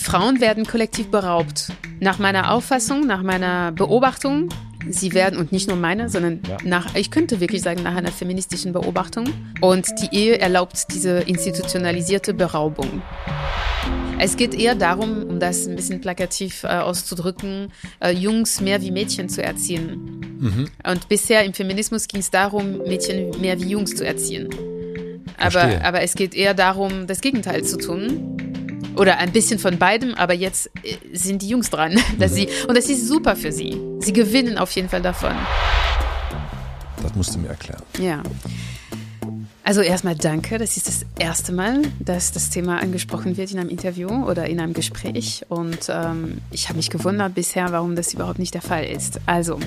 Frauen werden kollektiv beraubt. Nach meiner Auffassung, nach meiner Beobachtung, sie werden, und nicht nur meine, sondern ja. nach, ich könnte wirklich sagen, nach einer feministischen Beobachtung. Und die Ehe erlaubt diese institutionalisierte Beraubung. Es geht eher darum, um das ein bisschen plakativ äh, auszudrücken, äh, Jungs mehr wie Mädchen zu erziehen. Mhm. Und bisher im Feminismus ging es darum, Mädchen mehr wie Jungs zu erziehen. Aber, aber es geht eher darum, das Gegenteil zu tun. Oder ein bisschen von beidem, aber jetzt äh, sind die Jungs dran. Dass sie, und das ist super für sie. Sie gewinnen auf jeden Fall davon. Das musst du mir erklären. Ja. Also erstmal danke. Das ist das erste Mal, dass das Thema angesprochen wird in einem Interview oder in einem Gespräch. Und ähm, ich habe mich gewundert bisher, warum das überhaupt nicht der Fall ist. Also,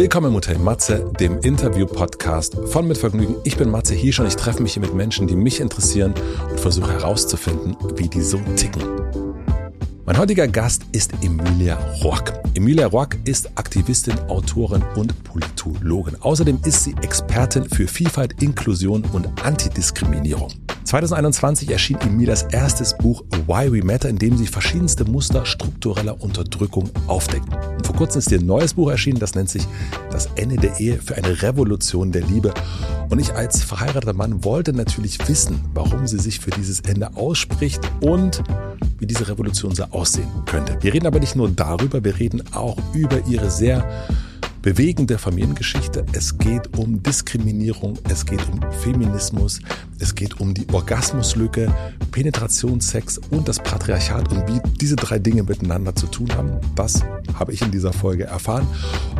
Willkommen im Hotel Matze, dem Interview-Podcast von Mit Vergnügen. Ich bin Matze hier schon. Ich treffe mich hier mit Menschen, die mich interessieren und versuche herauszufinden, wie die so ticken. Mein heutiger Gast ist Emilia Rock. Emilia Rock ist Aktivistin, Autorin und Politologin. Außerdem ist sie Expertin für Vielfalt, Inklusion und Antidiskriminierung. 2021 erschien Emilias erstes Buch Why We Matter, in dem sie verschiedenste Muster struktureller Unterdrückung aufdeckt. Und vor kurzem ist ihr neues Buch erschienen, das nennt sich Das Ende der Ehe für eine Revolution der Liebe. Und ich als verheirateter Mann wollte natürlich wissen, warum sie sich für dieses Ende ausspricht und wie diese Revolution so aussehen könnte. Wir reden aber nicht nur darüber, wir reden auch über ihre sehr bewegende Familiengeschichte. Es geht um Diskriminierung, es geht um Feminismus, es geht um die Orgasmuslücke, Penetrationssex und das Patriarchat und wie diese drei Dinge miteinander zu tun haben. Das habe ich in dieser Folge erfahren.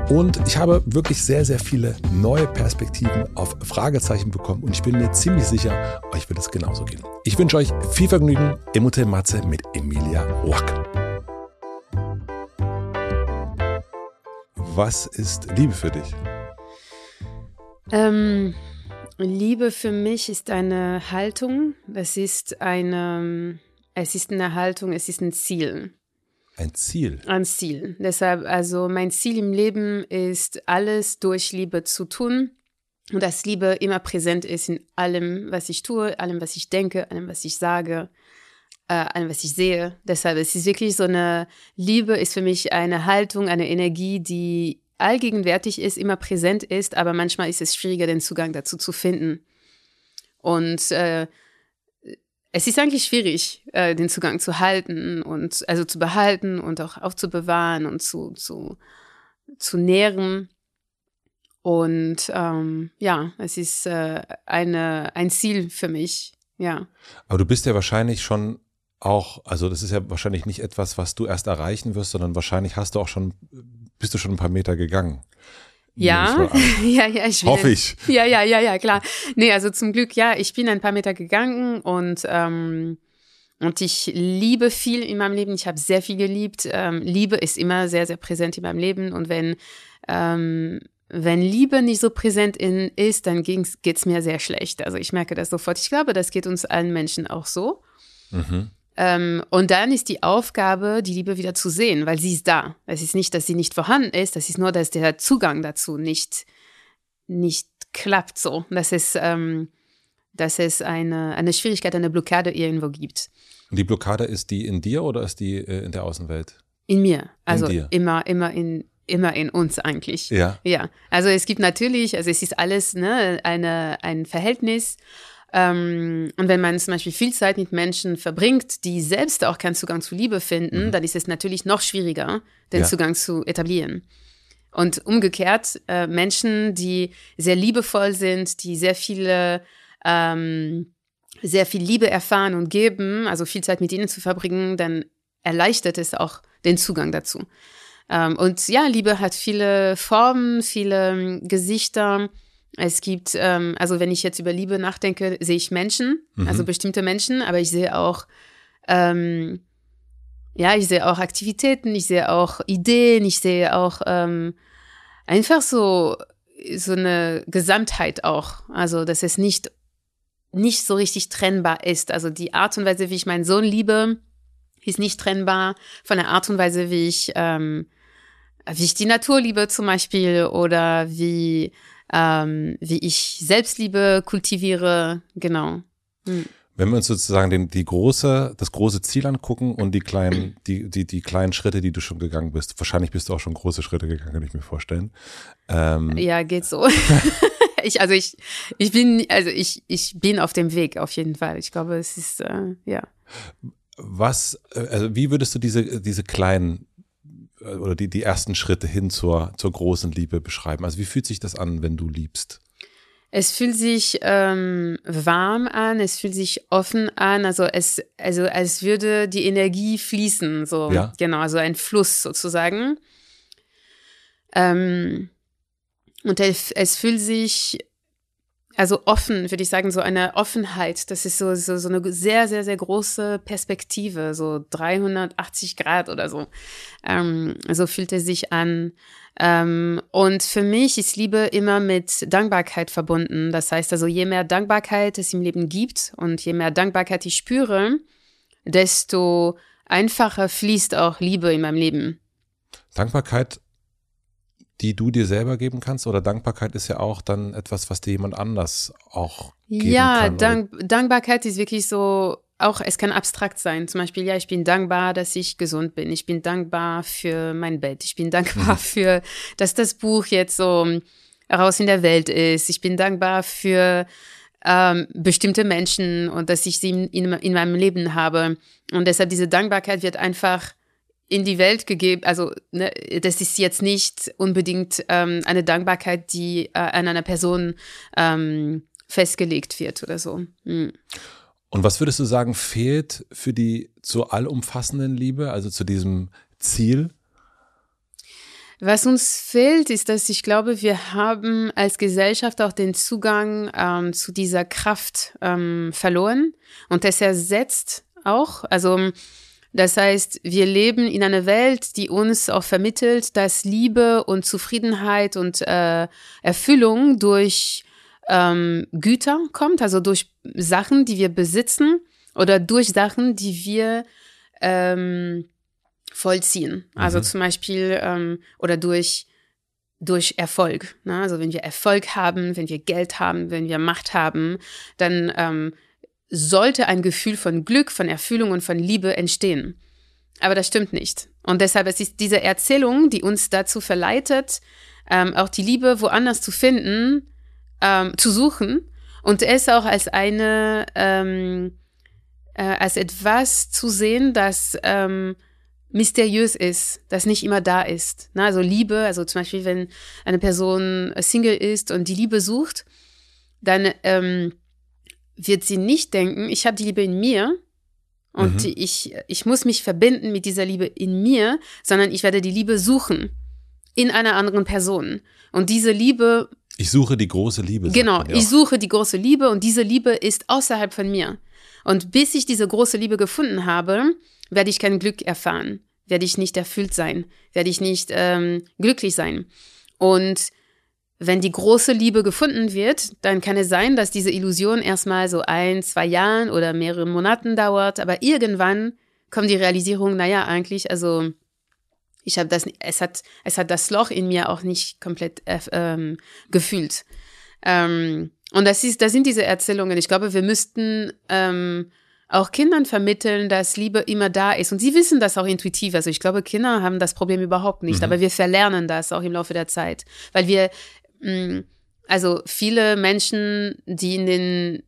Und ich habe wirklich sehr, sehr viele neue Perspektiven auf Fragezeichen bekommen und ich bin mir ziemlich sicher, euch wird es genauso gehen. Ich wünsche euch viel Vergnügen im Hotel Matze mit Emilia Rock. Was ist Liebe für dich? Ähm, Liebe für mich ist eine Haltung. Es ist eine, es ist eine Haltung, es ist ein Ziel. Ein Ziel. Ein Ziel. Deshalb, also mein Ziel im Leben ist, alles durch Liebe zu tun. Und dass Liebe immer präsent ist in allem, was ich tue, allem, was ich denke, allem, was ich sage äh, an was ich sehe. Deshalb es ist wirklich so eine Liebe ist für mich eine Haltung, eine Energie, die allgegenwärtig ist, immer präsent ist, aber manchmal ist es schwieriger, den Zugang dazu zu finden. Und äh, es ist eigentlich schwierig, äh, den Zugang zu halten und also zu behalten und auch aufzubewahren und zu, zu, zu nähren. Und ähm, ja, es ist äh, eine, ein Ziel für mich, ja. Aber du bist ja wahrscheinlich schon auch, also das ist ja wahrscheinlich nicht etwas, was du erst erreichen wirst, sondern wahrscheinlich hast du auch schon, bist du schon ein paar Meter gegangen. Ja, ja, ja, ich Hoffe ich. Ja, ja, ja, ja, klar. Nee, also zum Glück, ja, ich bin ein paar Meter gegangen und, ähm, und ich liebe viel in meinem Leben. Ich habe sehr viel geliebt. Ähm, Liebe ist immer sehr, sehr präsent in meinem Leben. Und wenn, ähm, wenn Liebe nicht so präsent in, ist, dann geht es mir sehr schlecht. Also ich merke das sofort. Ich glaube, das geht uns allen Menschen auch so. Mhm. Ähm, und dann ist die Aufgabe, die Liebe wieder zu sehen, weil sie ist da. Es ist nicht, dass sie nicht vorhanden ist, das ist nur, dass der Zugang dazu nicht, nicht klappt so. Dass es, ähm, dass es eine, eine Schwierigkeit, eine Blockade irgendwo gibt. Und die Blockade ist die in dir oder ist die äh, in der Außenwelt? In mir. Also in immer, immer in, immer in uns eigentlich. Ja. Ja. Also es gibt natürlich, also es ist alles ne, eine, ein Verhältnis ähm, und wenn man zum Beispiel viel Zeit mit Menschen verbringt, die selbst auch keinen Zugang zu Liebe finden, mhm. dann ist es natürlich noch schwieriger, den ja. Zugang zu etablieren. Und umgekehrt, äh, Menschen, die sehr liebevoll sind, die sehr viele, ähm, sehr viel Liebe erfahren und geben, also viel Zeit mit ihnen zu verbringen, dann erleichtert es auch den Zugang dazu. Ähm, und ja, Liebe hat viele Formen, viele ähm, Gesichter. Es gibt, ähm, also wenn ich jetzt über Liebe nachdenke, sehe ich Menschen, mhm. also bestimmte Menschen, aber ich sehe auch, ähm, ja, ich sehe auch Aktivitäten, ich sehe auch Ideen, ich sehe auch ähm, einfach so so eine Gesamtheit auch. Also dass es nicht nicht so richtig trennbar ist. Also die Art und Weise, wie ich meinen Sohn liebe, ist nicht trennbar von der Art und Weise, wie ich, ähm, wie ich die Natur liebe zum Beispiel oder wie, ähm, wie ich Selbstliebe kultiviere. Genau. Hm. Wenn wir uns sozusagen den, die große, das große Ziel angucken und die kleinen, die, die, die kleinen Schritte, die du schon gegangen bist, wahrscheinlich bist du auch schon große Schritte gegangen, kann ich mir vorstellen. Ähm, ja, geht so. ich, also ich, ich bin, also ich, ich bin auf dem Weg auf jeden Fall. Ich glaube, es ist, äh, ja. Was, äh, also wie würdest du diese, diese kleinen oder die, die ersten Schritte hin zur, zur großen Liebe beschreiben? Also wie fühlt sich das an, wenn du liebst? Es fühlt sich ähm, warm an, es fühlt sich offen an, also es, also als würde die Energie fließen, so ja. genau, also ein Fluss sozusagen. Ähm, und es, es fühlt sich also offen, würde ich sagen, so eine Offenheit. Das ist so, so, so eine sehr, sehr, sehr große Perspektive, so 380 Grad oder so. Ähm, so fühlt es sich an. Ähm, und für mich ist Liebe immer mit Dankbarkeit verbunden. Das heißt also, je mehr Dankbarkeit es im Leben gibt und je mehr Dankbarkeit ich spüre, desto einfacher fließt auch Liebe in meinem Leben. Dankbarkeit die du dir selber geben kannst? Oder Dankbarkeit ist ja auch dann etwas, was dir jemand anders auch geben ja, kann? Ja, Dank, Dankbarkeit ist wirklich so, auch es kann abstrakt sein. Zum Beispiel, ja, ich bin dankbar, dass ich gesund bin. Ich bin dankbar für mein Bett. Ich bin dankbar mhm. für, dass das Buch jetzt so raus in der Welt ist. Ich bin dankbar für ähm, bestimmte Menschen und dass ich sie in, in, in meinem Leben habe. Und deshalb diese Dankbarkeit wird einfach in die Welt gegeben. Also ne, das ist jetzt nicht unbedingt ähm, eine Dankbarkeit, die äh, an einer Person ähm, festgelegt wird oder so. Hm. Und was würdest du sagen, fehlt für die zur allumfassenden Liebe, also zu diesem Ziel? Was uns fehlt, ist, dass ich glaube, wir haben als Gesellschaft auch den Zugang ähm, zu dieser Kraft ähm, verloren und das ersetzt auch. Also das heißt, wir leben in einer Welt, die uns auch vermittelt, dass Liebe und Zufriedenheit und äh, Erfüllung durch ähm, Güter kommt, also durch Sachen, die wir besitzen oder durch Sachen, die wir ähm, vollziehen. Also mhm. zum Beispiel ähm, oder durch durch Erfolg. Ne? Also wenn wir Erfolg haben, wenn wir Geld haben, wenn wir Macht haben, dann ähm, sollte ein Gefühl von Glück, von Erfüllung und von Liebe entstehen. Aber das stimmt nicht. Und deshalb es ist diese Erzählung, die uns dazu verleitet, ähm, auch die Liebe woanders zu finden, ähm, zu suchen und es auch als eine, ähm, äh, als etwas zu sehen, das ähm, mysteriös ist, das nicht immer da ist. Na, also Liebe, also zum Beispiel, wenn eine Person Single ist und die Liebe sucht, dann ähm, wird sie nicht denken, ich habe die Liebe in mir und mhm. ich, ich muss mich verbinden mit dieser Liebe in mir, sondern ich werde die Liebe suchen in einer anderen Person. Und diese Liebe. Ich suche die große Liebe. Genau, ich suche die große Liebe und diese Liebe ist außerhalb von mir. Und bis ich diese große Liebe gefunden habe, werde ich kein Glück erfahren, werde ich nicht erfüllt sein, werde ich nicht ähm, glücklich sein. Und wenn die große Liebe gefunden wird, dann kann es sein, dass diese Illusion erstmal so ein, zwei Jahren oder mehrere Monaten dauert, aber irgendwann kommt die Realisierung, naja, eigentlich, also ich habe das, es hat, es hat das Loch in mir auch nicht komplett äh, ähm, gefühlt. Ähm, und das ist, das sind diese Erzählungen. Ich glaube, wir müssten ähm, auch Kindern vermitteln, dass Liebe immer da ist. Und sie wissen das auch intuitiv. Also ich glaube, Kinder haben das Problem überhaupt nicht, mhm. aber wir verlernen das auch im Laufe der Zeit, weil wir also viele Menschen, die in den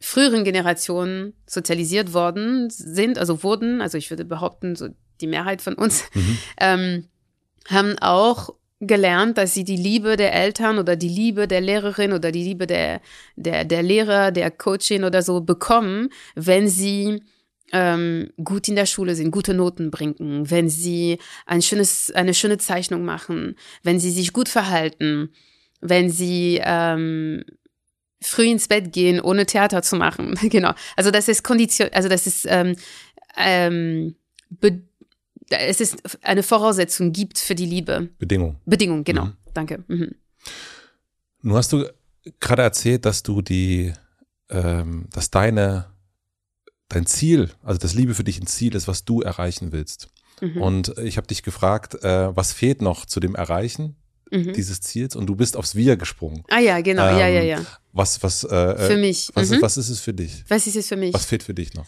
früheren Generationen sozialisiert worden sind, also wurden, also ich würde behaupten, so die Mehrheit von uns, mhm. ähm, haben auch gelernt, dass sie die Liebe der Eltern oder die Liebe der Lehrerin oder die Liebe der, der, der Lehrer, der Coachin oder so bekommen, wenn sie ähm, gut in der Schule sind, gute Noten bringen, wenn sie ein schönes, eine schöne Zeichnung machen, wenn sie sich gut verhalten, wenn sie ähm, früh ins Bett gehen, ohne Theater zu machen. genau. Also das ist Kondition, also das ist ähm, ähm, es ist eine Voraussetzung gibt für die Liebe. Bedingung. Bedingung, genau. Mhm. Danke. Mhm. Nun hast du gerade erzählt, dass du die, ähm, dass deine dein Ziel, also das Liebe für dich ein Ziel ist, was du erreichen willst. Mhm. Und ich habe dich gefragt, äh, was fehlt noch zu dem Erreichen mhm. dieses Ziels? Und du bist aufs Wir gesprungen. Ah ja, genau, ähm, ja, ja, ja. Was, was, äh, äh für mich. Was, mhm. ist, was ist es für dich? Was ist es für mich? Was fehlt für dich noch?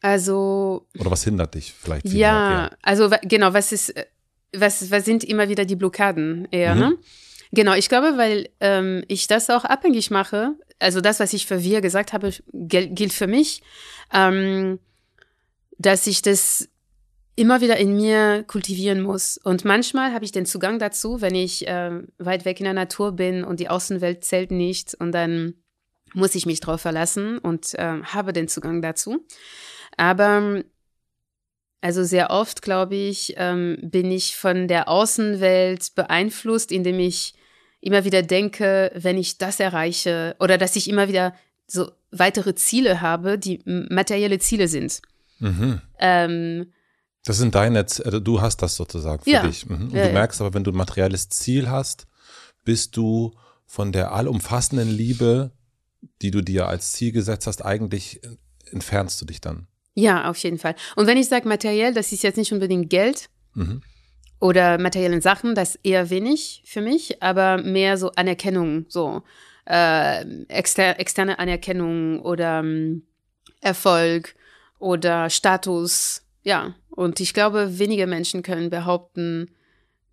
Also. Oder was hindert dich vielleicht? Ja, also genau, was ist, was, was sind immer wieder die Blockaden eher, mhm. ne? Genau, ich glaube, weil ähm, ich das auch abhängig mache, also das, was ich für wir gesagt habe, gilt für mich, ähm, dass ich das immer wieder in mir kultivieren muss. Und manchmal habe ich den Zugang dazu, wenn ich äh, weit weg in der Natur bin und die Außenwelt zählt nicht und dann muss ich mich drauf verlassen und äh, habe den Zugang dazu. Aber also sehr oft, glaube ich, ähm, bin ich von der Außenwelt beeinflusst, indem ich immer wieder denke, wenn ich das erreiche oder dass ich immer wieder so weitere Ziele habe, die materielle Ziele sind. Mhm. Ähm, das sind deine, also du hast das sozusagen für ja. dich. Mhm. Und ja, du merkst aber, wenn du ein materielles Ziel hast, bist du von der allumfassenden Liebe, die du dir als Ziel gesetzt hast, eigentlich entfernst du dich dann. Ja, auf jeden Fall. Und wenn ich sage materiell, das ist jetzt nicht unbedingt Geld mhm. oder materiellen Sachen, das eher wenig für mich, aber mehr so Anerkennung, so äh, exter externe Anerkennung oder ähm, Erfolg oder Status. Ja, und ich glaube, wenige Menschen können behaupten,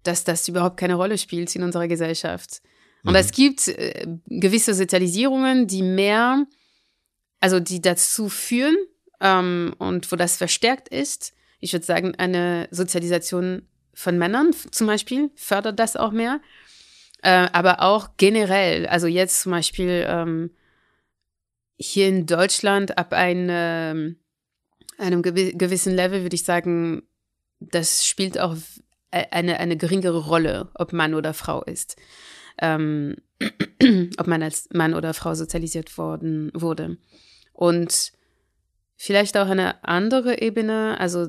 dass das überhaupt keine Rolle spielt in unserer Gesellschaft. Und mhm. es gibt äh, gewisse Sozialisierungen, die mehr, also die dazu führen, ähm, und wo das verstärkt ist. Ich würde sagen, eine Sozialisation von Männern zum Beispiel fördert das auch mehr. Äh, aber auch generell, also jetzt zum Beispiel ähm, hier in Deutschland ab ein, einem gewissen Level würde ich sagen, das spielt auch eine, eine geringere Rolle, ob Mann oder Frau ist. Ähm, ob man als Mann oder Frau sozialisiert worden wurde. Und vielleicht auch eine andere Ebene. Also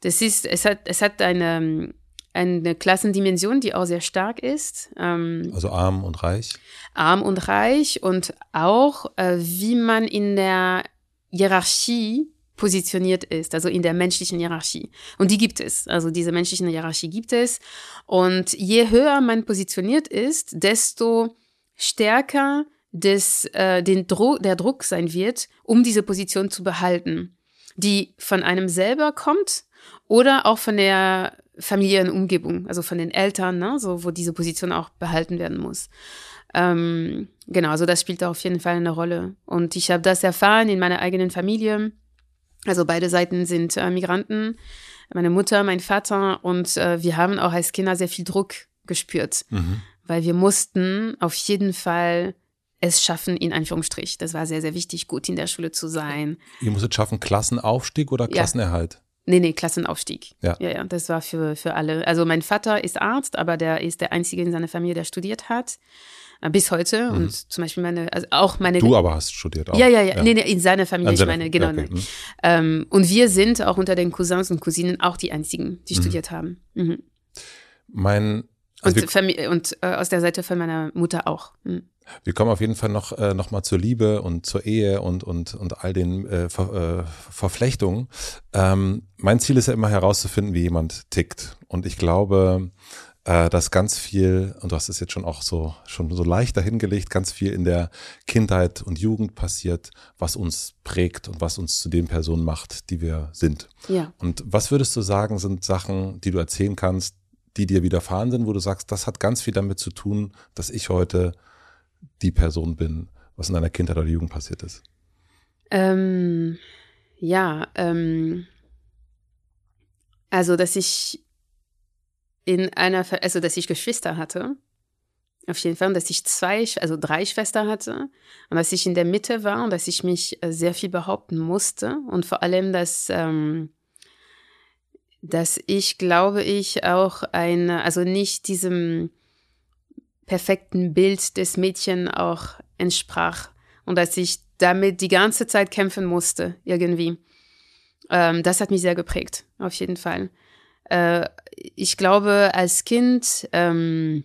das ist, es hat, es hat eine, eine Klassendimension, die auch sehr stark ist. Ähm, also arm und reich. Arm und reich und auch, äh, wie man in der Hierarchie positioniert ist, also in der menschlichen Hierarchie. Und die gibt es. Also diese menschliche Hierarchie gibt es. Und je höher man positioniert ist, desto stärker des, äh, den Dro der Druck sein wird, um diese Position zu behalten, die von einem selber kommt oder auch von der Familienumgebung, also von den Eltern, ne, so, wo diese Position auch behalten werden muss. Ähm, genau, also das spielt auf jeden Fall eine Rolle. Und ich habe das erfahren in meiner eigenen Familie. Also beide Seiten sind äh, Migranten, meine Mutter, mein Vater und äh, wir haben auch als Kinder sehr viel Druck gespürt, mhm. weil wir mussten auf jeden Fall es schaffen, in Anführungsstrich. Das war sehr, sehr wichtig, gut in der Schule zu sein. Ihr musstet schaffen, Klassenaufstieg oder Klassenerhalt? Ja. Nee, nee, Klassenaufstieg. Ja. ja, ja, das war für, für alle. Also mein Vater ist Arzt, aber der ist der Einzige in seiner Familie, der studiert hat. Äh, bis heute. Mhm. Und zum Beispiel meine, also auch meine. Du aber hast studiert auch. Ja, ja, ja. ja. Nee, nee, in seiner Familie, ich meine, genau. Okay. Mhm. Ähm, und wir sind auch unter den Cousins und Cousinen auch die einzigen, die mhm. studiert haben. Mhm. Mein. Also und, und äh, aus der Seite von meiner Mutter auch. Mhm. Wir kommen auf jeden Fall noch, äh, noch mal zur Liebe und zur Ehe und, und, und all den äh, Ver, äh, Verflechtungen. Ähm, mein Ziel ist ja immer herauszufinden, wie jemand tickt. Und ich glaube, äh, dass ganz viel, und du hast es jetzt schon auch so, schon so leicht dahingelegt, ganz viel in der Kindheit und Jugend passiert, was uns prägt und was uns zu den Personen macht, die wir sind. Ja. Und was würdest du sagen, sind Sachen, die du erzählen kannst, die dir widerfahren sind, wo du sagst, das hat ganz viel damit zu tun, dass ich heute die Person bin, was in deiner Kindheit oder Jugend passiert ist? Ähm, ja, ähm, also dass ich in einer, also dass ich Geschwister hatte, auf jeden Fall, dass ich zwei, also drei Schwestern hatte. Und dass ich in der Mitte war und dass ich mich äh, sehr viel behaupten musste. Und vor allem, dass ähm, dass ich glaube ich auch eine, also nicht diesem perfekten Bild des Mädchen auch entsprach. Und dass ich damit die ganze Zeit kämpfen musste irgendwie. Ähm, das hat mich sehr geprägt, auf jeden Fall. Äh, ich glaube, als Kind, ähm,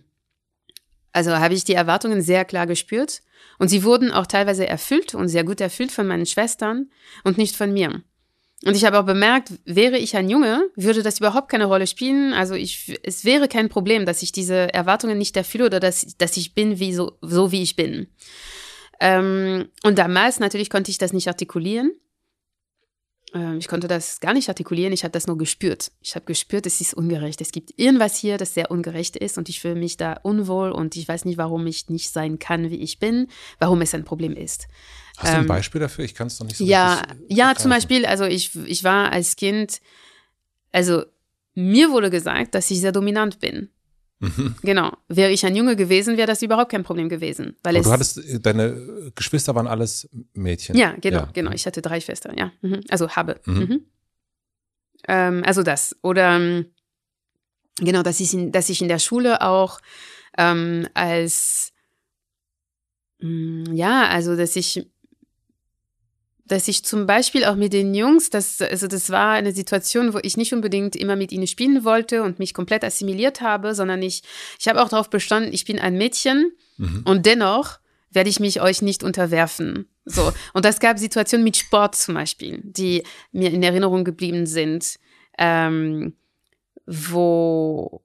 also habe ich die Erwartungen sehr klar gespürt Und sie wurden auch teilweise erfüllt und sehr gut erfüllt von meinen Schwestern und nicht von mir. Und ich habe auch bemerkt, wäre ich ein Junge, würde das überhaupt keine Rolle spielen. Also ich, es wäre kein Problem, dass ich diese Erwartungen nicht erfülle oder dass, dass ich bin wie so, so wie ich bin. Ähm, und damals natürlich konnte ich das nicht artikulieren. Ähm, ich konnte das gar nicht artikulieren, ich habe das nur gespürt. Ich habe gespürt, es ist ungerecht. Es gibt irgendwas hier, das sehr ungerecht ist und ich fühle mich da unwohl und ich weiß nicht, warum ich nicht sein kann, wie ich bin, warum es ein Problem ist. Hast du ein ähm, Beispiel dafür? Ich kann es noch nicht so Ja, ja, zum Beispiel, also ich, ich war als Kind, also mir wurde gesagt, dass ich sehr dominant bin. Mhm. Genau. Wäre ich ein Junge gewesen, wäre das überhaupt kein Problem gewesen. Weil es, du hattest, äh, deine Geschwister waren alles Mädchen. Ja, genau, ja. genau. Ich hatte drei Schwestern, ja. Mhm. Also habe. Mhm. mhm. Ähm, also das. Oder ähm, genau, dass ich in, dass ich in der Schule auch ähm, als mm, ja, also dass ich dass ich zum Beispiel auch mit den Jungs, das, also das war eine Situation, wo ich nicht unbedingt immer mit ihnen spielen wollte und mich komplett assimiliert habe, sondern ich, ich habe auch darauf bestanden, ich bin ein Mädchen mhm. und dennoch werde ich mich euch nicht unterwerfen. So. Und es gab Situationen mit Sport zum Beispiel, die mir in Erinnerung geblieben sind, ähm, wo,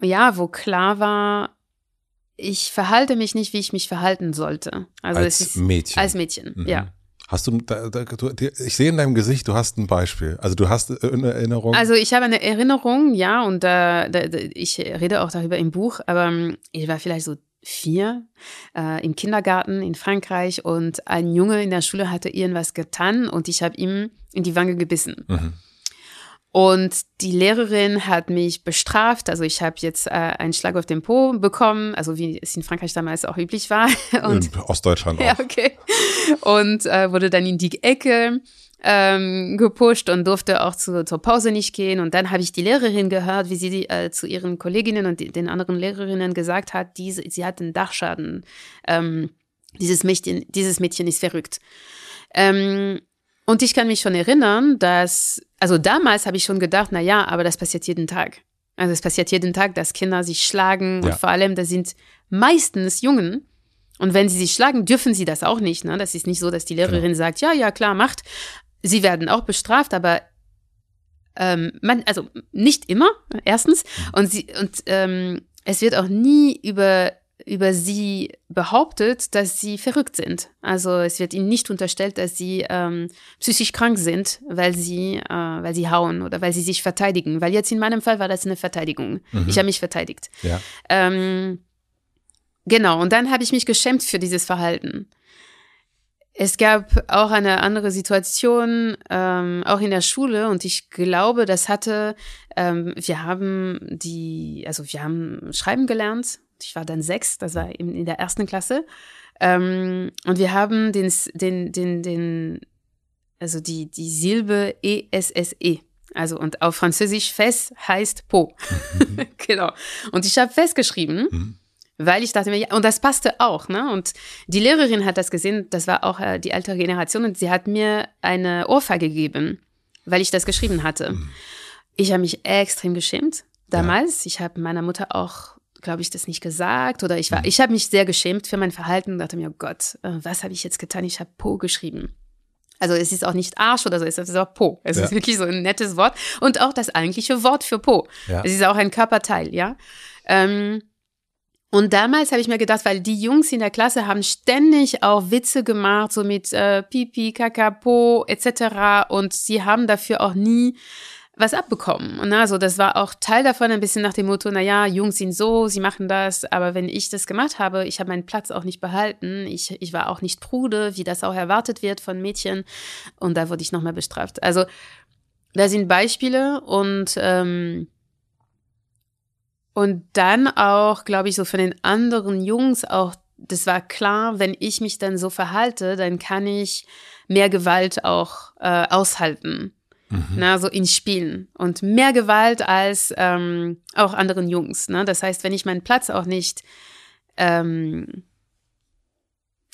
ja, wo klar war, ich verhalte mich nicht, wie ich mich verhalten sollte. Also als ist, Mädchen. Als Mädchen, mhm. ja. Hast du, da, da, du, ich sehe in deinem Gesicht, du hast ein Beispiel. Also du hast eine Erinnerung. Also ich habe eine Erinnerung, ja, und da, da, ich rede auch darüber im Buch, aber ähm, ich war vielleicht so vier äh, im Kindergarten in Frankreich und ein Junge in der Schule hatte irgendwas getan und ich habe ihm in die Wange gebissen. Mhm. Und die Lehrerin hat mich bestraft. Also ich habe jetzt äh, einen Schlag auf den Po bekommen, also wie es in Frankreich damals auch üblich war. Und, in Ostdeutschland auch. Ja, okay. Und äh, wurde dann in die Ecke ähm, gepusht und durfte auch zu, zur Pause nicht gehen. Und dann habe ich die Lehrerin gehört, wie sie die, äh, zu ihren Kolleginnen und die, den anderen Lehrerinnen gesagt hat, diese, sie hat einen Dachschaden. Ähm, dieses, Mädchen, dieses Mädchen ist verrückt. Ähm, und ich kann mich schon erinnern, dass, also damals habe ich schon gedacht, na ja, aber das passiert jeden Tag. Also es passiert jeden Tag, dass Kinder sich schlagen ja. und vor allem, das sind meistens Jungen. Und wenn sie sich schlagen, dürfen sie das auch nicht. Ne? Das ist nicht so, dass die Lehrerin genau. sagt, ja, ja, klar, macht. Sie werden auch bestraft, aber ähm, man, also nicht immer, erstens. Mhm. Und sie, und ähm, es wird auch nie über über sie behauptet, dass sie verrückt sind. Also es wird ihnen nicht unterstellt, dass sie ähm, psychisch krank sind, weil sie, äh, weil sie hauen oder weil sie sich verteidigen. Weil jetzt in meinem Fall war das eine Verteidigung. Mhm. Ich habe mich verteidigt. Ja. Ähm, genau, und dann habe ich mich geschämt für dieses Verhalten. Es gab auch eine andere Situation, ähm, auch in der Schule, und ich glaube, das hatte, ähm, wir haben die, also wir haben Schreiben gelernt ich war dann sechs, das war in, in der ersten Klasse. Ähm, und wir haben den, den, den, den, also die, die Silbe ESSE. -E. Also und auf Französisch Fes heißt Po. Mhm. genau. Und ich habe festgeschrieben, mhm. weil ich dachte mir, ja, und das passte auch, ne? Und die Lehrerin hat das gesehen, das war auch äh, die ältere Generation, und sie hat mir eine Ohrfeige gegeben, weil ich das geschrieben hatte. Mhm. Ich habe mich extrem geschämt damals. Ja. Ich habe meiner Mutter auch glaube ich, das nicht gesagt oder ich war, mhm. ich habe mich sehr geschämt für mein Verhalten und dachte mir, oh Gott, äh, was habe ich jetzt getan? Ich habe Po geschrieben. Also es ist auch nicht Arsch oder so, es ist auch Po. Es ja. ist wirklich so ein nettes Wort und auch das eigentliche Wort für Po. Ja. Es ist auch ein Körperteil, ja. Ähm, und damals habe ich mir gedacht, weil die Jungs in der Klasse haben ständig auch Witze gemacht, so mit äh, Pipi, Kaka, Po etc. Und sie haben dafür auch nie was abbekommen. Und also das war auch Teil davon ein bisschen nach dem Motto, naja, Jungs sind so, sie machen das, aber wenn ich das gemacht habe, ich habe meinen Platz auch nicht behalten, ich, ich war auch nicht prude, wie das auch erwartet wird von Mädchen und da wurde ich nochmal bestraft. Also da sind Beispiele und ähm, und dann auch, glaube ich, so von den anderen Jungs auch, das war klar, wenn ich mich dann so verhalte, dann kann ich mehr Gewalt auch äh, aushalten mhm. na, so in Spielen und mehr Gewalt als ähm, auch anderen Jungs. Ne? Das heißt, wenn ich meinen Platz auch nicht, ähm,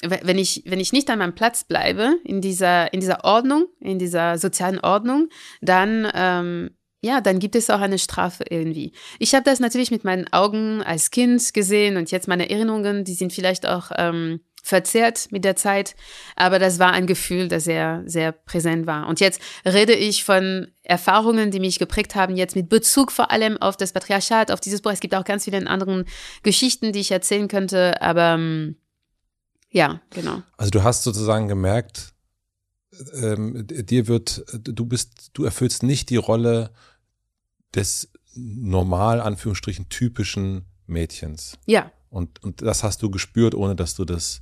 wenn ich, wenn ich nicht an meinem Platz bleibe, in dieser, in dieser Ordnung, in dieser sozialen Ordnung, dann, ähm, ja, dann gibt es auch eine Strafe irgendwie. Ich habe das natürlich mit meinen Augen als Kind gesehen und jetzt meine Erinnerungen, die sind vielleicht auch ähm, verzerrt mit der Zeit, aber das war ein Gefühl, das sehr, sehr präsent war. Und jetzt rede ich von Erfahrungen, die mich geprägt haben, jetzt mit Bezug vor allem auf das Patriarchat, auf dieses Buch. Es gibt auch ganz viele anderen Geschichten, die ich erzählen könnte, aber ähm, ja, genau. Also du hast sozusagen gemerkt, ähm, dir wird, du bist, du erfüllst nicht die Rolle des normal, Anführungsstrichen, typischen Mädchens. Ja. Und, und das hast du gespürt, ohne dass du das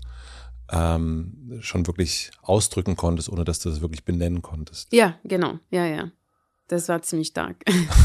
ähm, schon wirklich ausdrücken konntest, ohne dass du das wirklich benennen konntest. Ja, genau. Ja, ja. Das war ziemlich stark.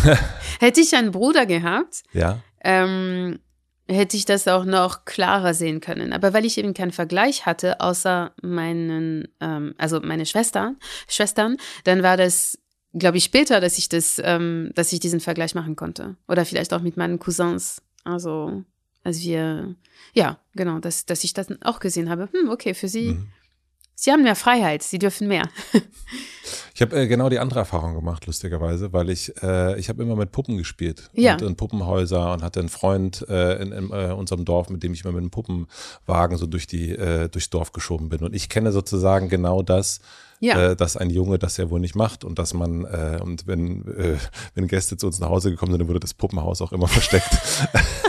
Hätte ich einen Bruder gehabt, ja. ähm, hätte ich das auch noch klarer sehen können. Aber weil ich eben keinen Vergleich hatte, außer meinen, ähm, also meine Schwestern, Schwestern, dann war das, glaube ich, später, dass ich das, ähm, dass ich diesen Vergleich machen konnte. Oder vielleicht auch mit meinen Cousins. Also, als wir, ja, genau, dass, dass ich das auch gesehen habe. Hm, okay, für sie. Mhm. Sie haben mehr Freiheit, sie dürfen mehr. ich habe äh, genau die andere Erfahrung gemacht, lustigerweise, weil ich, äh, ich habe immer mit Puppen gespielt ja. und in Puppenhäuser und hatte einen Freund äh, in, in äh, unserem Dorf, mit dem ich immer mit einem Puppenwagen so durch die, äh, durchs Dorf geschoben bin. Und ich kenne sozusagen genau das, ja. äh, dass ein Junge das ja wohl nicht macht und dass man, äh, und wenn, äh, wenn Gäste zu uns nach Hause gekommen sind, dann wurde das Puppenhaus auch immer versteckt.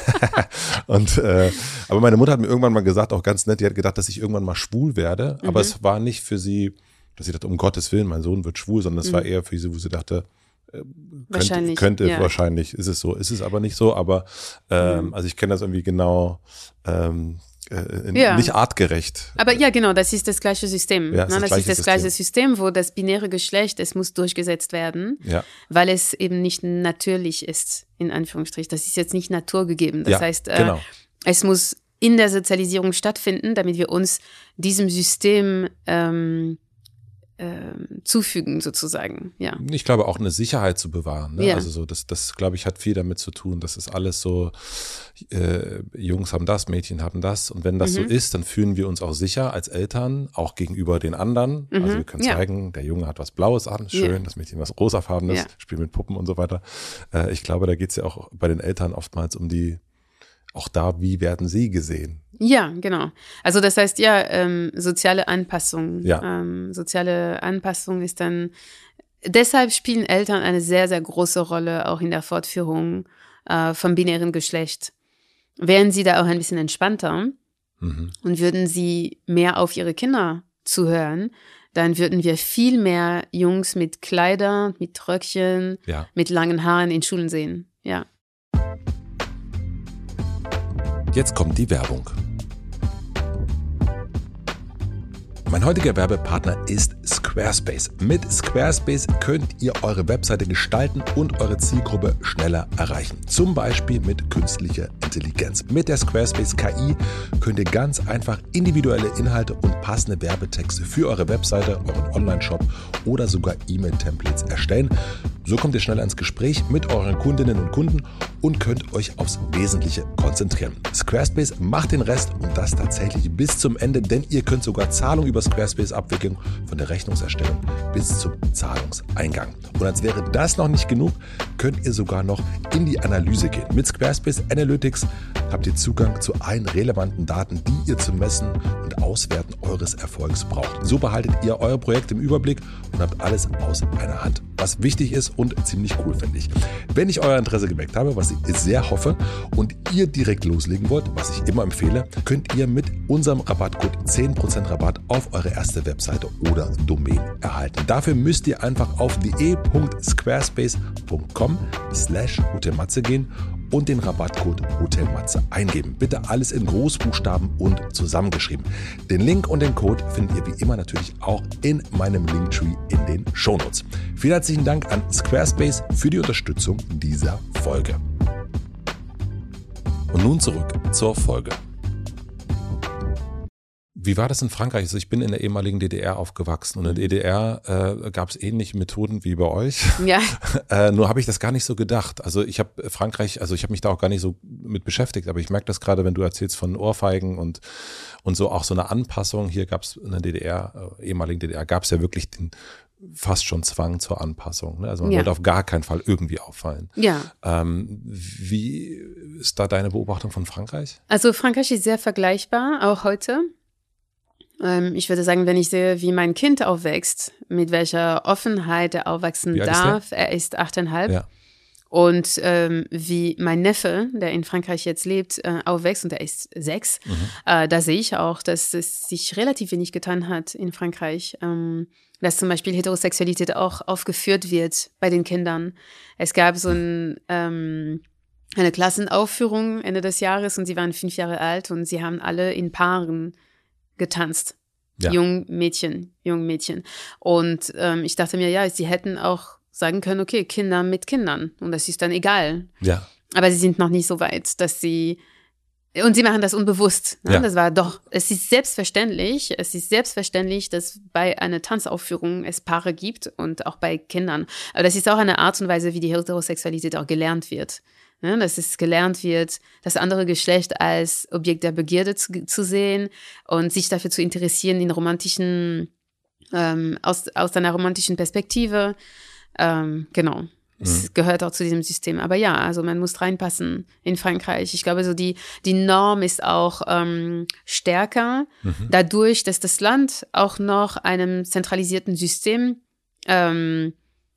und äh, aber meine Mutter hat mir irgendwann mal gesagt, auch ganz nett, die hat gedacht, dass ich irgendwann mal schwul werde, mhm. aber es war nicht für sie, dass sie dachte, um Gottes Willen, mein Sohn wird schwul, sondern es mhm. war eher für sie, wo sie dachte, äh, wahrscheinlich, könnte, ja. wahrscheinlich ist es so, ist es aber nicht so, aber ähm, mhm. also ich kenne das irgendwie genau, ähm, äh, ja. nicht artgerecht. Aber ja, genau, das ist das gleiche System. Ja, das, ne? das ist das System. gleiche System, wo das binäre Geschlecht, es muss durchgesetzt werden, ja. weil es eben nicht natürlich ist, in Anführungsstrichen. Das ist jetzt nicht naturgegeben. Das heißt, äh, genau. es muss in der Sozialisierung stattfinden, damit wir uns diesem System ähm, zufügen, sozusagen. Ja. Ich glaube auch eine Sicherheit zu bewahren. Ne? Ja. Also so, das, das glaube ich, hat viel damit zu tun. Das ist alles so, äh, Jungs haben das, Mädchen haben das. Und wenn das mhm. so ist, dann fühlen wir uns auch sicher als Eltern, auch gegenüber den anderen. Mhm. Also wir können ja. zeigen, der Junge hat was Blaues an, schön, ja. das Mädchen was rosafarbenes, spielt mit Puppen und so weiter. Äh, ich glaube, da geht es ja auch bei den Eltern oftmals um die auch da, wie werden sie gesehen? Ja, genau. Also das heißt ja, ähm, soziale Anpassung. Ja. Ähm, soziale Anpassung ist dann, deshalb spielen Eltern eine sehr, sehr große Rolle auch in der Fortführung äh, vom binären Geschlecht. Wären sie da auch ein bisschen entspannter mhm. und würden sie mehr auf ihre Kinder zuhören, dann würden wir viel mehr Jungs mit Kleidern, mit Röckchen, ja. mit langen Haaren in Schulen sehen. Ja. Jetzt kommt die Werbung. Mein heutiger Werbepartner ist Squarespace. Mit Squarespace könnt ihr eure Webseite gestalten und eure Zielgruppe schneller erreichen. Zum Beispiel mit künstlicher Intelligenz. Mit der Squarespace KI könnt ihr ganz einfach individuelle Inhalte und passende Werbetexte für eure Webseite, euren Online-Shop oder sogar E-Mail-Templates erstellen. So kommt ihr schneller ins Gespräch mit euren Kundinnen und Kunden und könnt euch aufs Wesentliche konzentrieren. Squarespace macht den Rest und das tatsächlich bis zum Ende, denn ihr könnt sogar Zahlungen über Squarespace abwickeln, von der Rechnungserstellung bis zum Zahlungseingang. Und als wäre das noch nicht genug, könnt ihr sogar noch in die Analyse gehen. Mit Squarespace Analytics habt ihr Zugang zu allen relevanten Daten, die ihr zum Messen und Auswerten eures Erfolgs braucht. So behaltet ihr euer Projekt im Überblick und habt alles aus einer Hand. Was wichtig ist und ziemlich cool finde ich. Wenn ich euer Interesse geweckt habe, was ich sehr hoffe, und ihr direkt loslegen wollt, was ich immer empfehle, könnt ihr mit unserem Rabattcode 10% Rabatt auf eure erste Webseite oder Domain erhalten. Dafür müsst ihr einfach auf de.squarespace.com slash gehen und den Rabattcode Hotelmatze eingeben. Bitte alles in Großbuchstaben und zusammengeschrieben. Den Link und den Code findet ihr wie immer natürlich auch in meinem Linktree in den Shownotes. Vielen herzlichen Dank an Squarespace für die Unterstützung dieser Folge. Und nun zurück zur Folge. Wie war das in Frankreich? Also ich bin in der ehemaligen DDR aufgewachsen und in der DDR äh, gab es ähnliche Methoden wie bei euch. Ja. äh, nur habe ich das gar nicht so gedacht. Also ich habe Frankreich, also ich habe mich da auch gar nicht so mit beschäftigt, aber ich merke das gerade, wenn du erzählst von Ohrfeigen und, und so auch so eine Anpassung. Hier gab es in der DDR, äh, ehemaligen DDR, gab es ja wirklich den fast schon Zwang zur Anpassung. Ne? Also man ja. wollte auf gar keinen Fall irgendwie auffallen. Ja. Ähm, wie ist da deine Beobachtung von Frankreich? Also Frankreich ist sehr vergleichbar, auch heute. Ähm, ich würde sagen, wenn ich sehe, wie mein Kind aufwächst, mit welcher Offenheit er aufwachsen alt ist darf, er ist achteinhalb. Ja. Und ähm, wie mein Neffe, der in Frankreich jetzt lebt, äh, aufwächst und er ist sechs, Mhm. äh, da sehe ich auch, dass es sich relativ wenig getan hat in Frankreich. Ähm, dass zum Beispiel Heterosexualität auch aufgeführt wird bei den Kindern. Es gab so ein, ähm, eine Klassenaufführung Ende des Jahres und sie waren fünf Jahre alt und sie haben alle in Paaren getanzt. Ja. Jungen Mädchen, jungen Mädchen. Und ähm, ich dachte mir, ja, sie hätten auch sagen können, okay, Kinder mit Kindern. Und das ist dann egal. Ja. Aber sie sind noch nicht so weit, dass sie und sie machen das unbewusst. Ne? Ja. Das war doch, es ist selbstverständlich, es ist selbstverständlich, dass bei einer Tanzaufführung es Paare gibt und auch bei Kindern. Aber das ist auch eine Art und Weise, wie die Heterosexualität auch gelernt wird. Ne? Dass es gelernt wird, das andere Geschlecht als Objekt der Begierde zu, zu sehen und sich dafür zu interessieren in romantischen, ähm, aus, aus einer romantischen Perspektive. Ähm, genau. Es gehört auch zu diesem System. Aber ja, also man muss reinpassen in Frankreich. Ich glaube, so die, die Norm ist auch ähm, stärker, dadurch, dass das Land auch noch einem zentralisierten System ähm,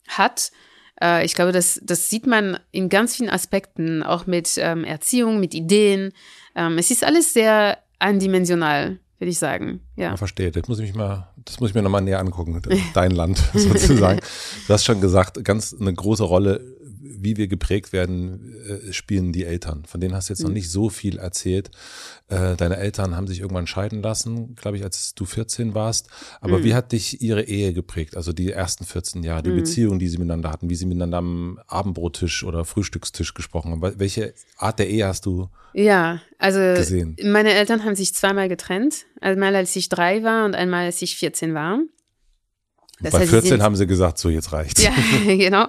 hat. Äh, ich glaube, das, das sieht man in ganz vielen Aspekten, auch mit ähm, Erziehung, mit Ideen. Ähm, es ist alles sehr eindimensional, würde ich sagen. Ja. Ja, verstehe. Das muss ich mich mal, das muss ich mir nochmal näher angucken. Dein Land sozusagen. Du hast schon gesagt, ganz eine große Rolle, wie wir geprägt werden, äh, spielen die Eltern. Von denen hast du jetzt noch nicht so viel erzählt. Äh, Deine Eltern haben sich irgendwann scheiden lassen, glaube ich, als du 14 warst. Aber wie hat dich ihre Ehe geprägt? Also die ersten 14 Jahre, die Beziehung, die sie miteinander hatten, wie sie miteinander am Abendbrottisch oder Frühstückstisch gesprochen haben. Wel- Welche Art der Ehe hast du? Ja, also gesehen. meine Eltern haben sich zweimal getrennt. Einmal als ich drei war und einmal als ich 14 war. Das Bei heißt, sie 14 sind- haben sie gesagt, so jetzt reicht's. Ja, genau.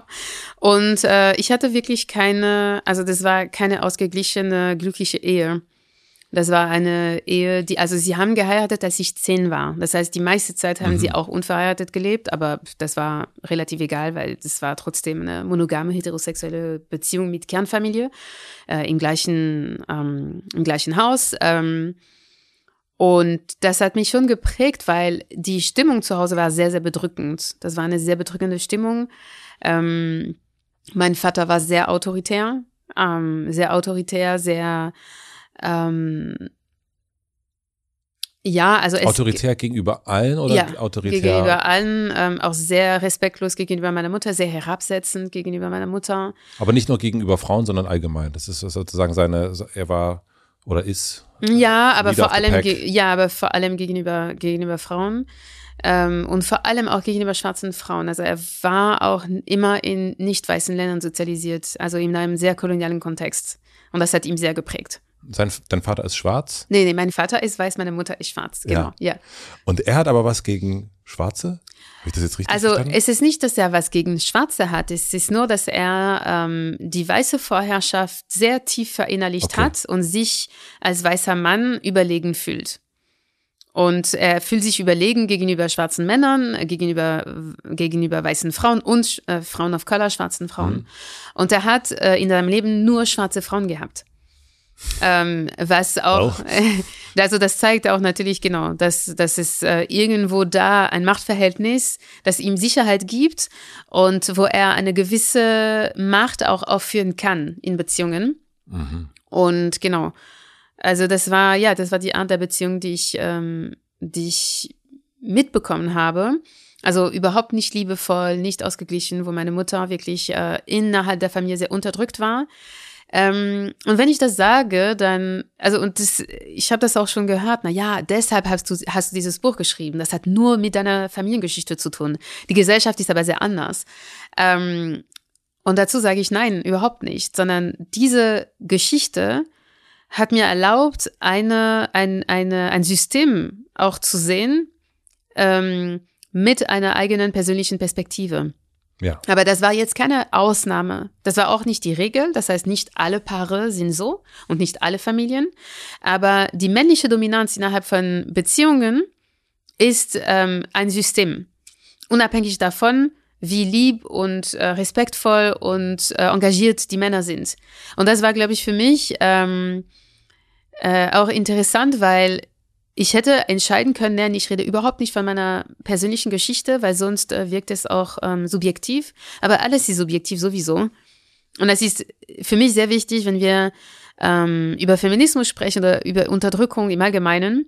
Und äh, ich hatte wirklich keine, also das war keine ausgeglichene, glückliche Ehe. Das war eine Ehe, die, also sie haben geheiratet, als ich zehn war. Das heißt, die meiste Zeit haben sie auch unverheiratet gelebt, aber das war relativ egal, weil das war trotzdem eine monogame heterosexuelle Beziehung mit Kernfamilie äh, im gleichen ähm, im gleichen Haus. Ähm, und das hat mich schon geprägt, weil die Stimmung zu Hause war sehr, sehr bedrückend. Das war eine sehr bedrückende Stimmung. Ähm, mein Vater war sehr autoritär, ähm, sehr autoritär, sehr, ähm, ja, also es, Autoritär gegenüber allen oder ja, autoritär? gegenüber allen, ähm, auch sehr respektlos gegenüber meiner Mutter, sehr herabsetzend gegenüber meiner Mutter. Aber nicht nur gegenüber Frauen, sondern allgemein. Das ist sozusagen seine, er war oder ist. Ja, aber Leader vor allem, ja, aber vor allem gegenüber, gegenüber Frauen. Ähm, und vor allem auch gegenüber schwarzen Frauen. Also er war auch immer in nicht weißen Ländern sozialisiert, also in einem sehr kolonialen Kontext. Und das hat ihm sehr geprägt. Sein, dein Vater ist schwarz Nee, nee, mein Vater ist weiß, meine Mutter ist schwarz. Genau, ja. und er hat aber was gegen Schwarze? Habe ich das jetzt richtig Also verstanden? es ist nicht, dass er was gegen Schwarze hat. Es ist nur, dass er ähm, die weiße Vorherrschaft sehr tief verinnerlicht Okay. hat und sich als weißer Mann überlegen fühlt. Und er fühlt sich überlegen gegenüber schwarzen Männern, äh, gegenüber, gegenüber weißen Frauen und äh, Frauen of Color, schwarzen Frauen. Mhm. Und er hat äh, in seinem Leben nur schwarze Frauen gehabt. Ähm, was auch, also das zeigt auch natürlich genau, dass, dass es äh, irgendwo da ein Machtverhältnis, das ihm Sicherheit gibt und wo er eine gewisse Macht auch aufführen kann in Beziehungen. Mhm. Und genau, also das war, ja, das war die Art der Beziehung, die ich, ähm, die ich mitbekommen habe. Also überhaupt nicht liebevoll, nicht ausgeglichen, wo meine Mutter wirklich äh, innerhalb der Familie sehr unterdrückt war. Ähm, und wenn ich das sage, dann, also und das, ich habe das auch schon gehört, na ja, deshalb hast du, hast du dieses Buch geschrieben. Das hat nur mit deiner Familiengeschichte zu tun. Die Gesellschaft ist aber sehr anders. Ähm, und dazu sage ich nein, überhaupt nicht, sondern diese Geschichte hat mir erlaubt, eine, ein, eine, ein System auch zu sehen ähm, mit einer eigenen persönlichen Perspektive. Ja. Aber das war jetzt keine Ausnahme. Das war auch nicht die Regel. Das heißt, nicht alle Paare sind so und nicht alle Familien. Aber die männliche Dominanz innerhalb von Beziehungen ist ähm, ein System. Unabhängig davon, wie lieb und äh, respektvoll und äh, engagiert die Männer sind. Und das war, glaube ich, für mich ähm, äh, auch interessant, weil ich hätte entscheiden können, nein, ich rede überhaupt nicht von meiner persönlichen Geschichte, weil sonst äh, wirkt es auch ähm, subjektiv. Aber alles ist subjektiv sowieso. Und das ist für mich sehr wichtig, wenn wir ähm, über Feminismus sprechen oder über Unterdrückung im Allgemeinen,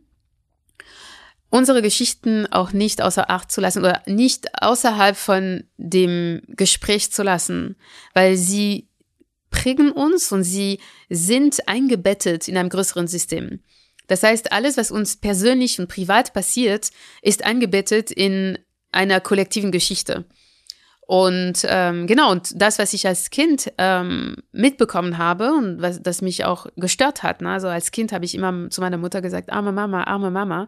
unsere Geschichten auch nicht außer Acht zu lassen oder nicht außerhalb von dem Gespräch zu lassen, weil sie prägen uns und sie sind eingebettet in einem größeren System. Das heißt, alles, was uns persönlich und privat passiert, ist eingebettet in einer kollektiven Geschichte. Und ähm, genau, und das, was ich als Kind ähm, mitbekommen habe und was das mich auch gestört hat, ne? also als Kind habe ich immer zu meiner Mutter gesagt, arme Mama, arme Mama.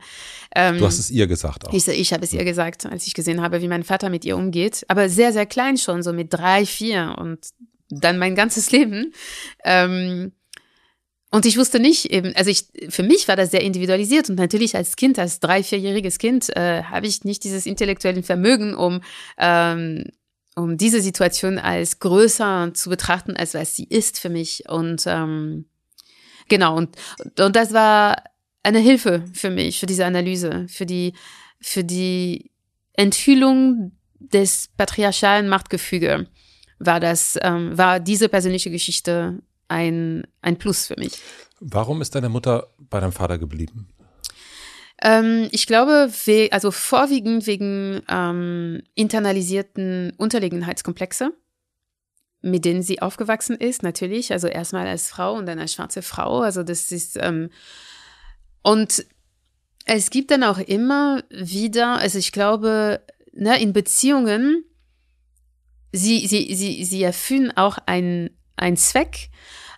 Ähm, du hast es ihr gesagt auch. Ich, ich habe es ihr gesagt, als ich gesehen habe, wie mein Vater mit ihr umgeht. Aber sehr, sehr klein schon, so mit drei, vier und dann mein ganzes Leben. Ähm, und ich wusste nicht eben, also ich, für mich war das sehr individualisiert und natürlich als Kind, als drei, vierjähriges Kind, äh, habe ich nicht dieses intellektuelle Vermögen, um, ähm, um diese Situation als größer zu betrachten, als was sie ist für mich. Und ähm, genau, und, und das war eine Hilfe für mich, für diese Analyse, für die, für die Enthüllung des patriarchalen Machtgefüge war das, ähm, war diese persönliche Geschichte ein, ein Plus für mich. Warum ist deine Mutter bei deinem Vater geblieben? Ähm, ich glaube, we also vorwiegend wegen ähm, internalisierten Unterlegenheitskomplexe, mit denen sie aufgewachsen ist, natürlich. Also erstmal als Frau und dann als schwarze Frau. Also das ist ähm, und es gibt dann auch immer wieder, also ich glaube, ne, in Beziehungen, sie, sie, sie, sie erfüllen auch ein Zweck.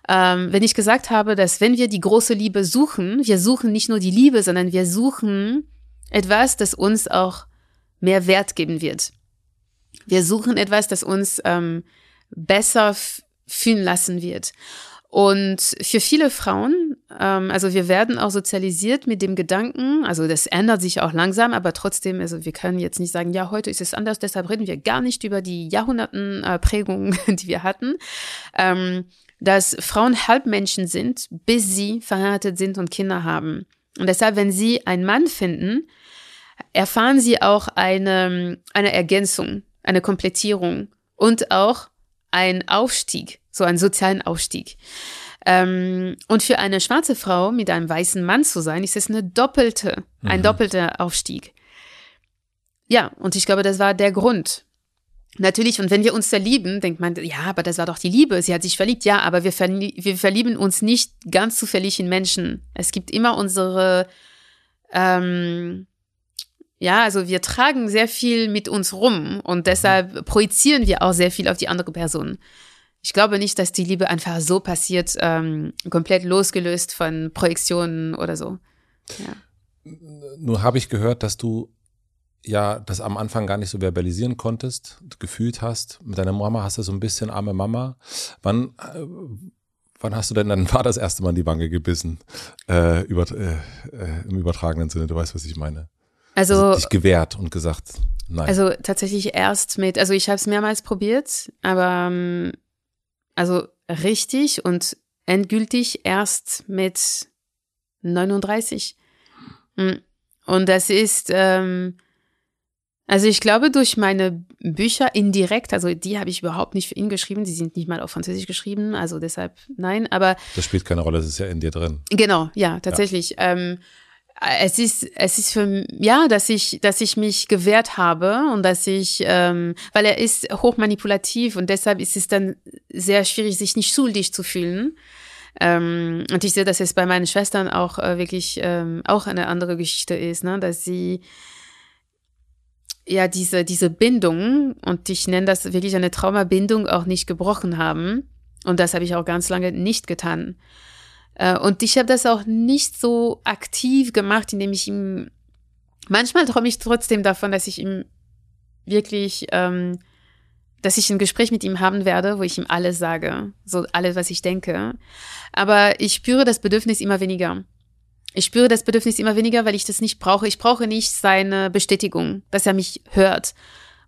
Ähm, wenn ich gesagt habe, dass wenn wir die große Liebe suchen, wir suchen nicht nur die Liebe, sondern wir suchen etwas, das uns auch mehr Wert geben wird. Wir suchen etwas, das uns ähm, besser fühlen lassen wird. Und für viele Frauen, ähm, also wir werden auch sozialisiert mit dem Gedanken, also das ändert sich auch langsam, aber trotzdem, also wir können jetzt nicht sagen, ja, heute ist es anders, deshalb reden wir gar nicht über die Jahrhunderten äh, Prägungen, die wir hatten, ähm, dass Frauen Halbmenschen sind, bis sie verheiratet sind und Kinder haben. Und deshalb, wenn sie einen Mann finden, erfahren sie auch eine, eine Ergänzung, eine Komplettierung und auch ein Aufstieg so einen sozialen Aufstieg. Ähm, und für eine schwarze Frau mit einem weißen Mann zu sein, ist es eine doppelte, mhm. ein doppelter Aufstieg. Ja, und ich glaube, das war der Grund. Natürlich, und wenn wir uns verlieben, denkt man, ja, aber das war doch die Liebe, sie hat sich verliebt, ja, aber wir, verlie wir verlieben uns nicht ganz zufällig in Menschen. Es gibt immer unsere, ähm, ja, also wir tragen sehr viel mit uns rum und deshalb projizieren wir auch sehr viel auf die andere Person ich glaube nicht, dass die Liebe einfach so passiert, ähm, komplett losgelöst von Projektionen oder so. Ja. Nur habe ich gehört, dass du ja das am Anfang gar nicht so verbalisieren konntest, gefühlt hast. Mit deiner Mama hast du so ein bisschen arme Mama. Wann, äh, wann hast du denn deinen Vater das erste Mal in die Wange gebissen? Äh, über, äh, äh, Im übertragenen Sinne, du weißt, was ich meine. Also, also dich gewehrt und gesagt, nein. Also tatsächlich erst mit, also ich habe es mehrmals probiert, aber ähm, also richtig und endgültig erst mit 39. Hm. Und das ist, ähm, also ich glaube, durch meine Bücher indirekt, also die habe ich überhaupt nicht für ihn geschrieben, die sind nicht mal auf Französisch geschrieben, also deshalb nein, aber. Das spielt keine Rolle, das ist ja in dir drin. Genau, ja, tatsächlich. Ja. Ähm, es ist, es ist für ja, dass ich, dass ich mich gewehrt habe und dass ich, ähm, weil er ist hochmanipulativ und deshalb ist es dann sehr schwierig, sich nicht schuldig zu fühlen. Ähm, und ich sehe, dass es bei meinen Schwestern auch äh, wirklich ähm, auch eine andere Geschichte ist, ne, dass sie ja diese diese Bindung und ich nenne das wirklich eine Traumabindung auch nicht gebrochen haben und das habe ich auch ganz lange nicht getan. Äh, und ich habe das auch nicht so aktiv gemacht, indem ich ihm, manchmal träume ich trotzdem davon, dass ich ihm wirklich, ähm, dass ich ein Gespräch mit ihm haben werde, wo ich ihm alles sage, so alles, was ich denke. Aber ich spüre das Bedürfnis immer weniger. Ich spüre das Bedürfnis immer weniger, weil ich das nicht brauche. Ich brauche nicht seine Bestätigung, dass er mich hört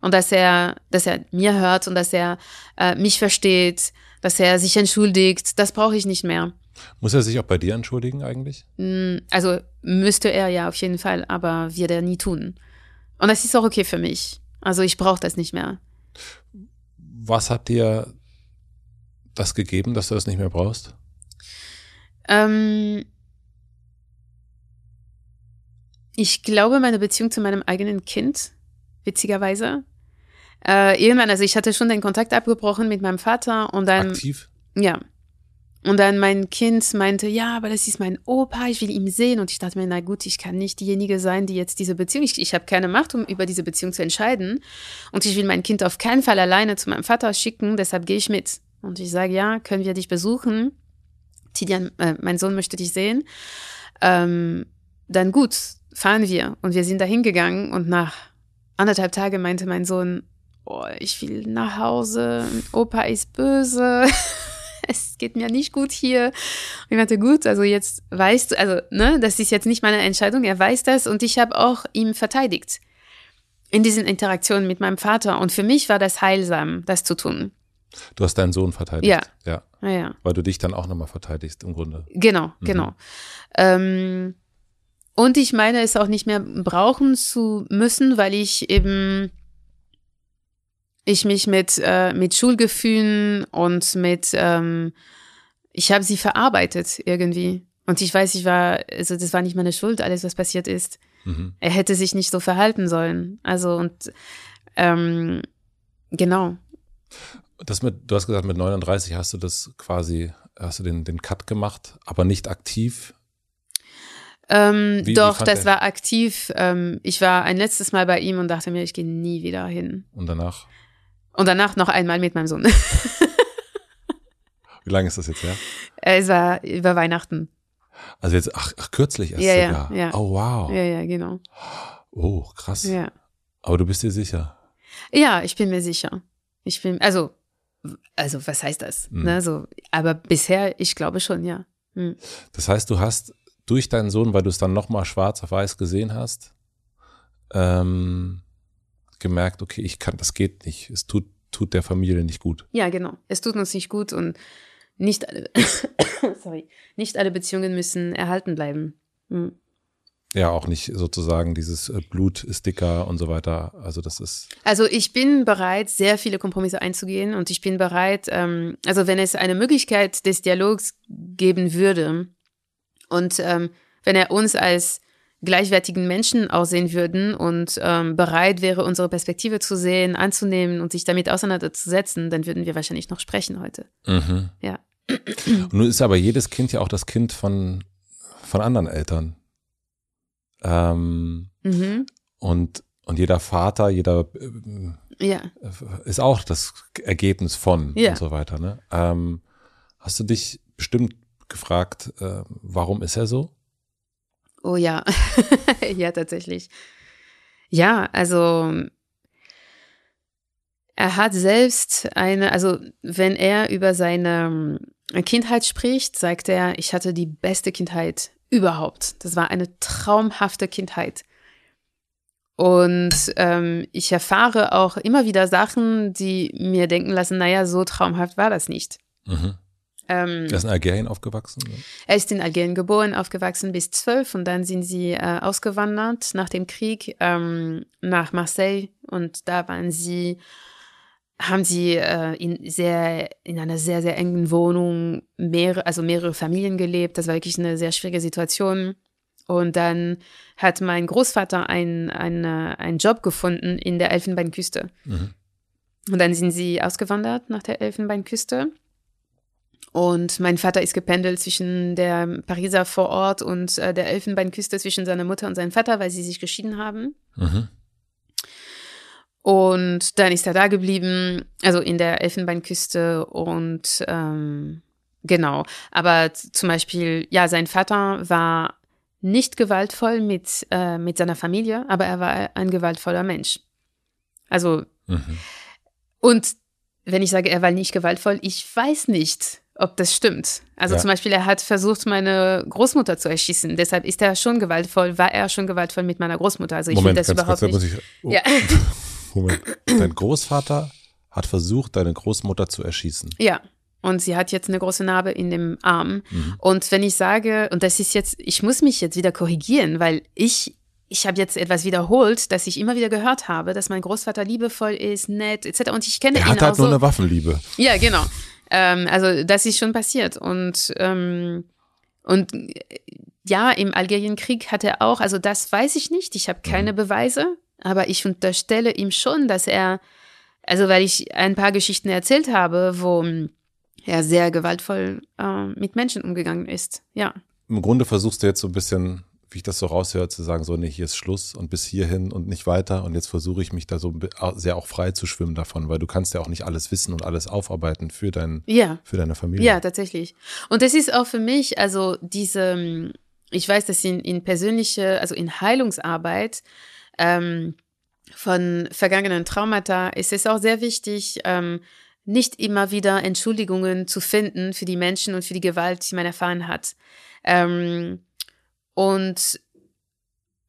und dass er, dass er mir hört und dass er äh, mich versteht, dass er sich entschuldigt. Das brauche ich nicht mehr. Muss er sich auch bei dir entschuldigen eigentlich? Mm, Also müsste er ja auf jeden Fall, aber wird er nie tun. Und das ist auch okay für mich. Also ich brauche das nicht mehr. Was hat dir das gegeben, dass du das nicht mehr brauchst? Ähm, ich glaube, meine Beziehung zu meinem eigenen Kind, witzigerweise. Äh, irgendwann, also ich hatte schon den Kontakt abgebrochen mit meinem Vater und dann, Aktiv? ja. Und dann mein Kind meinte, ja, aber das ist mein Opa, ich will ihn sehen. Und ich dachte mir, na gut, ich kann nicht diejenige sein, die jetzt diese Beziehung, ich, ich habe keine Macht, um über diese Beziehung zu entscheiden. Und ich will mein Kind auf keinen Fall alleine zu meinem Vater schicken, deshalb gehe ich mit. Und ich sage, ja, können wir dich besuchen? Tidian, äh, mein Sohn möchte dich sehen. Ähm, dann gut, fahren wir. Und wir sind da hingegangen und nach anderthalb Tagen meinte mein Sohn, oh, ich will nach Hause, Opa ist böse, es geht mir nicht gut hier. Und ich meinte, gut, also jetzt weißt du, also, ne, das ist jetzt nicht meine Entscheidung, er weiß das und ich habe auch ihm verteidigt in diesen Interaktionen mit meinem Vater. Und für mich war das heilsam, das zu tun. Du hast deinen Sohn verteidigt. Ja. Ja. Ja. Weil du dich dann auch nochmal verteidigst im Grunde. Genau, genau. Ähm, und ich meine, es auch nicht mehr brauchen zu müssen, weil ich eben ich mich mit äh, mit Schulgefühlen und mit ähm, ich habe sie verarbeitet irgendwie und ich weiß, ich war also das war nicht meine Schuld, alles was passiert ist. Mhm. Er hätte sich nicht so verhalten sollen. Also und ähm, genau. Das mit, du hast gesagt, mit 39 hast du das quasi, hast du den, den Cut gemacht, aber nicht aktiv. Ähm, Wie- wie doch, fand das er- war aktiv. Ähm, ich war ein letztes Mal bei ihm und dachte mir, ich gehe nie wieder hin. Und danach, Und danach noch einmal mit meinem Sohn. wie lange ist das jetzt her? es war über Weihnachten. Also jetzt, ach, ach kürzlich erst Ja, ja, sogar. ja. Oh, wow. Ja, ja, genau. Oh, krass. Ja. Aber du bist dir sicher. ja, ich bin mir sicher. Ich bin, also, also was heißt das? Mhm. Ne, so, aber bisher, ich glaube schon, ja. Hm. Das heißt, du hast durch deinen Sohn, weil du es dann nochmal schwarz auf weiß gesehen hast, ähm, gemerkt, okay, ich kann, das geht nicht. Es tut, tut der Familie nicht gut. Ja, genau. Es tut uns nicht gut und nicht alle, sorry, nicht alle Beziehungen müssen erhalten bleiben. Hm. Ja, auch nicht sozusagen dieses äh, Blut ist dicker und so weiter. Also das ist, Also ich bin bereit, sehr viele Kompromisse einzugehen und ich bin bereit, ähm, also wenn es eine Möglichkeit des Dialogs geben würde und ähm, wenn er uns als gleichwertigen Menschen aussehen würden und ähm, bereit wäre, unsere Perspektive zu sehen, anzunehmen und sich damit auseinanderzusetzen, dann würden wir wahrscheinlich noch sprechen heute. mhm. Ja. Und nun ist aber jedes Kind ja auch das Kind von, von anderen Eltern. Ähm, Mhm. und, und jeder Vater, jeder ähm, Ja. ist auch das Ergebnis von Ja. und so weiter. Ne? Ähm, hast du dich bestimmt gefragt, äh, warum ist er so? Oh ja, ja, tatsächlich. Ja, also er hat selbst eine, also wenn er über seine ähm, Kindheit spricht, sagt er, ich hatte die beste Kindheit überhaupt. Das war eine traumhafte Kindheit. Und ähm, ich erfahre auch immer wieder Sachen, die mir denken lassen, naja, so traumhaft war das nicht. Mhm. Ähm, Er ist in Algerien aufgewachsen. Ne? er ist in Algerien geboren, aufgewachsen bis zwölf und dann sind sie äh, ausgewandert nach dem Krieg ähm, nach Marseille und da waren sie, haben sie äh, in sehr in einer sehr sehr engen Wohnung mehrere also mehrere Familien gelebt. Das war wirklich eine sehr schwierige Situation. Und dann hat mein Großvater einen einen einen Job gefunden in der Elfenbeinküste. Mhm. Und dann sind sie ausgewandert nach der Elfenbeinküste. Und mein Vater ist gependelt zwischen der Pariser Vorort und äh, der Elfenbeinküste, zwischen seiner Mutter und seinem Vater, weil sie sich geschieden haben. Mhm. Und dann ist er da geblieben, also in der Elfenbeinküste und ähm, genau. Aber zum Beispiel, ja, sein Vater war nicht gewaltvoll mit, äh, mit seiner Familie, aber er war ein gewaltvoller Mensch. Also Mhm. Und wenn ich sage, er war nicht gewaltvoll, ich weiß nicht, ob das stimmt. Also Ja. zum Beispiel, er hat versucht, meine Großmutter zu erschießen. Deshalb ist er schon gewaltvoll, war er schon gewaltvoll mit meiner Großmutter. Also ich Moment, will das überhaupt kurz, nicht. ich. Oh, Ja. Moment. Dein Großvater hat versucht, deine Großmutter zu erschießen. Ja. und sie hat jetzt eine große Narbe in dem Arm. Mhm. Und wenn ich sage, und das ist jetzt, ich muss mich jetzt wieder korrigieren, weil ich, ich habe jetzt etwas wiederholt, das ich immer wieder gehört habe, dass mein Großvater liebevoll ist, nett, etc. Und ich kenne Er ihn hat auch halt so. nur eine Waffenliebe. Ja, genau. Ähm, also das ist schon passiert. Und, ähm, und äh, ja, im Algerienkrieg hat er auch, also das weiß ich nicht, ich habe keine Beweise, aber ich unterstelle ihm schon, dass er, also weil ich ein paar Geschichten erzählt habe, wo ähm, er sehr gewaltvoll äh, mit Menschen umgegangen ist. Ja. Im Grunde versuchst du jetzt so ein bisschen, wie ich das so raushöre, zu sagen, so, nee, hier ist Schluss und bis hierhin und nicht weiter. Und jetzt versuche ich mich da so sehr auch frei zu schwimmen davon, weil du kannst ja auch nicht alles wissen und alles aufarbeiten für, dein, Ja. für deine Familie. Ja, tatsächlich. Und das ist auch für mich, also diese, ich weiß, dass in, in persönliche, also in Heilungsarbeit ähm, von vergangenen Traumata ist es auch sehr wichtig, ähm, nicht immer wieder Entschuldigungen zu finden für die Menschen und für die Gewalt, die man erfahren hat. Ähm, und,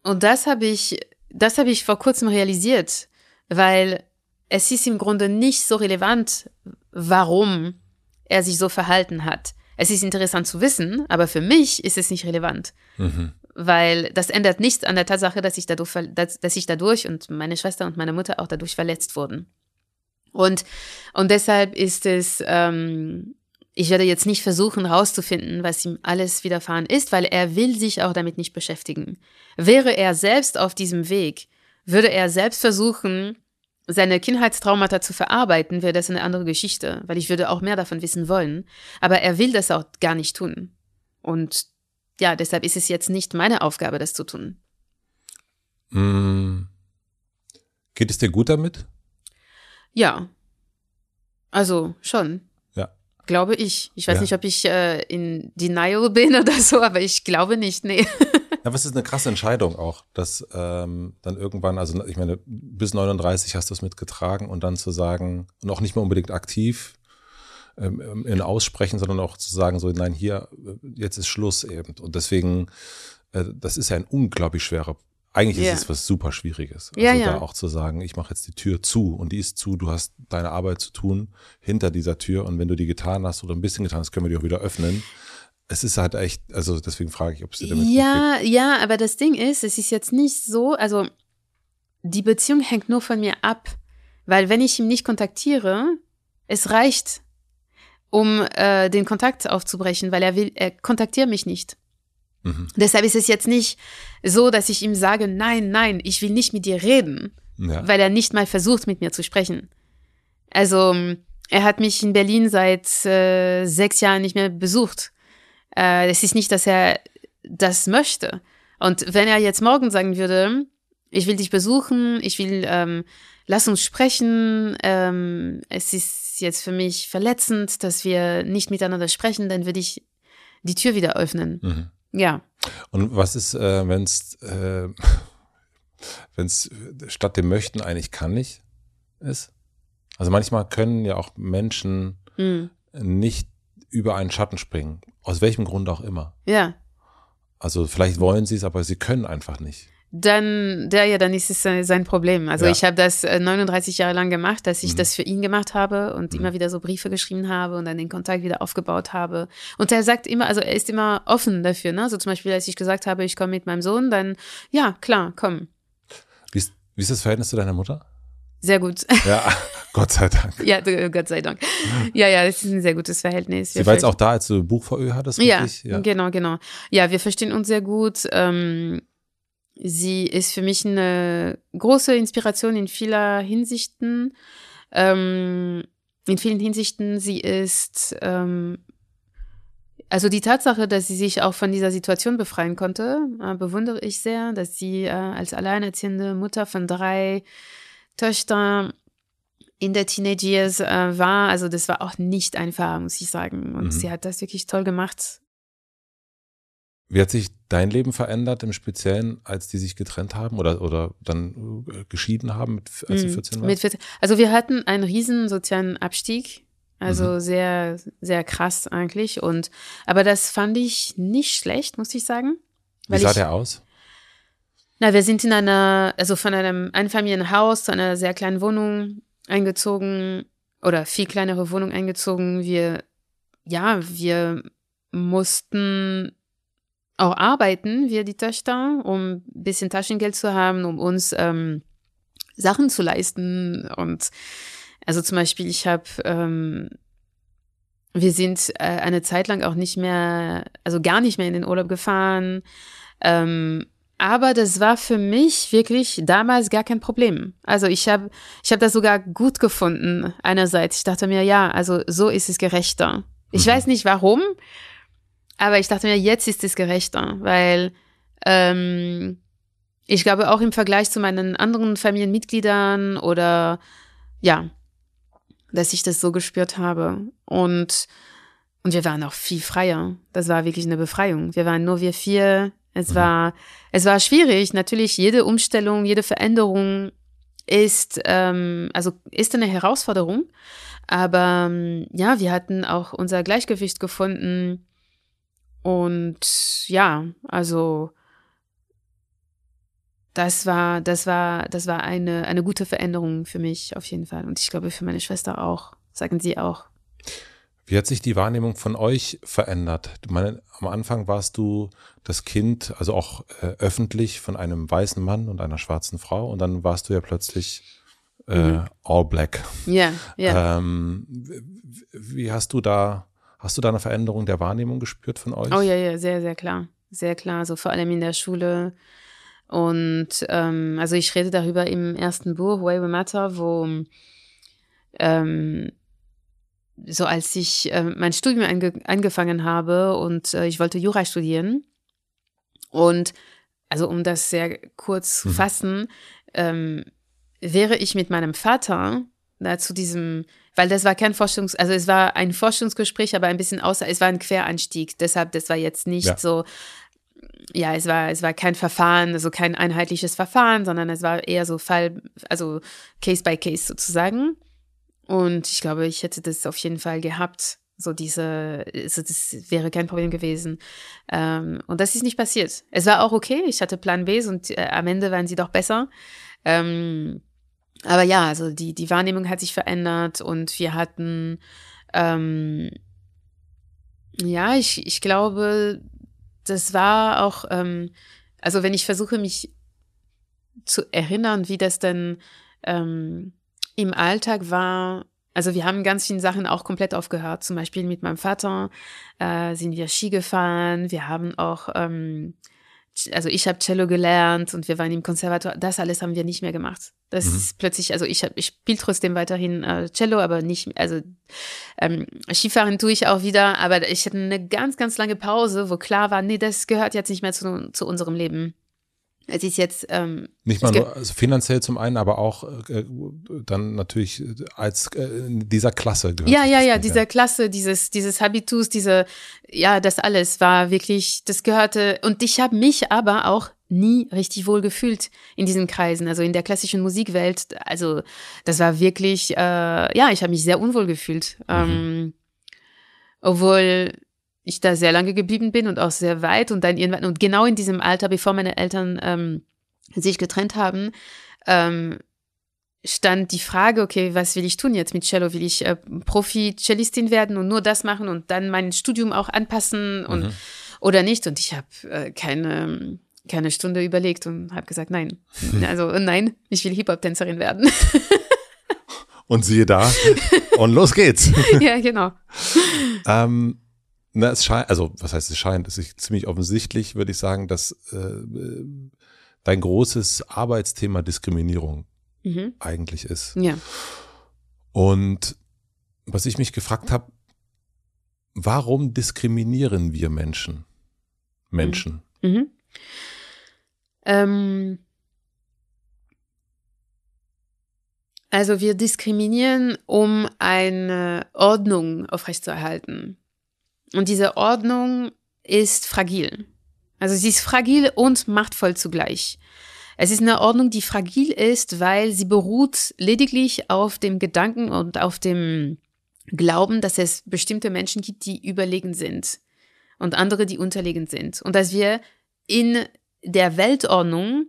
und das habe ich, das habe ich vor kurzem realisiert, weil es ist im Grunde nicht so relevant, warum er sich so verhalten hat. Es ist interessant zu wissen, aber für mich ist es nicht relevant, Mhm. weil das ändert nichts an der Tatsache, dass ich dadurch, dass, dass ich dadurch und meine Schwester und meine Mutter auch dadurch verletzt wurden. Und, und deshalb ist es, ähm, ich werde jetzt nicht versuchen herauszufinden, was ihm alles widerfahren ist, weil er will sich auch damit nicht beschäftigen. Wäre er selbst auf diesem Weg, würde er selbst versuchen, seine Kindheitstraumata zu verarbeiten, wäre das eine andere Geschichte, weil ich würde auch mehr davon wissen wollen. Aber er will das auch gar nicht tun. Und ja, deshalb ist es jetzt nicht meine Aufgabe, das zu tun. Mm. Geht es dir gut damit? Ja. Also schon. Glaube ich. Ich weiß Ja. nicht, ob ich äh, in Denial bin oder so, aber ich glaube nicht, nee. Ja, was ist eine krasse Entscheidung auch, dass ähm, dann irgendwann, also ich meine, bis 39 hast du es mitgetragen und dann zu sagen, und auch nicht mehr unbedingt aktiv ähm, in Aussprechen, sondern auch zu sagen, so, nein, hier, äh, jetzt ist Schluss eben. Und deswegen, äh, das ist ja ein unglaublich schwerer, eigentlich Ja. ist es was super Schwieriges. Also Ja, ja. da auch zu sagen, ich mache jetzt die Tür zu und die ist zu, du hast deine Arbeit zu tun hinter dieser Tür und wenn du die getan hast oder ein bisschen getan hast, können wir die auch wieder öffnen. Es ist halt echt, also deswegen frage ich, ob es dir damit. Ja, ja, aber das Ding ist, es ist jetzt nicht so, also die Beziehung hängt nur von mir ab, weil wenn ich ihn nicht kontaktiere, es reicht, um äh, den Kontakt aufzubrechen, weil er will, er kontaktiert mich nicht. Mhm. Deshalb ist es jetzt nicht so, dass ich ihm sage, nein, nein, ich will nicht mit dir reden, Ja. weil er nicht mal versucht, mit mir zu sprechen. Also, er hat mich in Berlin seit äh, sechs Jahren nicht mehr besucht. Äh, es ist nicht, dass er das möchte. Und wenn er jetzt morgen sagen würde, ich will dich besuchen, ich will, ähm, lass uns sprechen, ähm, es ist jetzt für mich verletzend, dass wir nicht miteinander sprechen, dann würde ich die Tür wieder öffnen. Mhm. Ja. Und was ist, äh, wenn es äh, wenn's statt dem Möchten eigentlich kann nicht ist? Also manchmal können ja auch Menschen Hm. nicht über einen Schatten springen, aus welchem Grund auch immer. Ja. Also vielleicht wollen sie es, aber sie können einfach nicht. Dann, der ja, dann ist es äh, sein Problem. Also Ja. ich habe das äh, 39 Jahre lang gemacht, dass ich Mhm. das für ihn gemacht habe und Mhm. immer wieder so Briefe geschrieben habe und dann den Kontakt wieder aufgebaut habe. Und er sagt immer, also er ist immer offen dafür. Ne? So zum Beispiel, als ich gesagt habe, ich komme mit meinem Sohn, dann ja, klar, komm. Wie ist, wie ist das Verhältnis zu deiner Mutter? Sehr gut. Ja, Gott sei Dank. ja, Gott sei Dank. Ja, ja, es ist ein sehr gutes Verhältnis. Sie war jetzt auch da, als du Buch vor Ö hattest, Ja, richtig? genau, genau. Ja, wir verstehen uns sehr gut. Ähm, sie ist für mich eine große Inspiration in vieler Hinsichten. Ähm, in vielen Hinsichten, sie ist, ähm, also die Tatsache, dass sie sich auch von dieser Situation befreien konnte, äh, bewundere ich sehr, dass sie äh, als alleinerziehende Mutter von drei Töchtern in der Teenage Years äh, war. Also das war auch nicht einfach, muss ich sagen. Und Mhm. sie hat das wirklich toll gemacht. Wie hat sich dein Leben verändert im Speziellen, als die sich getrennt haben oder, oder dann äh, geschieden haben, mit, als du Mhm. 14 warst? Mit 14. Also wir hatten einen riesen sozialen Abstieg. Also Mhm. sehr, sehr krass eigentlich. Und aber das fand ich nicht schlecht, muss ich sagen. Wie sah ich, der aus? Na, wir sind in einer, also von einem Einfamilienhaus zu einer sehr kleinen Wohnung eingezogen oder viel kleinere Wohnung eingezogen. Wir ja, wir mussten auch arbeiten, wir die Töchter, um ein bisschen Taschengeld zu haben, um uns ähm, Sachen zu leisten. Und also zum Beispiel, ich habe, ähm, wir sind äh, eine Zeit lang auch nicht mehr, also gar nicht mehr in den Urlaub gefahren. Ähm, aber das war für mich wirklich damals gar kein Problem. Also ich habe ich hab das sogar gut gefunden einerseits. Ich dachte mir, ja, also so ist es gerechter. Ich mhm. weiß nicht warum, aber ich dachte mir, jetzt ist es gerechter, weil ähm, ich glaube auch im Vergleich zu meinen anderen Familienmitgliedern oder ja, dass ich das so gespürt habe. Und, und wir waren auch viel freier. Das war wirklich eine Befreiung. Wir waren nur wir vier. Es mhm. war, es war schwierig. Natürlich, jede Umstellung, jede Veränderung ist, ähm, also ist eine Herausforderung. Aber ja, wir hatten auch unser Gleichgewicht gefunden. Und ja, also das war, das war, das war eine, eine gute Veränderung für mich auf jeden Fall. Und ich glaube für meine Schwester auch, sagen sie auch. Wie hat sich die Wahrnehmung von euch verändert? Meine, am Anfang warst du das Kind, also auch äh, öffentlich von einem weißen Mann und einer schwarzen Frau und dann warst du ja plötzlich äh, mhm. all black. Ja, ja. Ähm, wie hast du da, hast du da eine Veränderung der Wahrnehmung gespürt von euch? Oh ja, ja, sehr, sehr klar. Sehr klar. So vor allem in der Schule und ähm, also ich rede darüber im ersten Buch, Way We Matter, wo ähm, so als ich äh, mein Studium ange angefangen habe und äh, ich wollte Jura studieren und also um das sehr kurz zu mhm. fassen, ähm, wäre ich mit meinem Vater da zu diesem, weil das war kein Forschungs, also es war ein Forschungsgespräch, aber ein bisschen außer, es war ein Quereinstieg, deshalb, das war jetzt nicht ja. so ja, es war, es war kein Verfahren, also kein einheitliches Verfahren, sondern es war eher so Fall, also Case by Case sozusagen. Und ich glaube, ich hätte das auf jeden Fall gehabt. So diese, also das wäre kein Problem gewesen. Ähm, und das ist nicht passiert. Es war auch okay. Ich hatte Plan B und äh, am Ende waren sie doch besser. Ähm, aber ja, also die, die Wahrnehmung hat sich verändert und wir hatten, ähm, ja, ich, ich glaube, das war auch, ähm, also wenn ich versuche, mich zu erinnern, wie das denn ähm, im Alltag war, also wir haben ganz viele Sachen auch komplett aufgehört. Zum Beispiel mit meinem Vater äh, sind wir Ski gefahren. Wir haben auch ähm, also ich habe Cello gelernt und wir waren im Konservatorium. Das alles haben wir nicht mehr gemacht. Das mhm. ist plötzlich, also ich, ich spiele trotzdem weiterhin äh, Cello, aber nicht, also ähm, Skifahren tue ich auch wieder, aber ich hatte eine ganz, ganz lange Pause, wo klar war, nee, das gehört jetzt nicht mehr zu, zu unserem Leben. Es ist jetzt ähm, nicht mal nur also finanziell zum einen, aber auch äh, dann natürlich als äh, in dieser Klasse gehört. Ja, ja, ja, dieser Klasse, dieses dieses Habitus, diese ja, das alles war wirklich, das gehörte und ich habe mich aber auch nie richtig wohl gefühlt in diesen Kreisen, also in der klassischen Musikwelt. Also das war wirklich, äh, ja, ich habe mich sehr unwohl gefühlt, mhm. ähm, obwohl ich da sehr lange geblieben bin und auch sehr weit und dann irgendwann, und genau in diesem Alter, bevor meine Eltern ähm, sich getrennt haben, ähm, stand die Frage, okay, was will ich tun jetzt mit Cello? Will ich äh, Profi-Cellistin werden und nur das machen und dann mein Studium auch anpassen und mhm. oder nicht? Und ich habe äh, keine keine Stunde überlegt und habe gesagt, nein. Also nein, ich will Hip-Hop-Tänzerin werden. und siehe da, und los geht's. ja, genau. ähm, na, es scheint, also was heißt es scheint, es ist ziemlich offensichtlich, würde ich sagen, dass äh, dein großes Arbeitsthema Diskriminierung mhm. eigentlich ist. Ja. Und was ich mich gefragt habe, warum diskriminieren wir Menschen? Menschen. Mhm. Mhm. Ähm, also wir diskriminieren, um eine Ordnung aufrechtzuerhalten. Und diese Ordnung ist fragil. Also sie ist fragil und machtvoll zugleich. Es ist eine Ordnung, die fragil ist, weil sie beruht lediglich auf dem Gedanken und auf dem Glauben, dass es bestimmte Menschen gibt, die überlegen sind und andere, die unterlegen sind. Und dass wir in der Weltordnung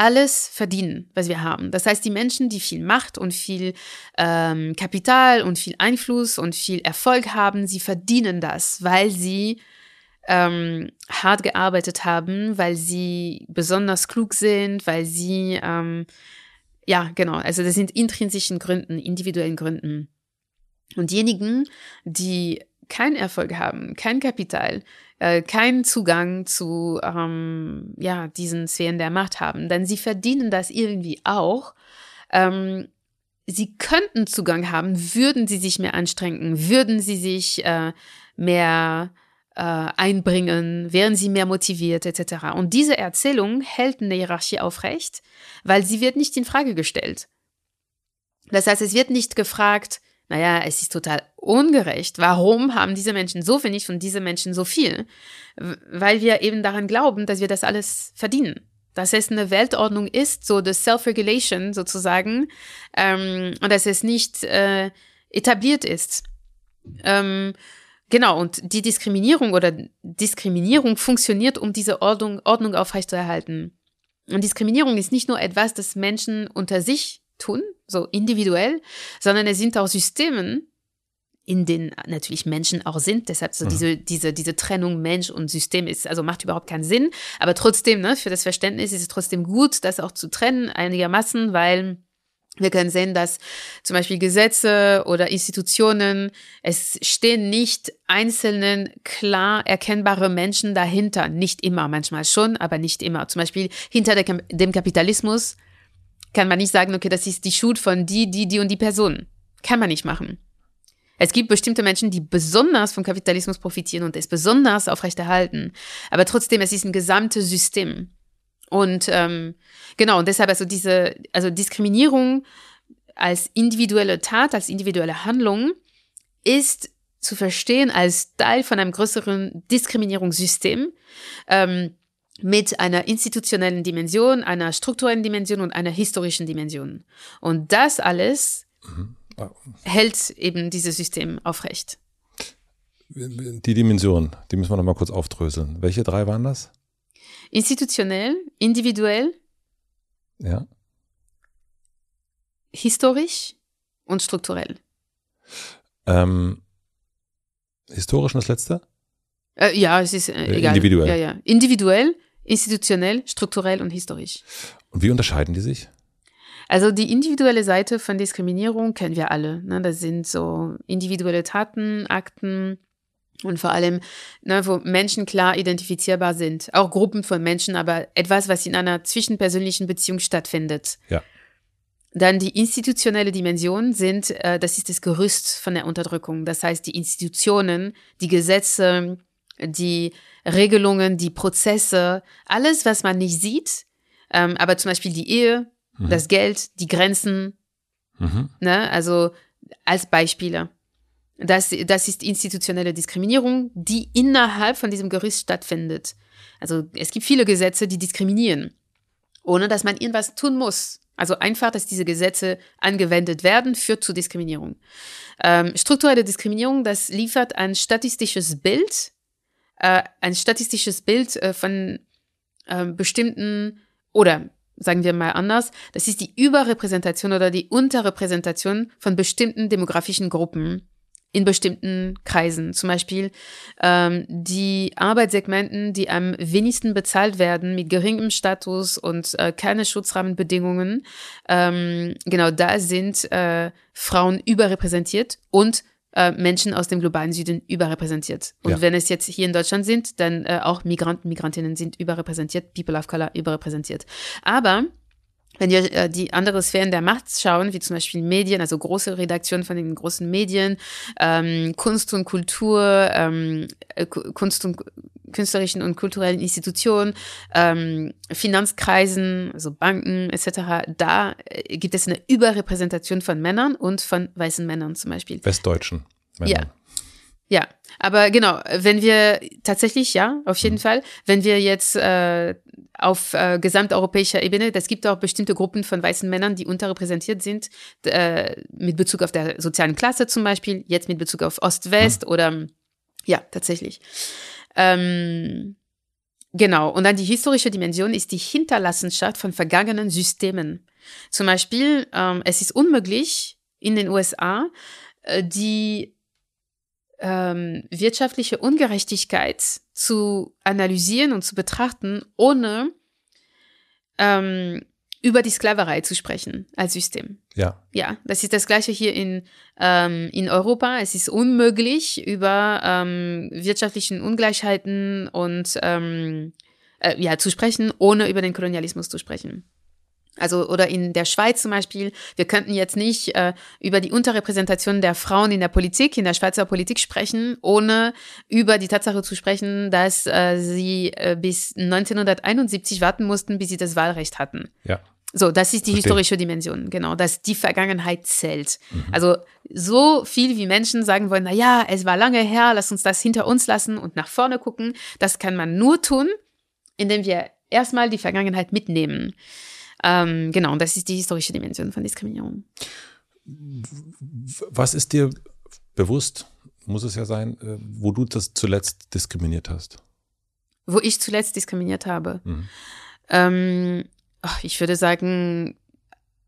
alles verdienen, was wir haben. Das heißt, die Menschen, die viel Macht und viel ähm, Kapital und viel Einfluss und viel Erfolg haben, sie verdienen das, weil sie ähm, hart gearbeitet haben, weil sie besonders klug sind, weil sie, ähm, ja, genau, also das sind intrinsischen Gründen, individuellen Gründen. Und diejenigen, die keinen Erfolg haben, kein Kapital, äh, keinen Zugang zu ähm, ja, diesen Sphären der Macht haben, denn sie verdienen das irgendwie auch. Ähm, sie könnten Zugang haben, würden sie sich mehr anstrengen, würden sie sich äh, mehr äh, einbringen, wären sie mehr motiviert etc. Und diese Erzählung hält eine Hierarchie aufrecht, weil sie wird nicht in Frage gestellt. Das heißt, es wird nicht gefragt, naja, es ist total ungerecht. Warum haben diese Menschen so wenig und diese Menschen so viel? Weil wir eben daran glauben, dass wir das alles verdienen. Dass es eine Weltordnung ist, so das Self-Regulation sozusagen, ähm, und dass es nicht äh, etabliert ist. Ähm, genau, und die Diskriminierung oder Diskriminierung funktioniert, um diese Ordnung, Ordnung aufrechtzuerhalten. Und Diskriminierung ist nicht nur etwas, das Menschen unter sich tun, so individuell, sondern es sind auch Systemen, in denen natürlich Menschen auch sind. Deshalb so mhm. diese, diese, diese Trennung Mensch und System ist, also macht überhaupt keinen Sinn. Aber trotzdem, ne, für das Verständnis ist es trotzdem gut, das auch zu trennen einigermaßen, weil wir können sehen, dass zum Beispiel Gesetze oder Institutionen, es stehen nicht einzelnen klar erkennbare Menschen dahinter. Nicht immer, manchmal schon, aber nicht immer. Zum Beispiel hinter dem Kapitalismus kann man nicht sagen, okay, das ist die Schuld von die, die, die und die Person. Kann man nicht machen. Es gibt bestimmte Menschen, die besonders vom Kapitalismus profitieren und es besonders aufrechterhalten. Aber trotzdem, es ist ein gesamtes System. Und ähm, genau, und deshalb also diese, also Diskriminierung als individuelle Tat, als individuelle Handlung ist zu verstehen als Teil von einem größeren Diskriminierungssystem. Ähm, mit einer institutionellen Dimension, einer strukturellen Dimension und einer historischen Dimension. Und das alles mhm. hält eben dieses System aufrecht. Die Dimension, die müssen wir noch mal kurz aufdröseln. Welche drei waren das? Institutionell, individuell, ja. historisch und strukturell. Ähm, historisch und das letzte? Äh, ja, es ist äh, äh egal. Individuell. Ja, ja. Individuell, institutionell, strukturell und historisch. Und wie unterscheiden die sich? Also die individuelle Seite von Diskriminierung kennen wir alle. Ne? Das sind so individuelle Taten, Akten und vor allem, ne, wo Menschen klar identifizierbar sind. Auch Gruppen von Menschen, aber etwas, was in einer zwischenpersönlichen Beziehung stattfindet. Ja. Dann die institutionelle Dimension sind, äh, das ist das Gerüst von der Unterdrückung. Das heißt, die Institutionen, die Gesetze, die Regelungen, die Prozesse, alles, was man nicht sieht, ähm, aber zum Beispiel die Ehe, mhm. das Geld, die Grenzen, mhm. ne, also als Beispiele. Das, das ist institutionelle Diskriminierung, die innerhalb von diesem Gerüst stattfindet. Also es gibt viele Gesetze, die diskriminieren, ohne dass man irgendwas tun muss. Also einfach, dass diese Gesetze angewendet werden, führt zu Diskriminierung. Ähm, strukturelle Diskriminierung, das liefert ein statistisches Bild äh, ein statistisches Bild äh, von äh, bestimmten oder sagen wir mal anders, das ist die Überrepräsentation oder die Unterrepräsentation von bestimmten demografischen Gruppen in bestimmten Kreisen. Zum Beispiel ähm, die Arbeitssegmenten, die am wenigsten bezahlt werden, mit geringem Status und äh, keine Schutzrahmenbedingungen. Ähm, genau da sind äh, Frauen überrepräsentiert und äh, Menschen aus dem globalen Süden überrepräsentiert. Und ja. wenn es jetzt hier in Deutschland sind, dann äh, auch Migranten, Migrantinnen sind überrepräsentiert, People of Color überrepräsentiert. Aber wenn wir äh, die andere Sphären der Macht schauen, wie zum Beispiel Medien, also große Redaktionen von den großen Medien, ähm, Kunst und Kultur, ähm, äh, Kunst und künstlerischen und kulturellen Institutionen, ähm, Finanzkreisen, also Banken etc., da äh, gibt es eine Überrepräsentation von Männern und von weißen Männern zum Beispiel. Westdeutschen Männern. Ja. Ja, aber genau, wenn wir tatsächlich, ja, auf jeden mhm. Fall, wenn wir jetzt äh, auf äh, gesamteuropäischer Ebene, das gibt auch bestimmte Gruppen von weißen Männern, die unterrepräsentiert sind, äh, mit Bezug auf der sozialen Klasse zum Beispiel, jetzt mit Bezug auf Ost-West mhm. oder ja, tatsächlich. Ähm, Genau. Und dann die historische Dimension ist die Hinterlassenschaft von vergangenen Systemen. Zum Beispiel, ähm, es ist unmöglich in den USA, äh, die ähm, wirtschaftliche Ungerechtigkeit zu analysieren und zu betrachten, ohne ähm, über die Sklaverei zu sprechen als System. Ja. Ja, das ist das Gleiche hier in, ähm, in Europa. Es ist unmöglich, über ähm, wirtschaftlichen Ungleichheiten und ähm, äh, ja, zu sprechen, ohne über den Kolonialismus zu sprechen. Also oder in der Schweiz zum Beispiel, wir könnten jetzt nicht äh, über die Unterrepräsentation der Frauen in der Politik, in der Schweizer Politik sprechen, ohne über die Tatsache zu sprechen, dass äh, sie äh, bis 1971 warten mussten, bis sie das Wahlrecht hatten. Ja. So, das ist die Verstehe. historische Dimension, genau, dass die Vergangenheit zählt. Also so viel wie Menschen sagen wollen, na ja, es war lange her, lass uns das hinter uns lassen und nach vorne gucken, das kann man nur tun, indem wir erstmal die Vergangenheit mitnehmen. Ähm, genau, und das ist die historische Dimension von Diskriminierung. Was ist dir bewusst, muss es ja sein, äh, wo du das zuletzt diskriminiert hast? Wo ich zuletzt diskriminiert habe. Mhm. Ähm, ich würde sagen,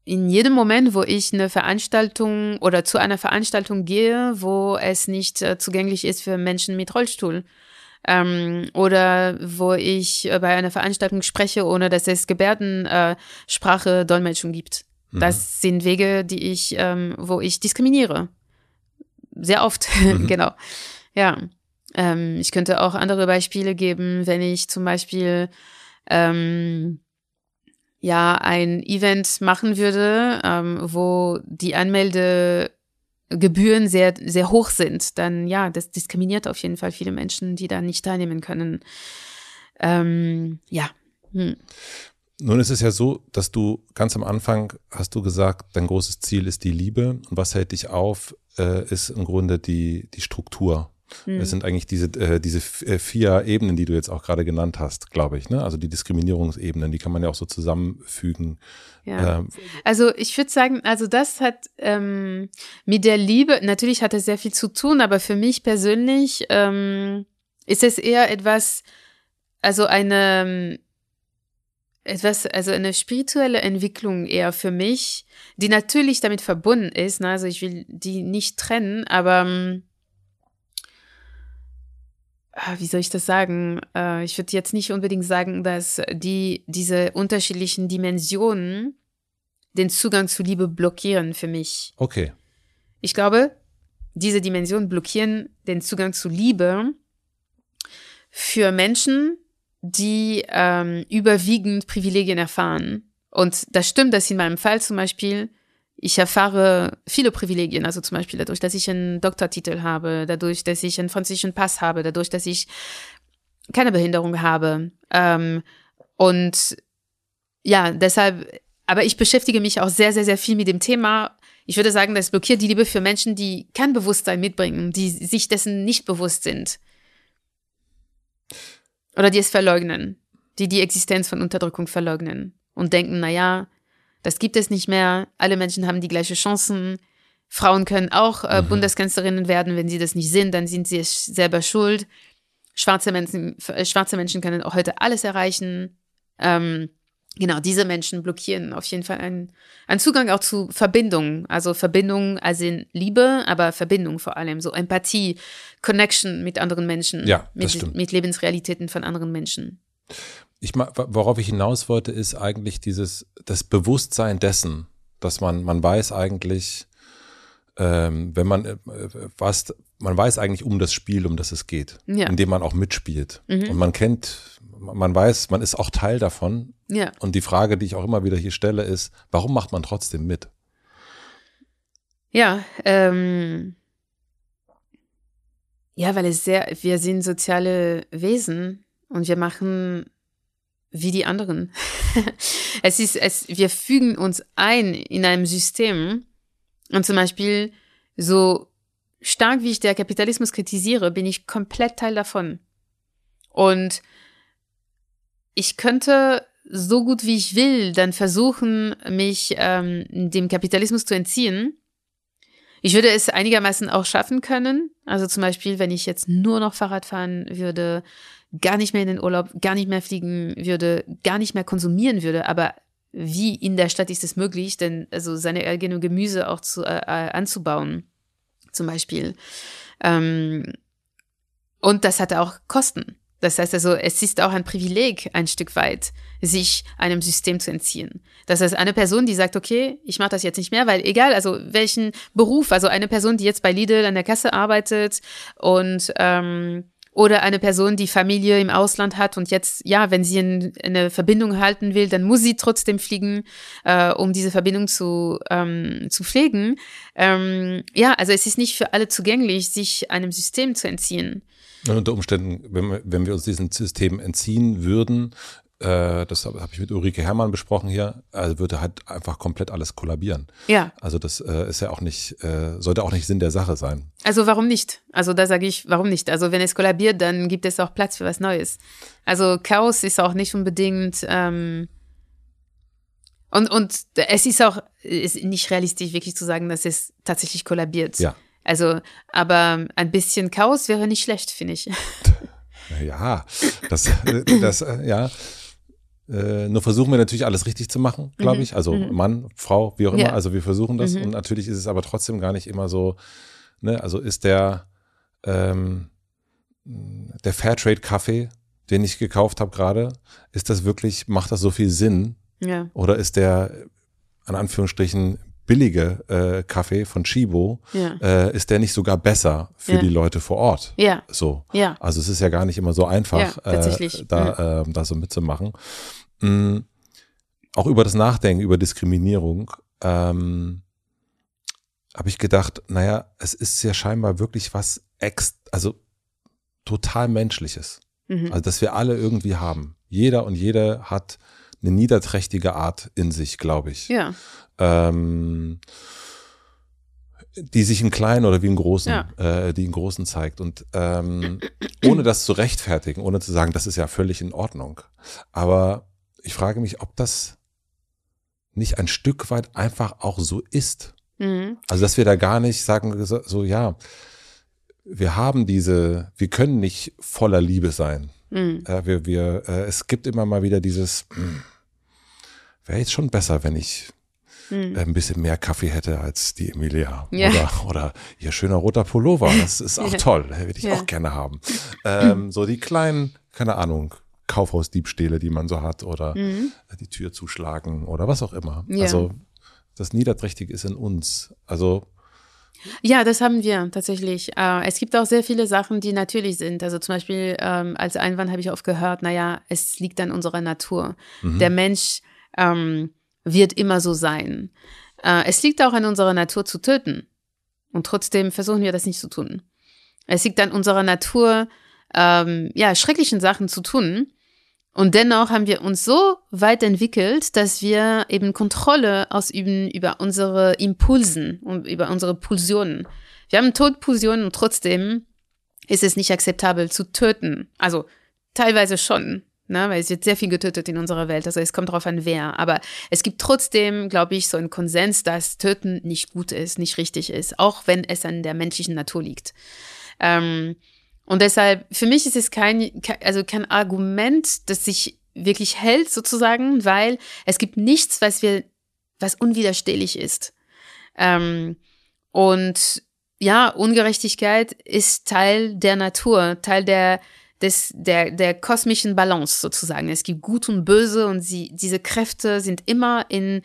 in jedem Moment, wo ich eine Veranstaltung oder zu einer Veranstaltung gehe, wo es nicht äh, zugänglich ist für Menschen mit Rollstuhl. Ähm, oder wo ich äh, bei einer Veranstaltung spreche, ohne dass es Gebärdensprache, äh, Dolmetschung gibt. Das sind Wege, die ich, ähm, wo ich diskriminiere. Sehr oft, genau. Ja. Ähm, ich könnte auch andere Beispiele geben, wenn ich zum Beispiel ähm, ja ein Event machen würde, ähm, wo die Anmeldegebühren sehr sehr hoch sind, dann ja, das diskriminiert auf jeden Fall viele Menschen, die da nicht teilnehmen können. Ähm, ja. Hm. Nun ist es ja so, dass du ganz am Anfang hast du gesagt, dein großes Ziel ist die Liebe und was hält dich auf, äh, ist im Grunde die, die Struktur. Es sind eigentlich diese, äh, diese äh, vier Ebenen, die du jetzt auch gerade genannt hast, glaube ich. Ne? Also die Diskriminierungsebenen, die kann man ja auch so zusammenfügen. Ja. Ähm, Also ich würde sagen, also das hat ähm, mit der Liebe, natürlich hat es sehr viel zu tun, aber für mich persönlich ähm, ist es eher etwas, also eine etwas, also eine spirituelle Entwicklung eher für mich, die natürlich damit verbunden ist. Ne? Also ich will die nicht trennen, aber wie soll ich das sagen? Äh, ich würde jetzt nicht unbedingt sagen, dass die diese unterschiedlichen Dimensionen den Zugang zu Liebe blockieren für mich. okay. Ich glaube, diese Dimensionen blockieren den Zugang zu Liebe für Menschen, die ähm, überwiegend Privilegien erfahren. Und das stimmt, dass in meinem Fall zum Beispiel ich erfahre viele Privilegien, also zum Beispiel dadurch, dass ich einen Doktortitel habe, dadurch, dass ich einen französischen Pass habe, dadurch, dass ich keine Behinderung habe. Ähm, und ja, deshalb, aber ich beschäftige mich auch sehr, sehr, sehr viel mit dem Thema. Ich würde sagen, das blockiert die Liebe für Menschen, die kein Bewusstsein mitbringen, die sich dessen nicht bewusst sind. Oder die es verleugnen, die die Existenz von Unterdrückung verleugnen und denken, na ja, das gibt es nicht mehr, alle Menschen haben die gleichen Chancen, Frauen können auch äh, Bundeskanzlerinnen werden, wenn sie das nicht sind, dann sind sie es selber schuld. Schwarze Menschen, äh, schwarze Menschen können auch heute alles erreichen. Ähm, genau, diese Menschen blockieren auf jeden Fall einen, einen Zugang auch zu Verbindung. Also Verbindung, also in Liebe, aber Verbindung vor allem, so Empathie, Connection mit anderen Menschen, Ja, mit, mit Lebensrealitäten von anderen Menschen. Ich, worauf ich hinaus wollte, ist eigentlich dieses, das Bewusstsein dessen, dass man, man weiß eigentlich, ähm, wenn man äh, was, man weiß eigentlich um das Spiel, um das es geht, Ja. in dem man auch mitspielt. Und man kennt, man weiß, man ist auch Teil davon. Ja. Und die Frage, die ich auch immer wieder hier stelle, ist, warum macht man trotzdem mit? Ja, ähm, ja, weil es sehr, wir sind soziale Wesen und wir machen wie die anderen. es ist, es, wir fügen uns ein in einem System und zum Beispiel so stark wie ich der Kapitalismus kritisiere, bin ich komplett Teil davon. Und ich könnte so gut wie ich will dann versuchen, mich ähm, dem Kapitalismus zu entziehen. Ich würde es einigermaßen auch schaffen können. Also zum Beispiel, wenn ich jetzt nur noch Fahrrad fahren würde, gar nicht mehr in den Urlaub, gar nicht mehr fliegen würde, gar nicht mehr konsumieren würde. Aber wie in der Stadt ist es möglich, denn also seine eigene Gemüse auch zu, äh, äh, anzubauen, zum Beispiel. Ähm, und das hat auch Kosten. Das heißt also, es ist auch ein Privileg, ein Stück weit, sich einem System zu entziehen. Das heißt, eine Person, die sagt, okay, ich mache das jetzt nicht mehr, weil egal, also welchen Beruf, also eine Person, die jetzt bei Lidl an der Kasse arbeitet und ähm, oder eine Person, die Familie im Ausland hat und jetzt, ja, wenn sie in, eine Verbindung halten will, dann muss sie trotzdem fliegen, äh, um diese Verbindung zu, ähm, zu pflegen. Ähm, ja, also es ist nicht für alle zugänglich, sich einem System zu entziehen. Und unter Umständen, wenn, wenn wir uns diesem System entziehen würden, äh, das habe ich mit Ulrike Herrmann besprochen hier, also würde halt einfach komplett alles kollabieren. Ja. Also das äh, ist ja auch nicht, äh, sollte auch nicht Sinn der Sache sein. Also warum nicht? Also da sage ich, warum nicht? Also wenn es kollabiert, dann gibt es auch Platz für was Neues. Also Chaos ist auch nicht unbedingt ähm, und, und es ist auch ist nicht realistisch, wirklich zu sagen, dass es tatsächlich kollabiert. Ja. Also, aber ein bisschen Chaos wäre nicht schlecht, finde ich. Ja, das, das, ja. Äh, nur versuchen wir natürlich alles richtig zu machen, glaube Mhm. ich. Also Mhm. Mann, Frau, wie auch immer. Ja. Also wir versuchen das. Mhm. Und natürlich ist es aber trotzdem gar nicht immer so, ne, also ist der, ähm, der Fairtrade-Kaffee, den ich gekauft habe gerade, ist das wirklich, macht das so viel Sinn? Ja. Oder ist der, an Anführungsstrichen, billige äh, Kaffee von Chibo, Ja. äh, ist der nicht sogar besser für Ja. die Leute vor Ort? Ja. So. Ja. Also es ist ja gar nicht immer so einfach, Ja, äh, da, ähm, da so mitzumachen. Mm, auch über das Nachdenken, über Diskriminierung, ähm, habe ich gedacht, naja, es ist ja scheinbar wirklich was ex, also total Menschliches. Mhm. Also, dass wir alle irgendwie haben. Jeder und jede hat eine niederträchtige Art in sich, glaube ich. Ja. Ähm, die sich in kleinen oder wie im großen, Ja. äh, die in großen zeigt. Und ähm, ohne das zu rechtfertigen, ohne zu sagen, das ist ja völlig in Ordnung. Aber ich frage mich, ob das nicht ein Stück weit einfach auch so ist. Mhm. Also, dass wir da gar nicht sagen, so, so ja, wir haben diese, wir können nicht voller Liebe sein. Mhm. Äh, wir, wir, äh, es gibt immer mal wieder dieses, wäre jetzt schon besser, wenn ich Mhm. äh, ein bisschen mehr Kaffee hätte als die Emilia. Ja. Oder, oder ihr schöner roter Pullover, das ist auch Ja. toll, äh, würde ich Ja. auch gerne haben. Ähm, so die kleinen, keine Ahnung, Kaufhausdiebstähle, die man so hat oder Mhm. die Tür zuschlagen oder was auch immer. Ja. Also das Niederträchtige ist in uns. Also Ja, das haben wir tatsächlich. Äh, es gibt auch sehr viele Sachen, die natürlich sind. Also zum Beispiel ähm, als Einwand habe ich oft gehört, naja, es liegt an unserer Natur. Der Mensch ähm, wird immer so sein. Äh, es liegt auch an unserer Natur zu töten. Und trotzdem versuchen wir das nicht zu tun. Es liegt an unserer Natur, ähm, ja, schrecklichen Sachen zu tun. Und dennoch haben wir uns so weit entwickelt, dass wir eben Kontrolle ausüben über unsere Impulsen und über unsere Pulsionen. Wir haben Todpulsionen und trotzdem ist es nicht akzeptabel zu töten. Also teilweise schon, ne, weil es wird sehr viel getötet in unserer Welt. Also es kommt darauf an, wer. Aber es gibt trotzdem, glaube ich, so einen Konsens, dass Töten nicht gut ist, nicht richtig ist, auch wenn es an der menschlichen Natur liegt. Ähm, und deshalb, für mich ist es kein, ke- also kein Argument, das sich wirklich hält, sozusagen, weil es gibt nichts, was wir, was unwiderstehlich ist. Ähm, und ja, Ungerechtigkeit ist Teil der Natur, Teil der, des, der, der kosmischen Balance sozusagen. Es gibt Gut und Böse und sie, diese Kräfte sind immer in,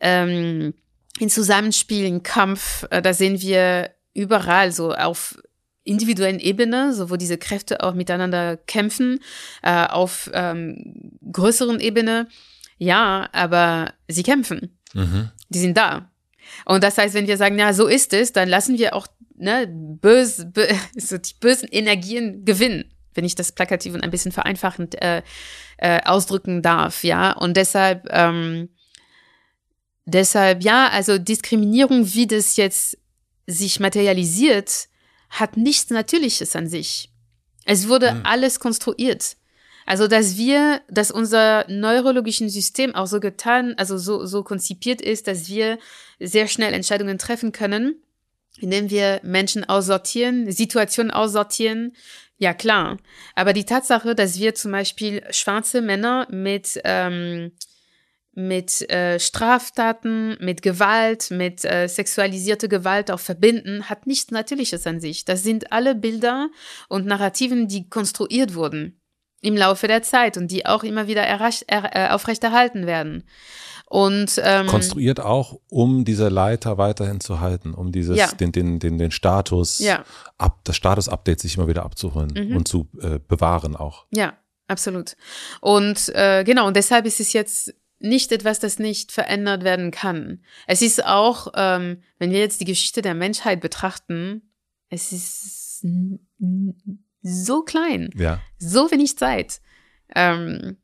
ähm, in Zusammenspiel, in Kampf. Äh, Da sehen wir überall so auf individuellen Ebene, so wo diese Kräfte auch miteinander kämpfen, äh, auf ähm, größeren Ebene. Ja, aber sie kämpfen. mhm. Die sind da. Und das heißt, wenn wir sagen, ja, so ist es, dann lassen wir auch ne, böse, bö so die bösen Energien gewinnen, wenn ich das plakativ und ein bisschen vereinfachend äh, äh, ausdrücken darf, ja. Und deshalb, ähm, deshalb, ja, also Diskriminierung, wie das jetzt sich materialisiert, hat nichts Natürliches an sich. Es wurde Mhm. alles konstruiert. Also, dass wir, dass unser neurologischen System auch so getan, also so, so konzipiert ist, dass wir sehr schnell Entscheidungen treffen können, indem wir Menschen aussortieren, Situationen aussortieren. Ja, klar. Aber die Tatsache, dass wir zum Beispiel schwarze Männer mit, ähm, mit äh, Straftaten, mit Gewalt, mit äh, sexualisierter Gewalt auch verbinden, hat nichts Natürliches an sich. Das sind alle Bilder und Narrativen, die konstruiert wurden im Laufe der Zeit und die auch immer wieder er, äh, aufrechterhalten werden. Und, ähm, Konstruiert auch, um diese Leiter weiterhin zu halten, um dieses, Ja. den, den, den, den Status, Ja. ab, das Status-Update sich immer wieder abzuholen Mhm. und zu äh, bewahren auch. Ja, absolut. Und äh, genau, und deshalb ist es jetzt nicht etwas, das nicht verändert werden kann. Es ist auch, ähm, wenn wir jetzt die Geschichte der Menschheit betrachten, es ist so klein, Ja. so wenig Zeit. Ähm,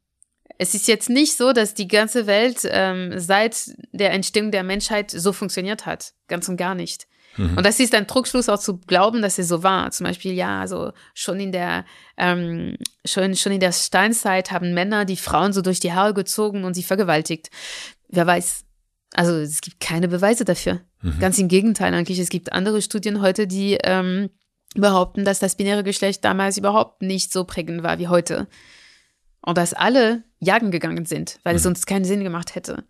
es ist jetzt nicht so, dass die ganze Welt ähm, seit der Entstehung der Menschheit so funktioniert hat. Ganz und gar nicht. Mhm. Und das ist ein Trugschluss auch zu glauben, dass es so war. Zum Beispiel, ja, also schon in der, ähm, schon, schon in der Steinzeit haben Männer die Frauen so durch die Haare gezogen und sie vergewaltigt. Wer weiß. Also es gibt keine Beweise dafür. Mhm. Ganz im Gegenteil eigentlich. Es gibt andere Studien heute, die ähm, behaupten, dass das binäre Geschlecht damals überhaupt nicht so prägend war wie heute. Und dass alle jagen gegangen sind, weil es Mhm. sonst keinen Sinn gemacht hätte.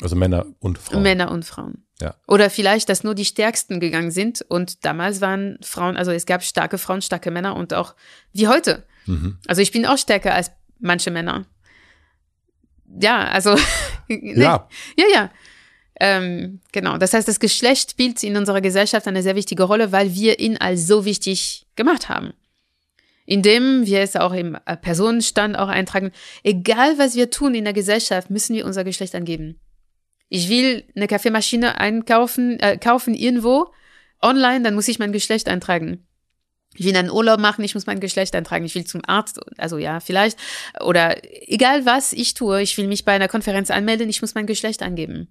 Also Männer und Frauen. Männer und Frauen. Ja. Oder vielleicht, dass nur die Stärksten gegangen sind und damals waren Frauen, also es gab starke Frauen, starke Männer und auch wie heute. Mhm. Also ich bin auch stärker als manche Männer. Ja, also. nee. Ja, Ja, ja. Ähm, genau. Das heißt, das Geschlecht spielt in unserer Gesellschaft eine sehr wichtige Rolle, weil wir ihn als so wichtig gemacht haben. Indem wir es auch im äh, Personenstand auch eintragen. Egal, was wir tun in der Gesellschaft, müssen wir unser Geschlecht angeben. Ich will eine Kaffeemaschine einkaufen, äh, kaufen irgendwo online, dann muss ich mein Geschlecht eintragen. Ich will einen Urlaub machen, ich muss mein Geschlecht eintragen. Ich will zum Arzt, also ja, vielleicht. Oder egal was ich tue, ich will mich bei einer Konferenz anmelden, ich muss mein Geschlecht angeben.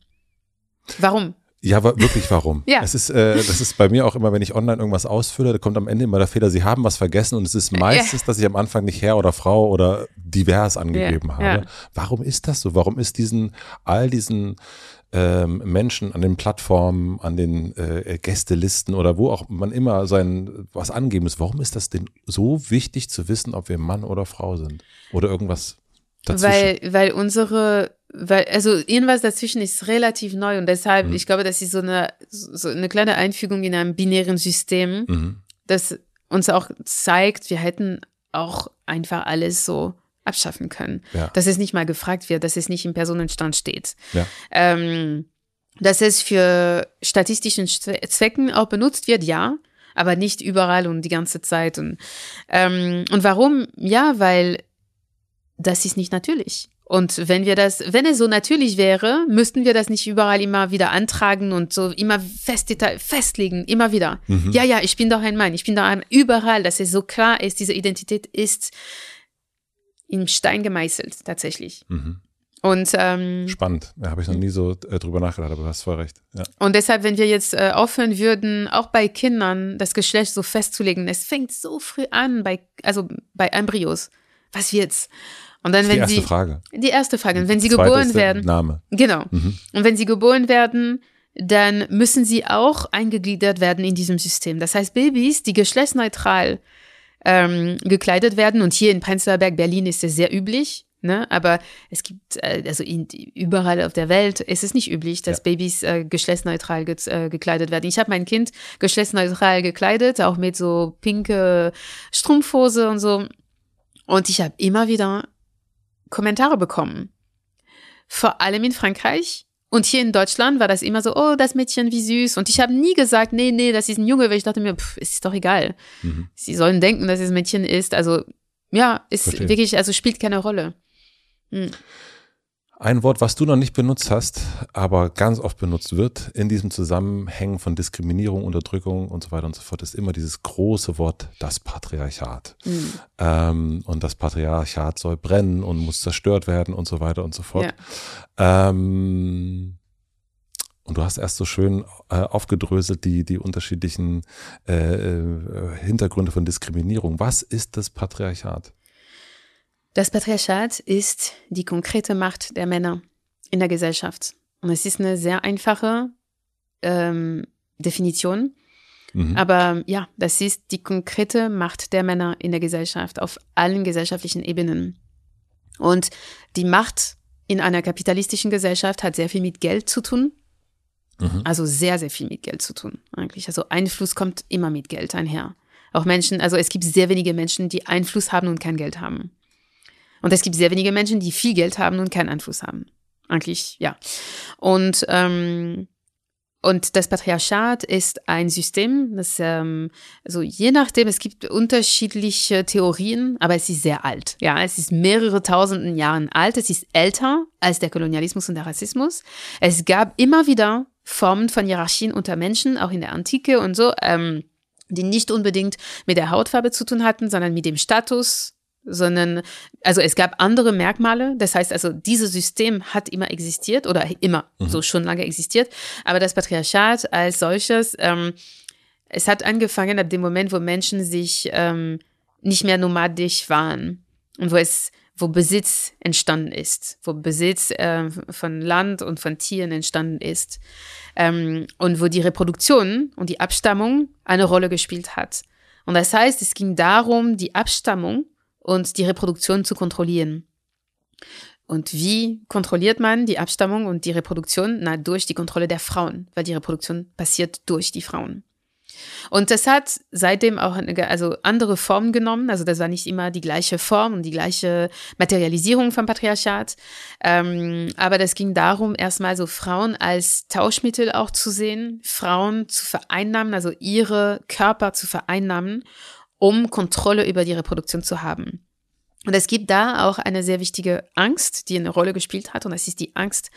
Warum? Ja, wirklich, warum? Ja. Es ist, äh, das ist bei mir auch immer, wenn ich online irgendwas ausfülle, da kommt am Ende immer der Fehler, Sie haben was vergessen und es ist meistens, dass ich am Anfang nicht Herr oder Frau oder divers angegeben Ja, habe. ja. Warum ist das so? Warum ist diesen, all diesen ähm, Menschen an den Plattformen, an den äh, Gästelisten oder wo auch man immer sein was angeben muss, warum ist das denn so wichtig zu wissen, ob wir Mann oder Frau sind? Oder irgendwas dazwischen? Weil, weil unsere, weil, also irgendwas dazwischen ist relativ neu und deshalb, Mhm. ich glaube, das ist so eine, so eine kleine Einfügung in einem binären System, mhm. das uns auch zeigt, wir hätten auch einfach alles so abschaffen können. Ja. Dass es nicht mal gefragt wird, dass es nicht im Personenstand steht. Ja. Ähm, dass es für statistischen Zwe- Zwecken auch benutzt wird, ja, aber nicht überall und die ganze Zeit. Und, ähm, und warum? Ja, weil das ist nicht natürlich. Und wenn wir das, wenn es so natürlich wäre, müssten wir das nicht überall immer wieder antragen und so immer fest, festlegen, immer wieder. Mhm. Ja, ja, ich bin doch ein Mann, ich bin doch ein, überall, dass es so klar ist, diese Identität ist im Stein gemeißelt, tatsächlich. Mhm. Und, ähm, Spannend. Da habe ich noch nie so äh, drüber nachgedacht, aber du hast voll recht. Ja. und deshalb, wenn wir jetzt äh, aufhören würden, auch bei Kindern das Geschlecht so festzulegen, es fängt so früh an, bei, also bei Embryos. Was wird's? Und dann, wenn die erste sie, Frage. die erste Frage, und wenn sie geboren ist der werden, Name. genau. Mhm. Und wenn sie geboren werden, dann müssen sie auch eingegliedert werden in diesem System. Das heißt, Babys, die geschlechtsneutral ähm, gekleidet werden, und hier in Prenzlauer Berg, Berlin ist es sehr üblich, ne? aber es gibt, äh, also in, überall auf der Welt ist es nicht üblich, dass Ja. Babys äh, geschlechtsneutral ge äh, gekleidet werden. Ich habe mein Kind geschlechtsneutral gekleidet, auch mit so pinke Strumpfhose und so. Und ich habe immer wieder Kommentare bekommen. Vor allem in Frankreich. Und hier in Deutschland war das immer so, oh, das Mädchen, wie süß. Und ich habe nie gesagt, nee, nee, das ist ein Junge, weil ich dachte mir, pff, es ist doch egal. Mhm. Sie sollen denken, dass es ein Mädchen ist. Also, ja, ist Verstehe. wirklich, also spielt keine Rolle. Hm. Ein Wort, was du noch nicht benutzt hast, aber ganz oft benutzt wird in diesem Zusammenhängen von Diskriminierung, Unterdrückung und so weiter und so fort, ist immer dieses große Wort, das Patriarchat. Hm. Ähm, und das Patriarchat soll brennen und muss zerstört werden und so weiter und so fort. Ja. Ähm, und du hast erst so schön äh, aufgedröselt die, die unterschiedlichen äh, äh, Hintergründe von Diskriminierung. Was ist das Patriarchat? Das Patriarchat ist die konkrete Macht der Männer in der Gesellschaft. Und es ist eine sehr einfache ähm, Definition. Mhm. Aber ja, das ist die konkrete Macht der Männer in der Gesellschaft auf allen gesellschaftlichen Ebenen. Und die Macht in einer kapitalistischen Gesellschaft hat sehr viel mit Geld zu tun. Mhm. Also sehr, sehr viel mit Geld zu tun, eigentlich. Also Einfluss kommt immer mit Geld einher. Auch Menschen, also es gibt sehr wenige Menschen, die Einfluss haben und kein Geld haben. Und es gibt sehr wenige Menschen, die viel Geld haben und keinen Einfluss haben. Eigentlich, ja. Und ähm, und das Patriarchat ist ein System, das, ähm, also je nachdem, es gibt unterschiedliche Theorien, aber es ist sehr alt. Ja, es ist mehrere tausenden Jahren alt. Es ist älter als der Kolonialismus und der Rassismus. Es gab immer wieder Formen von Hierarchien unter Menschen, auch in der Antike und so, ähm, die nicht unbedingt mit der Hautfarbe zu tun hatten, sondern mit dem Status, sondern also es gab andere Merkmale. Das heißt also, dieses System hat immer existiert oder immer mhm. so schon lange existiert. Aber das Patriarchat als solches, ähm, es hat angefangen ab dem Moment, wo Menschen sich ähm, nicht mehr nomadisch waren und wo es wo Besitz entstanden ist, wo Besitz äh, von Land und von Tieren entstanden ist ähm, und wo die Reproduktion und die Abstammung eine Rolle gespielt hat. Und das heißt, es ging darum, die Abstammung und die Reproduktion zu kontrollieren. Und wie kontrolliert man die Abstammung und die Reproduktion? Na, durch die Kontrolle der Frauen, weil die Reproduktion passiert durch die Frauen. Und das hat seitdem auch eine, also andere Formen genommen. Also das war nicht immer die gleiche Form und die gleiche Materialisierung vom Patriarchat. Ähm, aber das ging darum, erstmal so Frauen als Tauschmittel auch zu sehen, Frauen zu vereinnahmen, also ihre Körper zu vereinnahmen um Kontrolle über die Reproduktion zu haben. Und es gibt da auch eine sehr wichtige Angst, die eine Rolle gespielt hat, und das ist die Angst,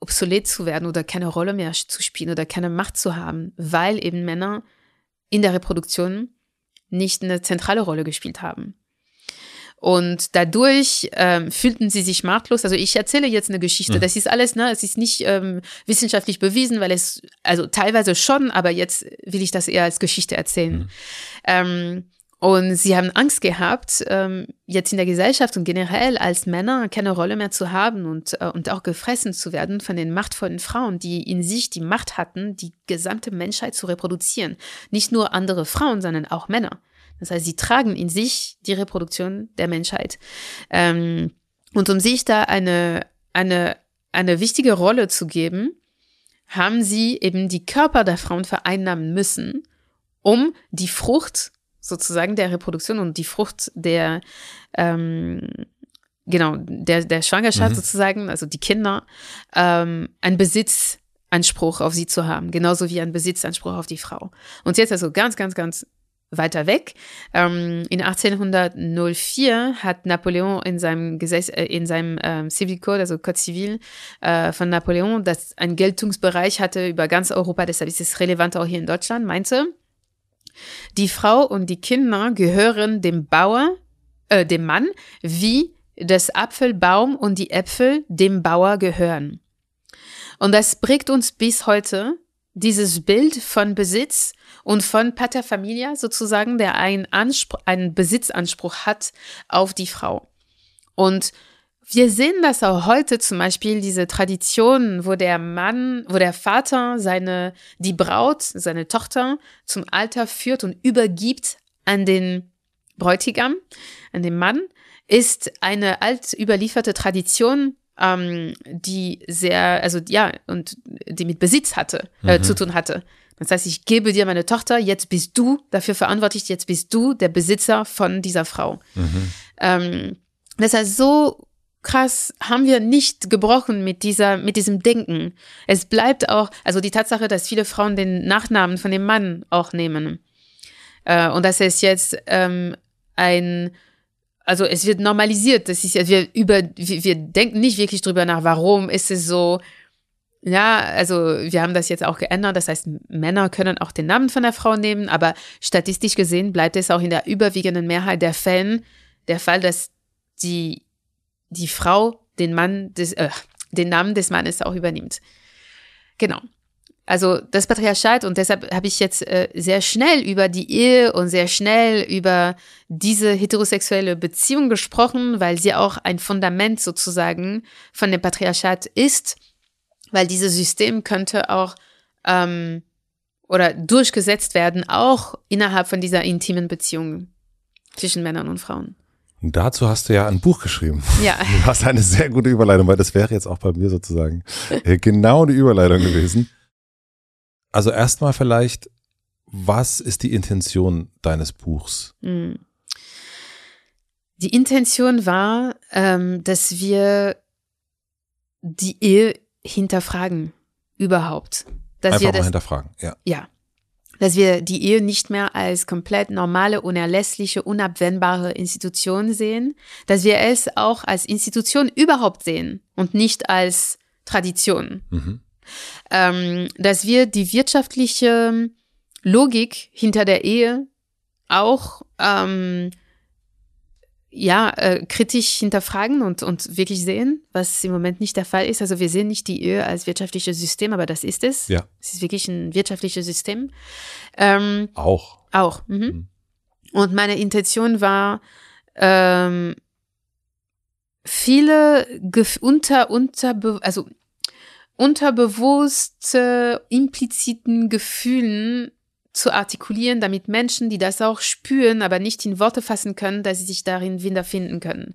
obsolet zu werden oder keine Rolle mehr zu spielen oder keine Macht zu haben, weil eben Männer in der Reproduktion nicht eine zentrale Rolle gespielt haben. Und dadurch ähm, fühlten sie sich machtlos. Also ich erzähle jetzt eine Geschichte. Mhm. Das ist alles, ne, es ist nicht ähm, wissenschaftlich bewiesen, weil es, also teilweise schon, aber jetzt will ich das eher als Geschichte erzählen. Mhm. Ähm, und sie haben Angst gehabt, ähm, jetzt in der Gesellschaft und generell als Männer keine Rolle mehr zu haben und, äh, und auch gefressen zu werden von den machtvollen Frauen, die in sich die Macht hatten, die gesamte Menschheit zu reproduzieren. Nicht nur andere Frauen, sondern auch Männer. Das heißt, sie tragen in sich die Reproduktion der Menschheit. Ähm, und um sich da eine, eine, eine wichtige Rolle zu geben, haben sie eben die Körper der Frauen vereinnahmen müssen, um die Frucht sozusagen der Reproduktion und die Frucht der, ähm, genau, der, der Schwangerschaft mhm. sozusagen, also die Kinder, ähm, einen Besitzanspruch auf sie zu haben, genauso wie ein Besitzanspruch auf die Frau. Und jetzt also ganz, ganz, ganz weiter weg. Ähm, in 1804 hat Napoleon in seinem Gesetz, äh, in seinem äh, Civil Code, also Code Civil äh, von Napoleon, das einen Geltungsbereich hatte über ganz Europa, deshalb ist es relevant auch hier in Deutschland, meinte, die Frau und die Kinder gehören dem Bauer, äh, dem Mann, wie das Apfelbaum und die Äpfel dem Bauer gehören. Und das prägt uns bis heute, dieses Bild von Besitz und von Pater Familia sozusagen, der einen, Anspruch, einen Besitzanspruch hat auf die Frau. Und wir sehen das auch heute zum Beispiel, diese Tradition, wo der Mann, wo der Vater seine, die Braut, seine Tochter zum Alter führt und übergibt an den Bräutigam, an den Mann, ist eine alt überlieferte Tradition, ähm, die sehr, also ja, und die mit Besitz hatte, äh, mhm. zu tun hatte. Das heißt, ich gebe dir meine Tochter, jetzt bist du dafür verantwortlich, jetzt bist du der Besitzer von dieser Frau. Mhm. Ähm, das heißt, so krass haben wir nicht gebrochen mit dieser, mit diesem Denken. Es bleibt auch, also die Tatsache, dass viele Frauen den Nachnamen von dem Mann auch nehmen. Äh, und dass es jetzt ähm, ein, also es wird normalisiert. Das ist ja, wir über, wir, wir denken nicht wirklich drüber nach, warum ist es so, ja, also wir haben das jetzt auch geändert. Das heißt, Männer können auch den Namen von der Frau nehmen, aber statistisch gesehen bleibt es auch in der überwiegenden Mehrheit der Fällen der Fall, dass die, die Frau den Mann des, äh, den Namen des Mannes auch übernimmt. Genau. Also das Patriarchat und deshalb habe ich jetzt äh, sehr schnell über die Ehe und sehr schnell über diese heterosexuelle Beziehung gesprochen, weil sie auch ein Fundament sozusagen von dem Patriarchat ist weil dieses System könnte auch ähm, oder durchgesetzt werden, auch innerhalb von dieser intimen Beziehung zwischen Männern und Frauen. Und dazu hast du ja ein Buch geschrieben. Ja. Du hast eine sehr gute Überleitung, weil das wäre jetzt auch bei mir sozusagen äh, genau die Überleitung gewesen. Also erstmal vielleicht, was ist die Intention deines Buchs? Hm. Die Intention war, ähm, dass wir die Ehe hinterfragen, überhaupt. Dass Einfach wir mal das, hinterfragen, ja. ja, dass wir die Ehe nicht mehr als komplett normale, unerlässliche, unabwendbare Institution sehen, dass wir es auch als Institution überhaupt sehen und nicht als Tradition. Mhm. Ähm, dass wir die wirtschaftliche Logik hinter der Ehe auch ähm, ja, äh, kritisch hinterfragen und, und wirklich sehen, was im Moment nicht der Fall ist. Also wir sehen nicht die Ehe als wirtschaftliches System, aber das ist es. Ja. Es ist wirklich ein wirtschaftliches System. Ähm, Auch. auch. Mhm. Mhm. Und meine Intention war, ähm, viele unter, unter, also unterbewusste, impliziten Gefühlen zu artikulieren, damit Menschen, die das auch spüren, aber nicht in Worte fassen können, dass sie sich darin wiederfinden können.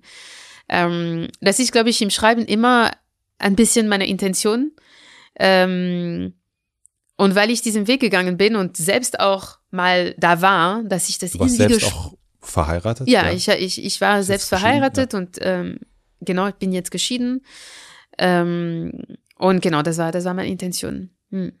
Ähm, das ist, glaube ich, im Schreiben immer ein bisschen meine Intention. Ähm, und weil ich diesen Weg gegangen bin und selbst auch mal da war, dass ich das Du warst selbst auch verheiratet? ja, ich, ich, ich war selbst verheiratet und ähm, genau, ich bin jetzt geschieden. Ähm, und genau, das war, das war meine Intention. Hm.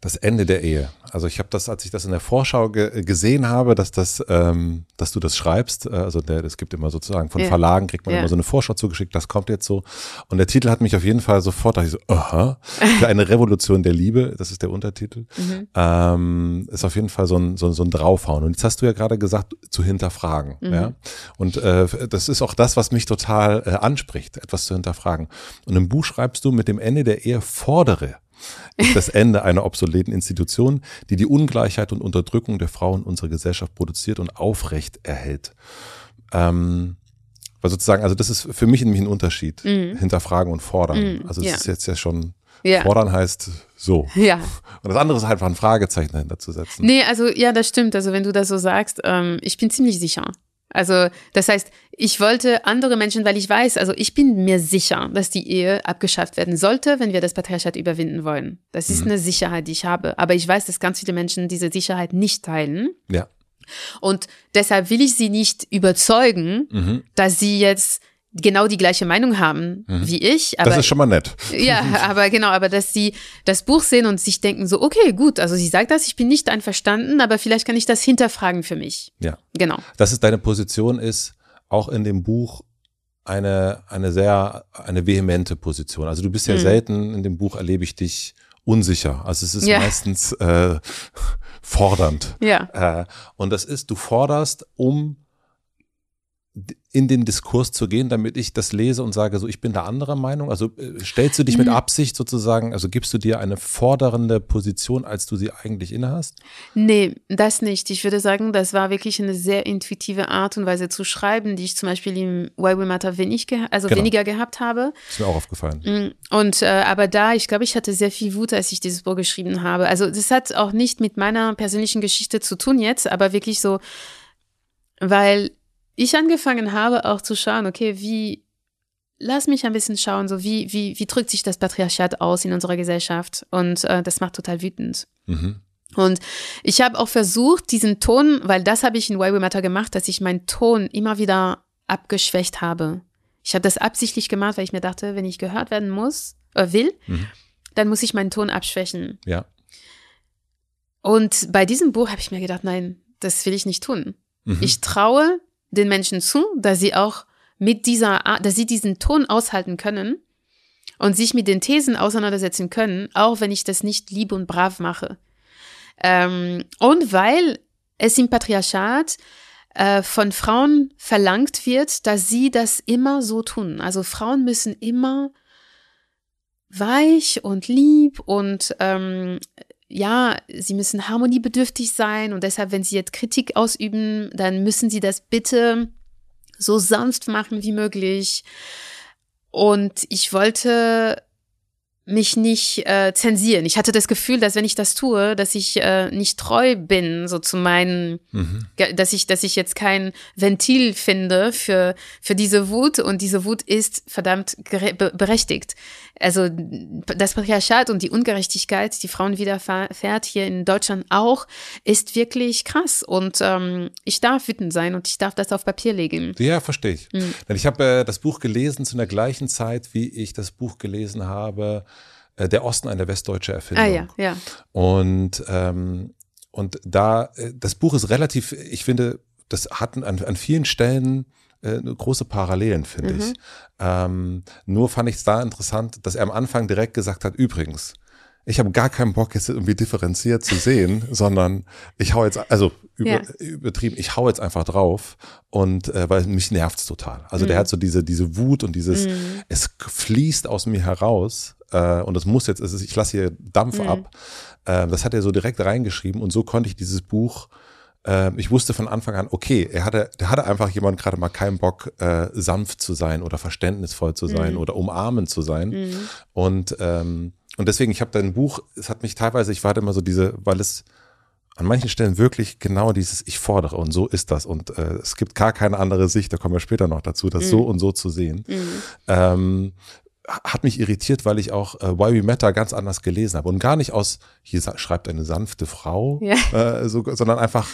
Das Ende der Ehe. Also ich habe das, als ich das in der Vorschau ge gesehen habe, dass das, ähm, dass du das schreibst. äh, Also der, es gibt immer sozusagen von Ja. Verlagen kriegt man Ja. immer so eine Vorschau zugeschickt. Das kommt jetzt so. Und der Titel hat mich auf jeden Fall sofort. Da ich so, aha, für eine Revolution der Liebe. Das ist der Untertitel. Mhm. Ähm, ist auf jeden Fall so ein, so, so ein Draufhauen. Und jetzt hast du ja gerade gesagt, zu hinterfragen. Mhm. Ja. Und äh, das ist auch das, was mich total äh, anspricht, etwas zu hinterfragen. Und im Buch schreibst du, mit dem Ende der Ehe fordere ist das Ende einer obsoleten Institution, die die Ungleichheit und Unterdrückung der Frauen unserer Gesellschaft produziert und aufrecht erhält. Ähm, weil sozusagen, also das ist für mich nämlich ein Unterschied. Hinterfragen und fordern. Mhm, Also es ja. ist jetzt ja schon, Ja. fordern heißt so. Ja. Und das andere ist halt einfach ein Fragezeichen dahinter zu setzen. Nee, also ja, das stimmt. Also wenn du das so sagst, ähm, ich bin ziemlich sicher. Also das heißt, ich wollte andere Menschen, weil ich weiß, also ich bin mir sicher, dass die Ehe abgeschafft werden sollte, wenn wir das Patriarchat überwinden wollen. Das ist eine Sicherheit, die ich habe. Aber ich weiß, dass ganz viele Menschen diese Sicherheit nicht teilen. Ja. Und deshalb will ich sie nicht überzeugen, Mhm. dass sie jetzt genau die gleiche Meinung haben wie ich. Aber Das ist schon mal nett. ja, aber genau, aber dass sie das Buch sehen und sich denken so, okay, gut, also sie sagt das, ich bin nicht einverstanden, aber vielleicht kann ich das hinterfragen für mich. Ja. Genau. Dass es deine Position ist, auch in dem Buch eine, eine sehr, eine vehemente Position. Also du bist ja Mhm. selten, in dem Buch erlebe ich dich unsicher. Also es ist Ja. meistens äh, fordernd. Ja. Äh, und das ist, du forderst, um in den Diskurs zu gehen, damit ich das lese und sage, so ich bin da anderer Meinung. Also äh, stellst du dich Mhm. mit Absicht sozusagen, also gibst du dir eine fordernde Position, als du sie eigentlich innehast? Nee, das nicht. Ich würde sagen, das war wirklich eine sehr intuitive Art und Weise zu schreiben, die ich zum Beispiel im Why We Matter wenig geha also Genau. weniger gehabt habe. Ist mir auch aufgefallen. Mm, Und äh, aber da, ich glaube, ich hatte sehr viel Wut, als ich dieses Buch geschrieben habe. Also das hat auch nicht mit meiner persönlichen Geschichte zu tun jetzt, aber wirklich so, weil ich angefangen habe auch zu schauen, okay, wie lass mich ein bisschen schauen, so wie wie wie drückt sich das Patriarchat aus in unserer Gesellschaft und äh, das macht total wütend. Mhm. Und ich habe auch versucht, diesen Ton, weil das habe ich in Why We Matter gemacht, dass ich meinen Ton immer wieder abgeschwächt habe. Ich habe das absichtlich gemacht, weil ich mir dachte, wenn ich gehört werden muss, äh, will, Mhm. dann muss ich meinen Ton abschwächen. Ja. Und bei diesem Buch habe ich mir gedacht, nein, das will ich nicht tun. Mhm. Ich traue den Menschen zu, dass sie auch mit dieser Art, dass sie diesen Ton aushalten können und sich mit den Thesen auseinandersetzen können, auch wenn ich das nicht lieb und brav mache. Ähm, und weil es im Patriarchat äh, von Frauen verlangt wird, dass sie das immer so tun. Also Frauen müssen immer weich und lieb und ähm, ja, sie müssen harmoniebedürftig sein und deshalb, wenn sie jetzt Kritik ausüben, dann müssen sie das bitte so sanft machen wie möglich. Und ich wollte mich nicht äh, zensieren. Ich hatte das Gefühl, dass wenn ich das tue, dass ich äh, nicht treu bin, so zu meinen, mhm. dass ich, dass ich jetzt kein Ventil finde für für diese Wut und diese Wut ist verdammt berechtigt. Also das Patriarchat und die Ungerechtigkeit, die Frauen widerfährt hier in Deutschland auch, ist wirklich krass. Und ähm, ich darf wütend sein und ich darf das auf Papier legen. Ja, verstehe ich. Mhm. Ich habe äh, das Buch gelesen zu der gleichen Zeit, wie ich das Buch gelesen habe äh, der Osten eine westdeutsche Erfindung. Ah ja, ja. Und, ähm, und da, äh, das Buch ist relativ, ich finde, das hat an, an vielen Stellen äh, große Parallelen, finde mhm. ich. Ähm, nur fand ich es da interessant, dass er am Anfang direkt gesagt hat, übrigens, ich habe gar keinen Bock, jetzt irgendwie differenziert zu sehen, sondern ich hau jetzt, also über, ja. übertrieben, ich hau jetzt einfach drauf und äh, weil mich nervt's total. Also mhm. der hat so diese, diese Wut und dieses, mhm. es fließt aus mir heraus äh, und es muss jetzt, ich lasse hier Dampf mhm. ab. Äh, das hat er so direkt reingeschrieben und so konnte ich dieses Buch äh, ich wusste von Anfang an, okay, er hatte, der hatte einfach jemand gerade mal keinen Bock, äh, sanft zu sein oder verständnisvoll zu sein mhm. oder umarmend zu sein. Mhm. Und, ähm, und deswegen, ich habe dein Buch, es hat mich teilweise, ich warte immer so diese, weil es an manchen Stellen wirklich genau dieses Ich fordere und so ist das und äh, es gibt gar keine andere Sicht, da kommen wir später noch dazu, das mhm. so und so zu sehen. Mhm. Ähm, hat mich irritiert, weil ich auch äh, Why We Matter ganz anders gelesen habe und gar nicht aus, hier schreibt eine sanfte Frau, ja. äh, so, sondern einfach,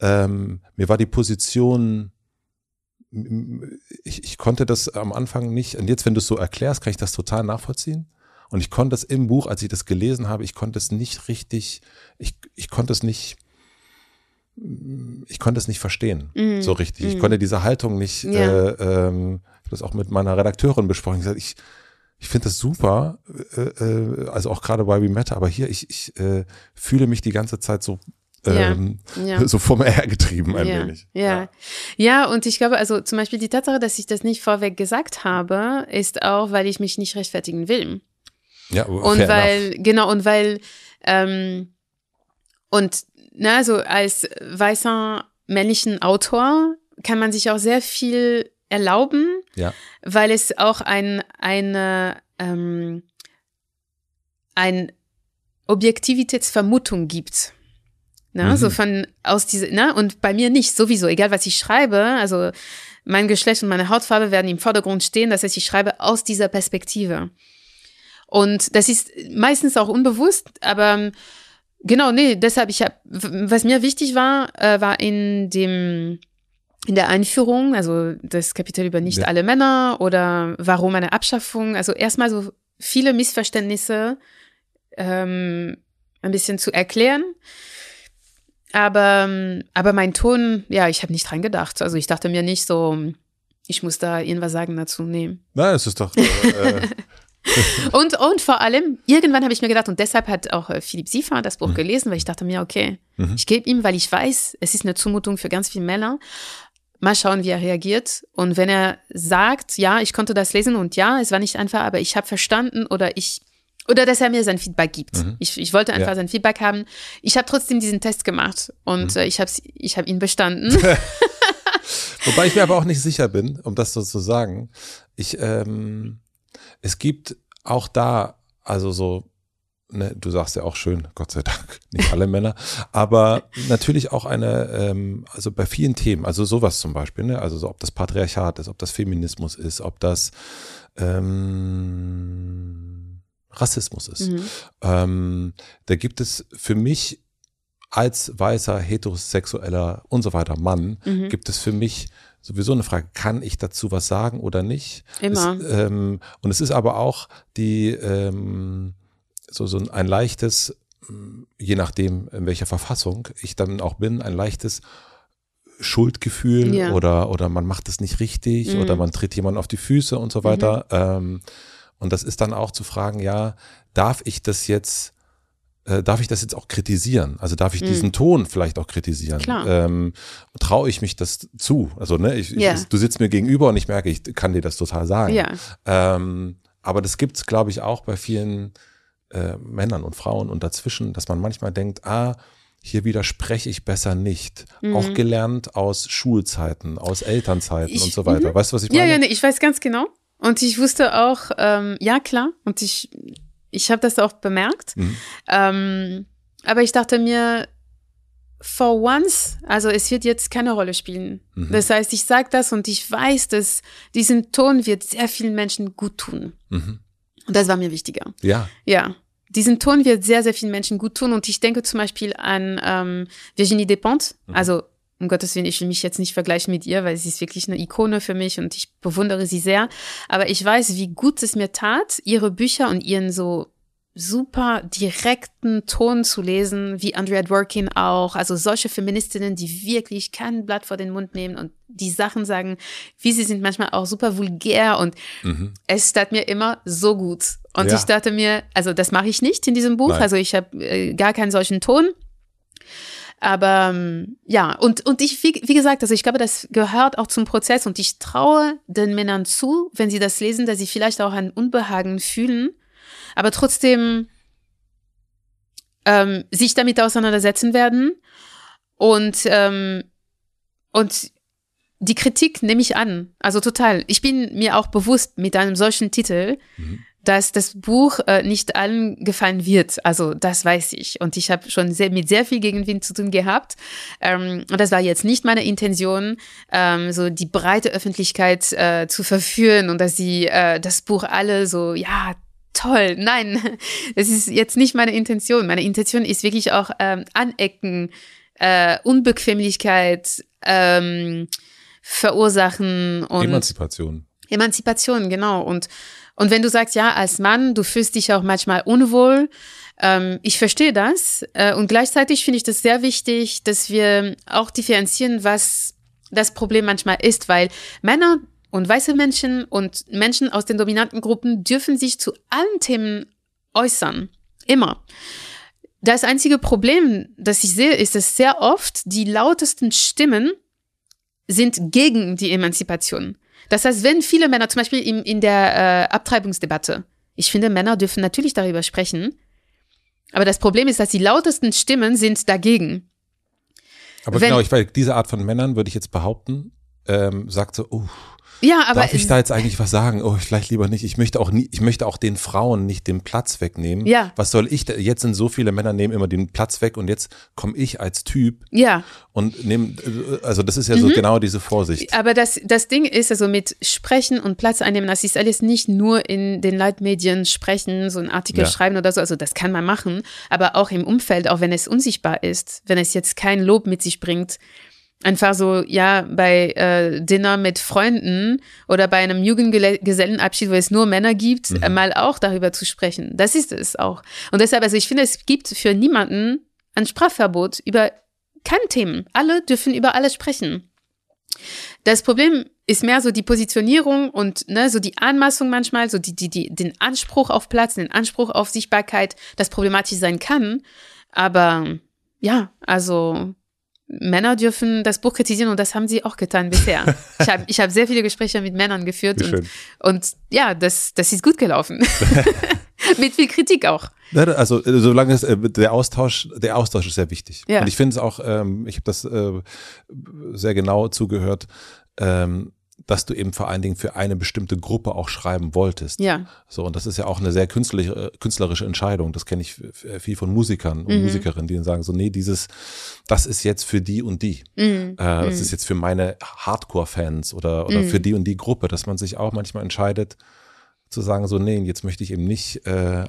ähm, mir war die Position, ich, ich konnte das am Anfang nicht, und jetzt, wenn du es so erklärst, kann ich das total nachvollziehen. Und ich konnte es im Buch, als ich das gelesen habe, ich konnte es nicht richtig, ich, ich konnte es nicht, ich konnte es nicht verstehen, mm. so richtig. Mm. Ich konnte diese Haltung nicht, ja. äh, ähm, ich habe das auch mit meiner Redakteurin besprochen. Ich, gesagt, ich, ich finde das super, äh, äh, also auch gerade Why We Matter, aber hier, ich, ich äh, fühle mich die ganze Zeit so ähm, ja, ja. so vom R getrieben ein ja, wenig. Ja. ja. und ich glaube, also zum Beispiel die Tatsache, dass ich das nicht vorweg gesagt habe, ist auch, weil ich mich nicht rechtfertigen will. Ja, und weil, enough. genau, und weil, ähm, und na, so als weißer männlichen Autor kann man sich auch sehr viel erlauben, ja. weil es auch ein, eine, ähm, ein Objektivitätsvermutung gibt. Na, mhm. so von aus diese, na, und bei mir nicht, sowieso, egal was ich schreibe, also mein Geschlecht und meine Hautfarbe werden im Vordergrund stehen, das heißt, ich schreibe aus dieser Perspektive. Und das ist meistens auch unbewusst, aber genau, nee, deshalb, ich habe, was mir wichtig war, äh, war in dem in der Einführung, also das Kapitel über nicht ja. alle Männer oder warum eine Abschaffung, also erstmal so viele Missverständnisse ähm, ein bisschen zu erklären. Aber, aber mein Ton, ja, ich habe nicht dran gedacht. Also ich dachte mir nicht so, ich muss da irgendwas sagen dazu. Nee. Nein, es ist doch. Äh, äh und, und vor allem, irgendwann habe ich mir gedacht, und deshalb hat auch äh, Philipp Siefer das Buch mhm. gelesen, weil ich dachte mir, okay, mhm. ich gebe ihm, weil ich weiß, es ist eine Zumutung für ganz viele Männer. Mal schauen, wie er reagiert. Und wenn er sagt, ja, ich konnte das lesen und ja, es war nicht einfach, aber ich habe verstanden oder ich oder dass er mir sein Feedback gibt. Mhm. Ich, ich wollte einfach ja. sein Feedback haben. Ich habe trotzdem diesen Test gemacht und mhm. äh, ich habe ich hab ihn bestanden. Wobei ich mir aber auch nicht sicher bin, um das so zu sagen. Ich, ähm, es gibt auch da, also so ne, du sagst ja auch schön, Gott sei Dank, nicht alle Männer, aber natürlich auch eine, ähm, also bei vielen Themen, also sowas zum Beispiel, ne, also so, ob das Patriarchat ist, ob das Feminismus ist, ob das ähm, Rassismus ist. Mhm. Ähm, da gibt es für mich als weißer, heterosexueller und so weiter Mann, mhm. gibt es für mich sowieso eine Frage, kann ich dazu was sagen oder nicht? Immer. Es, ähm, und es ist aber auch die, ähm, so, so ein leichtes, je nachdem, in welcher Verfassung ich dann auch bin, ein leichtes Schuldgefühl ja. oder, oder man macht es nicht richtig mhm. oder man tritt jemand auf die Füße und so weiter. Mhm. Ähm, und das ist dann auch zu fragen, ja, darf ich das jetzt, äh, darf ich das jetzt auch kritisieren? Also darf ich mhm. diesen Ton vielleicht auch kritisieren? Ähm, Traue ich mich das zu? Also, ne, ich, ja. ich, du sitzt mir gegenüber und ich merke, ich kann dir das total sagen. Ja. Ähm, aber das gibt's, glaube ich, auch bei vielen äh, Männern und Frauen und dazwischen, dass man manchmal denkt, ah, hier widerspreche ich besser nicht. Mhm. Auch gelernt aus Schulzeiten, aus Elternzeiten ich, und so weiter. Mhm. Weißt du, was ich meine? Ja, ja, nee, ich weiß ganz genau. Und ich wusste auch, ähm, ja klar, und ich, ich habe das auch bemerkt. Mhm. Ähm, aber ich dachte mir, for once, also es wird jetzt keine Rolle spielen. Mhm. Das heißt, ich sage das und ich weiß, dass diesen Ton wird sehr vielen Menschen gut tun. Mhm. Und das war mir wichtiger. Ja. Ja. Diesen Ton wird sehr, sehr vielen Menschen gut tun. Und ich denke zum Beispiel an ähm, Virginie Despentes. Mhm. Also, um Gottes Willen, ich will mich jetzt nicht vergleichen mit ihr, weil sie ist wirklich eine Ikone für mich und ich bewundere sie sehr. Aber ich weiß, wie gut es mir tat, ihre Bücher und ihren so super direkten Ton zu lesen, wie Andrea Dworkin auch. Also solche Feministinnen, die wirklich kein Blatt vor den Mund nehmen und die Sachen sagen, wie sie sind manchmal auch super vulgär und mhm. es tat mir immer so gut. Und ja. ich dachte mir, also das mache ich nicht in diesem Buch. Nein. Also ich habe äh, gar keinen solchen Ton. Aber ähm, ja, und, und ich, wie, wie gesagt, also ich glaube, das gehört auch zum Prozess und ich traue den Männern zu, wenn sie das lesen, dass sie vielleicht auch ein Unbehagen fühlen aber trotzdem ähm, sich damit auseinandersetzen werden und ähm, und die Kritik nehme ich an, also total. Ich bin mir auch bewusst mit einem solchen Titel, mhm. dass das Buch äh, nicht allen gefallen wird. Also das weiß ich. Und ich habe schon sehr, mit sehr viel Gegenwind zu tun gehabt. Ähm, und das war jetzt nicht meine Intention, ähm, so die breite Öffentlichkeit äh, zu verführen und dass sie äh, das Buch alle so, ja, toll. Nein, das ist jetzt nicht meine Intention. Meine Intention ist wirklich auch ähm, Anecken, äh, Unbequemlichkeit ähm, verursachen und Emanzipation. Emanzipation, genau. Und und wenn du sagst, ja, als Mann, du fühlst dich auch manchmal unwohl, ähm, ich verstehe das. Äh, und gleichzeitig finde ich das sehr wichtig, dass wir auch differenzieren, was das Problem manchmal ist, weil Männer und weiße Menschen und Menschen aus den dominanten Gruppen dürfen sich zu allen Themen äußern. Immer. Das einzige Problem, das ich sehe, ist, dass sehr oft die lautesten Stimmen sind gegen die Emanzipation. Das heißt, wenn viele Männer, zum Beispiel in, in der äh, Abtreibungsdebatte, ich finde, Männer dürfen natürlich darüber sprechen, aber das Problem ist, dass die lautesten Stimmen sind dagegen. Aber wenn, genau, ich, weil diese Art von Männern, würde ich jetzt behaupten, ähm, sagt so, uh, ja, aber darf ich da jetzt eigentlich was sagen? Oh, vielleicht lieber nicht. Ich möchte auch nie, ich möchte auch den Frauen nicht den Platz wegnehmen. Ja. Was soll ich? Da? Jetzt sind so viele Männer nehmen immer den Platz weg und jetzt komme ich als Typ. Ja. Und nehme, also das ist ja so mhm. genau diese Vorsicht. Aber das das Ding ist also mit Sprechen und Platz einnehmen, das ist alles nicht nur in den Leitmedien sprechen, so ein Artikel ja. schreiben oder so. Also das kann man machen, aber auch im Umfeld, auch wenn es unsichtbar ist, wenn es jetzt kein Lob mit sich bringt einfach so, ja, bei äh, Dinner mit Freunden oder bei einem Jugendgesellenabschied, wo es nur Männer gibt, mhm. mal auch darüber zu sprechen. Das ist es auch. Und deshalb, also ich finde, es gibt für niemanden ein Sprachverbot über keine Themen. Alle dürfen über alles sprechen. Das Problem ist mehr so die Positionierung und ne, so die Anmaßung manchmal, so die, die, die, den Anspruch auf Platz, den Anspruch auf Sichtbarkeit, das problematisch sein kann. Aber ja, also Männer dürfen das Buch kritisieren und das haben sie auch getan bisher. ich habe ich hab sehr viele Gespräche mit Männern geführt und, und, ja, das, das ist gut gelaufen. mit viel Kritik auch. Also solange es, äh, der Austausch, der Austausch ist sehr wichtig. Ja. Und ich finde es auch, ähm, ich habe das äh, sehr genau zugehört, ähm, dass du eben vor allen Dingen für eine bestimmte Gruppe auch schreiben wolltest. Ja. So, und das ist ja auch eine sehr künstlerische, künstlerische Entscheidung. Das kenne ich viel von Musikern und mhm. Musikerinnen, die dann sagen so, nee, dieses, das ist jetzt für die und die. Mhm. Äh, das mhm. ist jetzt für meine Hardcore-Fans oder, oder für mhm. die und die Gruppe, dass man sich auch manchmal entscheidet, zu sagen, so, nee, jetzt möchte ich eben nicht äh, äh,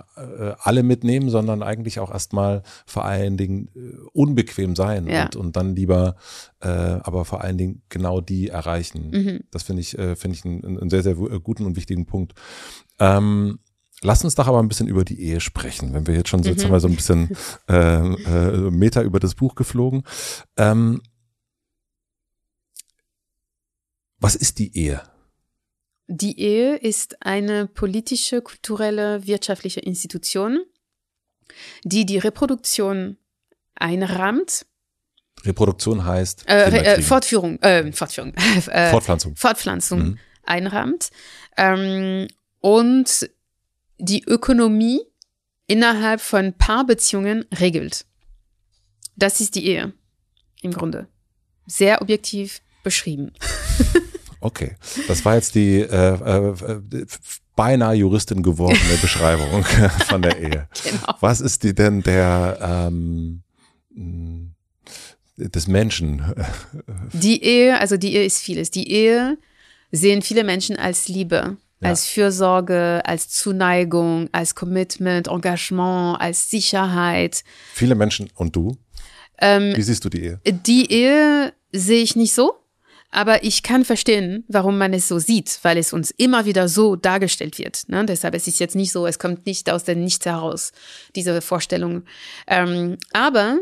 alle mitnehmen, sondern eigentlich auch erstmal vor allen Dingen äh, unbequem sein ja. und, und dann lieber, äh, aber vor allen Dingen genau die erreichen. Mhm. Das finde ich, äh, finde ich einen, einen sehr, sehr guten und wichtigen Punkt. Ähm, Lass uns doch aber ein bisschen über die Ehe sprechen, wenn wir jetzt schon so, jetzt haben wir so ein bisschen äh, äh, Meter über das Buch geflogen. Ähm, was ist die Ehe? Die Ehe ist eine politische, kulturelle, wirtschaftliche Institution, die die Reproduktion einrahmt. Reproduktion heißt äh, äh, Fortführung, äh, Fortführung, äh, Fortpflanzung, Fortpflanzung mhm. einrahmt ähm, und die Ökonomie innerhalb von Paarbeziehungen regelt. Das ist die Ehe im Grunde. Sehr objektiv beschrieben. Okay, das war jetzt die äh, äh, beinahe Juristin gewordene Beschreibung von der Ehe. Genau. Was ist die denn der ähm, des Menschen? Die Ehe, also die Ehe ist vieles. Die Ehe sehen viele Menschen als Liebe. Ja. als Fürsorge, als Zuneigung, als Commitment, Engagement, als Sicherheit. Viele Menschen und du? Ähm, Wie siehst du die Ehe? Die Ehe sehe ich nicht so. Aber ich kann verstehen, warum man es so sieht, weil es uns immer wieder so dargestellt wird. Ne? Deshalb es ist es jetzt nicht so, es kommt nicht aus dem Nichts heraus, diese Vorstellung. Ähm, aber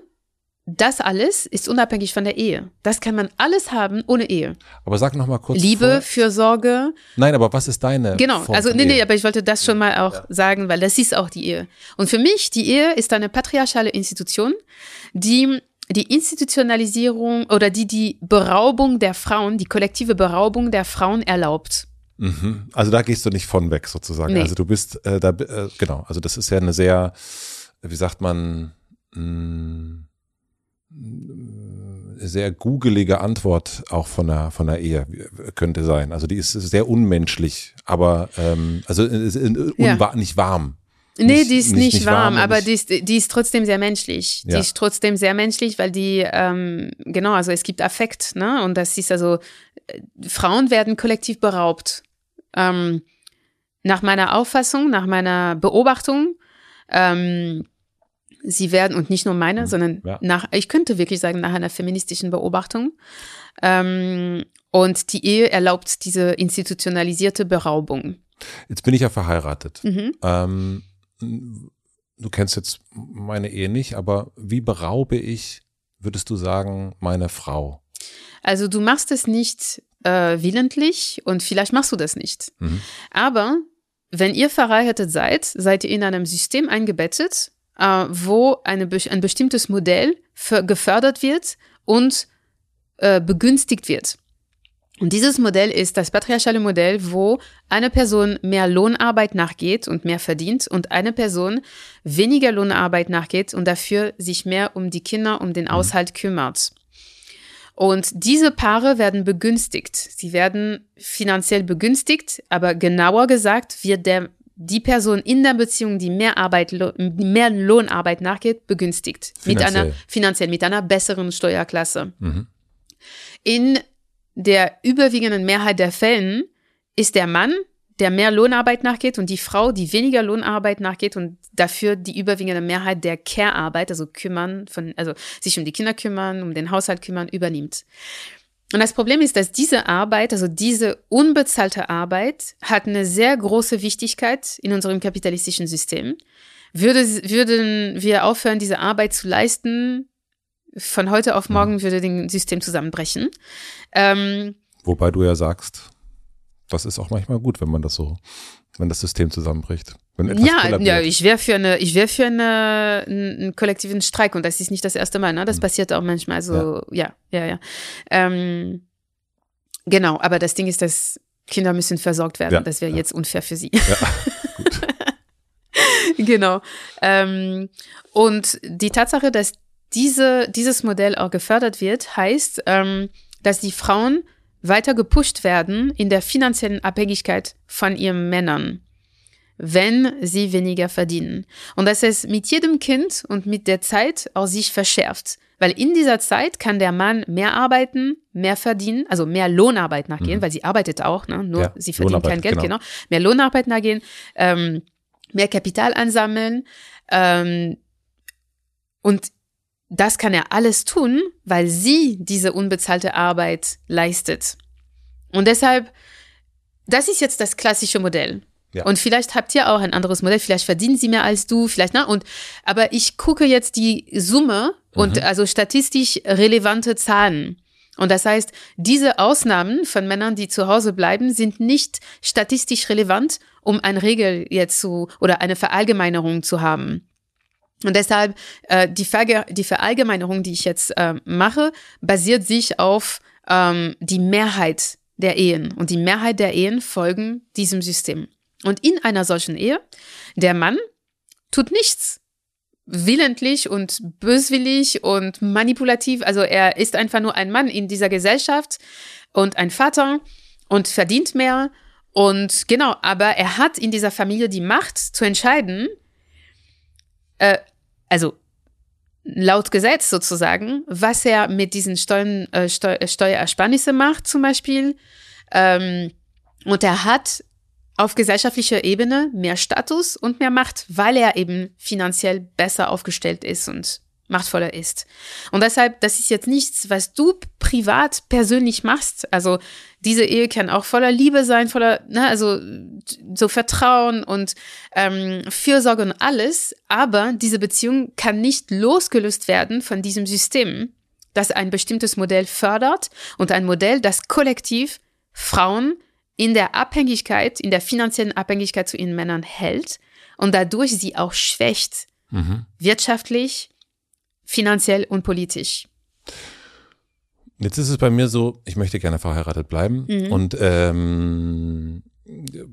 das alles ist unabhängig von der Ehe. Das kann man alles haben ohne Ehe. Aber sag noch mal kurz. Liebe, vor. Fürsorge. Nein, aber was ist deine? Genau, Form also nee, nee, aber ich wollte das schon mal auch ja. sagen, weil das ist auch die Ehe. Und für mich, die Ehe ist eine patriarchale Institution, die die Institutionalisierung oder die die Beraubung der Frauen, die kollektive Beraubung der Frauen erlaubt. Mhm. Also da gehst du nicht von weg sozusagen. Nee. Also du bist äh, da äh, genau. Also das ist ja eine sehr, wie sagt man, mh, mm, sehr googelige Antwort auch von der von der Ehe könnte sein. Also die ist sehr unmenschlich, aber ähm, also äh, ja. nicht warm. Nee, die ist nicht, nicht warm, warm aber die ist, die ist trotzdem sehr menschlich. Ja. Die ist trotzdem sehr menschlich, weil die, ähm, genau, also es gibt Affekt, ne? Und das ist also, äh, Frauen werden kollektiv beraubt. Ähm, nach meiner Auffassung, nach meiner Beobachtung, ähm, sie werden, und nicht nur meine, mhm. sondern ja. nach, ich könnte wirklich sagen, nach einer feministischen Beobachtung. Ähm, und die Ehe erlaubt diese institutionalisierte Beraubung. Jetzt bin ich ja verheiratet. Mhm. Ähm, du kennst jetzt meine Ehe nicht, aber wie beraube ich, würdest du sagen, meine Frau? Also du machst es nicht äh, willentlich und vielleicht machst du das nicht. Mhm. Aber wenn ihr verheiratet seid, seid ihr in einem System eingebettet, äh, wo eine, ein bestimmtes Modell gefördert wird und äh, begünstigt wird. Und dieses Modell ist das patriarchale Modell, wo eine Person mehr Lohnarbeit nachgeht und mehr verdient und eine Person weniger Lohnarbeit nachgeht und dafür sich mehr um die Kinder, um den mhm. Aushalt kümmert. Und diese Paare werden begünstigt. Sie werden finanziell begünstigt, aber genauer gesagt wird der, die Person in der Beziehung, die mehr Arbeit, mehr Lohnarbeit nachgeht, begünstigt. Finanziell. Mit einer, finanziell, mit einer besseren Steuerklasse. Mhm. In der überwiegenden Mehrheit der Fällen ist der Mann, der mehr Lohnarbeit nachgeht und die Frau, die weniger Lohnarbeit nachgeht und dafür die überwiegende Mehrheit der Care-Arbeit, also kümmern, von, also sich um die Kinder kümmern, um den Haushalt kümmern, übernimmt. Und das Problem ist, dass diese Arbeit, also diese unbezahlte Arbeit, hat eine sehr große Wichtigkeit in unserem kapitalistischen System. Würde, würden wir aufhören, diese Arbeit zu leisten, von heute auf morgen mhm. würde das System zusammenbrechen. Ähm, Wobei du ja sagst, das ist auch manchmal gut, wenn man das so, wenn das System zusammenbricht. ja, ja, ich wäre für eine, ich wäre für eine, einen kollektiven Streik und das ist nicht das erste Mal, ne? Das mhm. passiert auch manchmal. So, ja, ja, ja. ja. Ähm, genau, aber das Ding ist, dass Kinder müssen versorgt werden. Ja, das wäre ja. jetzt unfair für sie. Ja, gut. genau. Ähm, und die Tatsache, dass diese, dieses Modell auch gefördert wird, heißt, ähm, dass die Frauen weiter gepusht werden in der finanziellen Abhängigkeit von ihren Männern, wenn sie weniger verdienen. Und dass es mit jedem Kind und mit der Zeit auch sich verschärft. Weil in dieser Zeit kann der Mann mehr arbeiten, mehr verdienen, also mehr Lohnarbeit nachgehen, mhm. weil sie arbeitet auch, ne? nur ja, sie verdient kein Geld, genau. genau. Mehr Lohnarbeit nachgehen, ähm, mehr Kapital ansammeln. Ähm, und das kann er alles tun, weil sie diese unbezahlte Arbeit leistet. Und deshalb, das ist jetzt das klassische Modell. Ja. Und vielleicht habt ihr auch ein anderes Modell, vielleicht verdienen sie mehr als du, vielleicht, na, und, aber ich gucke jetzt die Summe und mhm. also statistisch relevante Zahlen. Und das heißt, diese Ausnahmen von Männern, die zu Hause bleiben, sind nicht statistisch relevant, um eine Regel jetzt zu oder eine Verallgemeinerung zu haben. Und deshalb, äh, die, Ver die Verallgemeinerung, die ich jetzt äh, mache, basiert sich auf ähm, die Mehrheit der Ehen. Und die Mehrheit der Ehen folgen diesem System. Und in einer solchen Ehe, der Mann tut nichts willentlich und böswillig und manipulativ. Also er ist einfach nur ein Mann in dieser Gesellschaft und ein Vater und verdient mehr Und genau, aber er hat in dieser Familie die Macht zu entscheiden, äh, also laut Gesetz sozusagen, was er mit diesen Steuern, äh, Steu Steuerersparnisse macht zum Beispiel. Ähm, und er hat auf gesellschaftlicher Ebene mehr Status und mehr Macht, weil er eben finanziell besser aufgestellt ist und machtvoller ist. Und deshalb, das ist jetzt nichts, was du privat persönlich machst. Also diese Ehe kann auch voller Liebe sein, voller, ne, also so Vertrauen und ähm, Fürsorge und alles. Aber diese Beziehung kann nicht losgelöst werden von diesem System, das ein bestimmtes Modell fördert und ein Modell, das kollektiv Frauen in der Abhängigkeit, in der finanziellen Abhängigkeit zu ihren Männern hält und dadurch sie auch schwächt. Mhm. Wirtschaftlich, finanziell und politisch. Jetzt ist es bei mir so, ich möchte gerne verheiratet bleiben mhm. und ähm,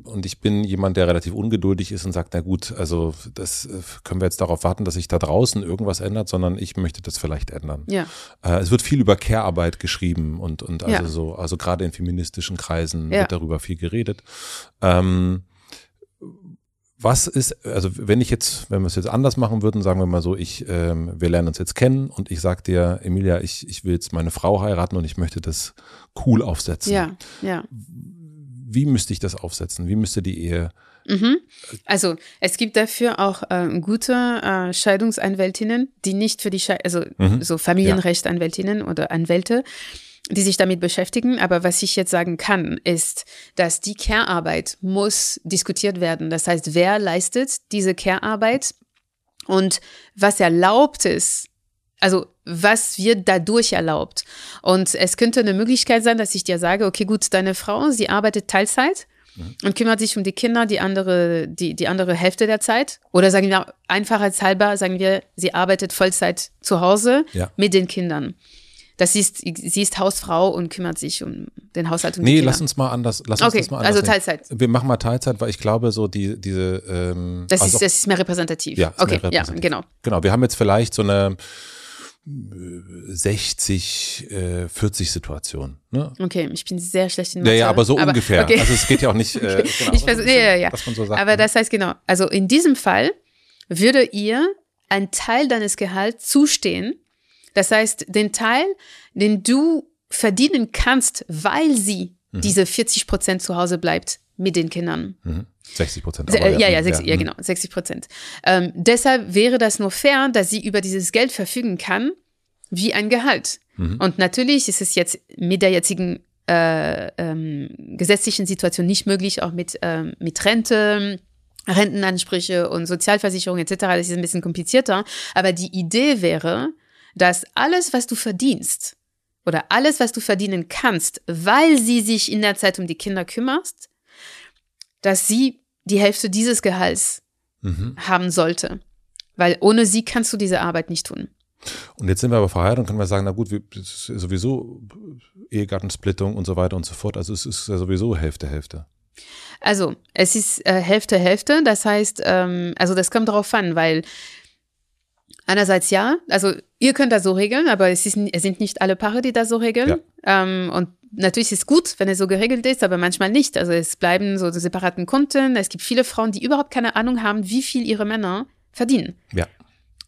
und ich bin jemand, der relativ ungeduldig ist und sagt, na gut, also das äh, können wir jetzt darauf warten, dass sich da draußen irgendwas ändert, sondern ich möchte das vielleicht ändern. Ja. Äh, es wird viel über Care-Arbeit geschrieben und, und also ja. so, also gerade in feministischen Kreisen ja. wird darüber viel geredet. Ähm, was ist, also wenn ich jetzt, wenn wir es jetzt anders machen würden, sagen wir mal so, ich, ähm, wir lernen uns jetzt kennen und ich sag dir, Emilia, ich, ich will jetzt meine Frau heiraten und ich möchte das cool aufsetzen. Ja, ja. Wie müsste ich das aufsetzen? Wie müsste die Ehe Mhm. Also es gibt dafür auch äh, gute äh, Scheidungsanwältinnen, die nicht für die Sche also mhm. so Familienrechtsanwältinnen oder Anwälte, die sich damit beschäftigen. Aber was ich jetzt sagen kann, ist, dass die Care-Arbeit muss diskutiert werden. Das heißt, wer leistet diese Care-Arbeit und was erlaubt ist, also was wird dadurch erlaubt? Und es könnte eine Möglichkeit sein, dass ich dir sage, okay, gut, deine Frau, sie arbeitet Teilzeit mhm. und kümmert sich um die Kinder die andere, die, die andere Hälfte der Zeit. Oder sagen wir einfachheitshalber, sagen wir, sie arbeitet Vollzeit zu Hause ja. mit den Kindern. Das ist, sie ist Hausfrau und kümmert sich um den Haushalt und Nee, lass uns mal anders. Lass okay, uns das mal anders also Teilzeit. Wir machen mal Teilzeit, weil ich glaube, so die, diese. Ähm, das, also ist, das ist mehr repräsentativ. Ja, okay, repräsentativ. ja, genau. Genau, wir haben jetzt vielleicht so eine 60, äh, 40 Situation. Ne? Okay, ich bin sehr schlecht in Mathe. Ja, ja, aber so aber, ungefähr. Okay. Also es geht ja auch nicht. Äh, genau, ich versuch, ja, ja, ja. Man so sagt. Aber ne? das heißt genau, also in diesem Fall würde ihr ein Teil deines Gehalts zustehen, das heißt, den Teil, den du verdienen kannst, weil sie mhm. diese 40 Prozent zu Hause bleibt mit den Kindern. Mhm. 60 Prozent. Ja, ja, ja, 60, ja, mhm. genau, 60 Prozent. Ähm, deshalb wäre das nur fair, dass sie über dieses Geld verfügen kann, wie ein Gehalt. Mhm. Und natürlich ist es jetzt mit der jetzigen äh, ähm, gesetzlichen Situation nicht möglich, auch mit, ähm, mit Rente, Rentenansprüche und Sozialversicherung etc. Das ist ein bisschen komplizierter. Aber die Idee wäre, dass alles, was du verdienst oder alles, was du verdienen kannst, weil sie sich in der Zeit um die Kinder kümmerst, dass sie die Hälfte dieses Gehalts mhm. haben sollte. Weil ohne sie kannst du diese Arbeit nicht tun. Und jetzt sind wir aber verheiratet und können wir sagen, na gut, ist sowieso Ehegattensplittung und so weiter und so fort. Also es ist ja sowieso Hälfte, Hälfte. Also es ist äh, Hälfte, Hälfte. Das heißt, ähm, also das kommt darauf an, weil Einerseits ja, also ihr könnt das so regeln, aber es, ist, es sind nicht alle Paare, die das so regeln. Ja. Ähm, und natürlich ist es gut, wenn es so geregelt ist, aber manchmal nicht. Also es bleiben so separaten Konten. Es gibt viele Frauen, die überhaupt keine Ahnung haben, wie viel ihre Männer verdienen. Ja.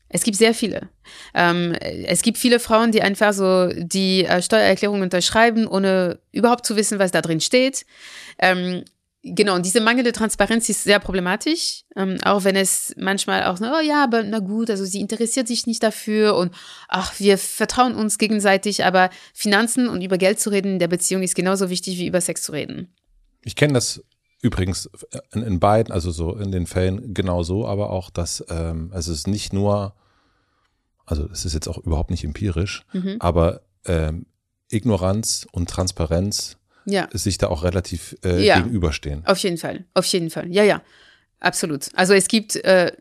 Es gibt sehr viele. Ähm, es gibt viele Frauen, die einfach so die äh, Steuererklärung unterschreiben, ohne überhaupt zu wissen, was da drin steht. Ähm, Genau, und diese mangelnde Transparenz ist sehr problematisch, ähm, auch wenn es manchmal auch, oh ja, aber na gut, also sie interessiert sich nicht dafür und ach, wir vertrauen uns gegenseitig, aber Finanzen und über Geld zu reden in der Beziehung ist genauso wichtig wie über Sex zu reden. Ich kenne das übrigens in, in, beiden, also so in den Fällen genauso, aber auch, dass ähm, also es ist nicht nur, also es ist jetzt auch überhaupt nicht empirisch, mhm. aber ähm, Ignoranz und Transparenz ja. sich da auch relativ äh, ja. gegenüberstehen. Auf jeden Fall, auf jeden Fall. Ja, ja, absolut. Also es gibt, äh,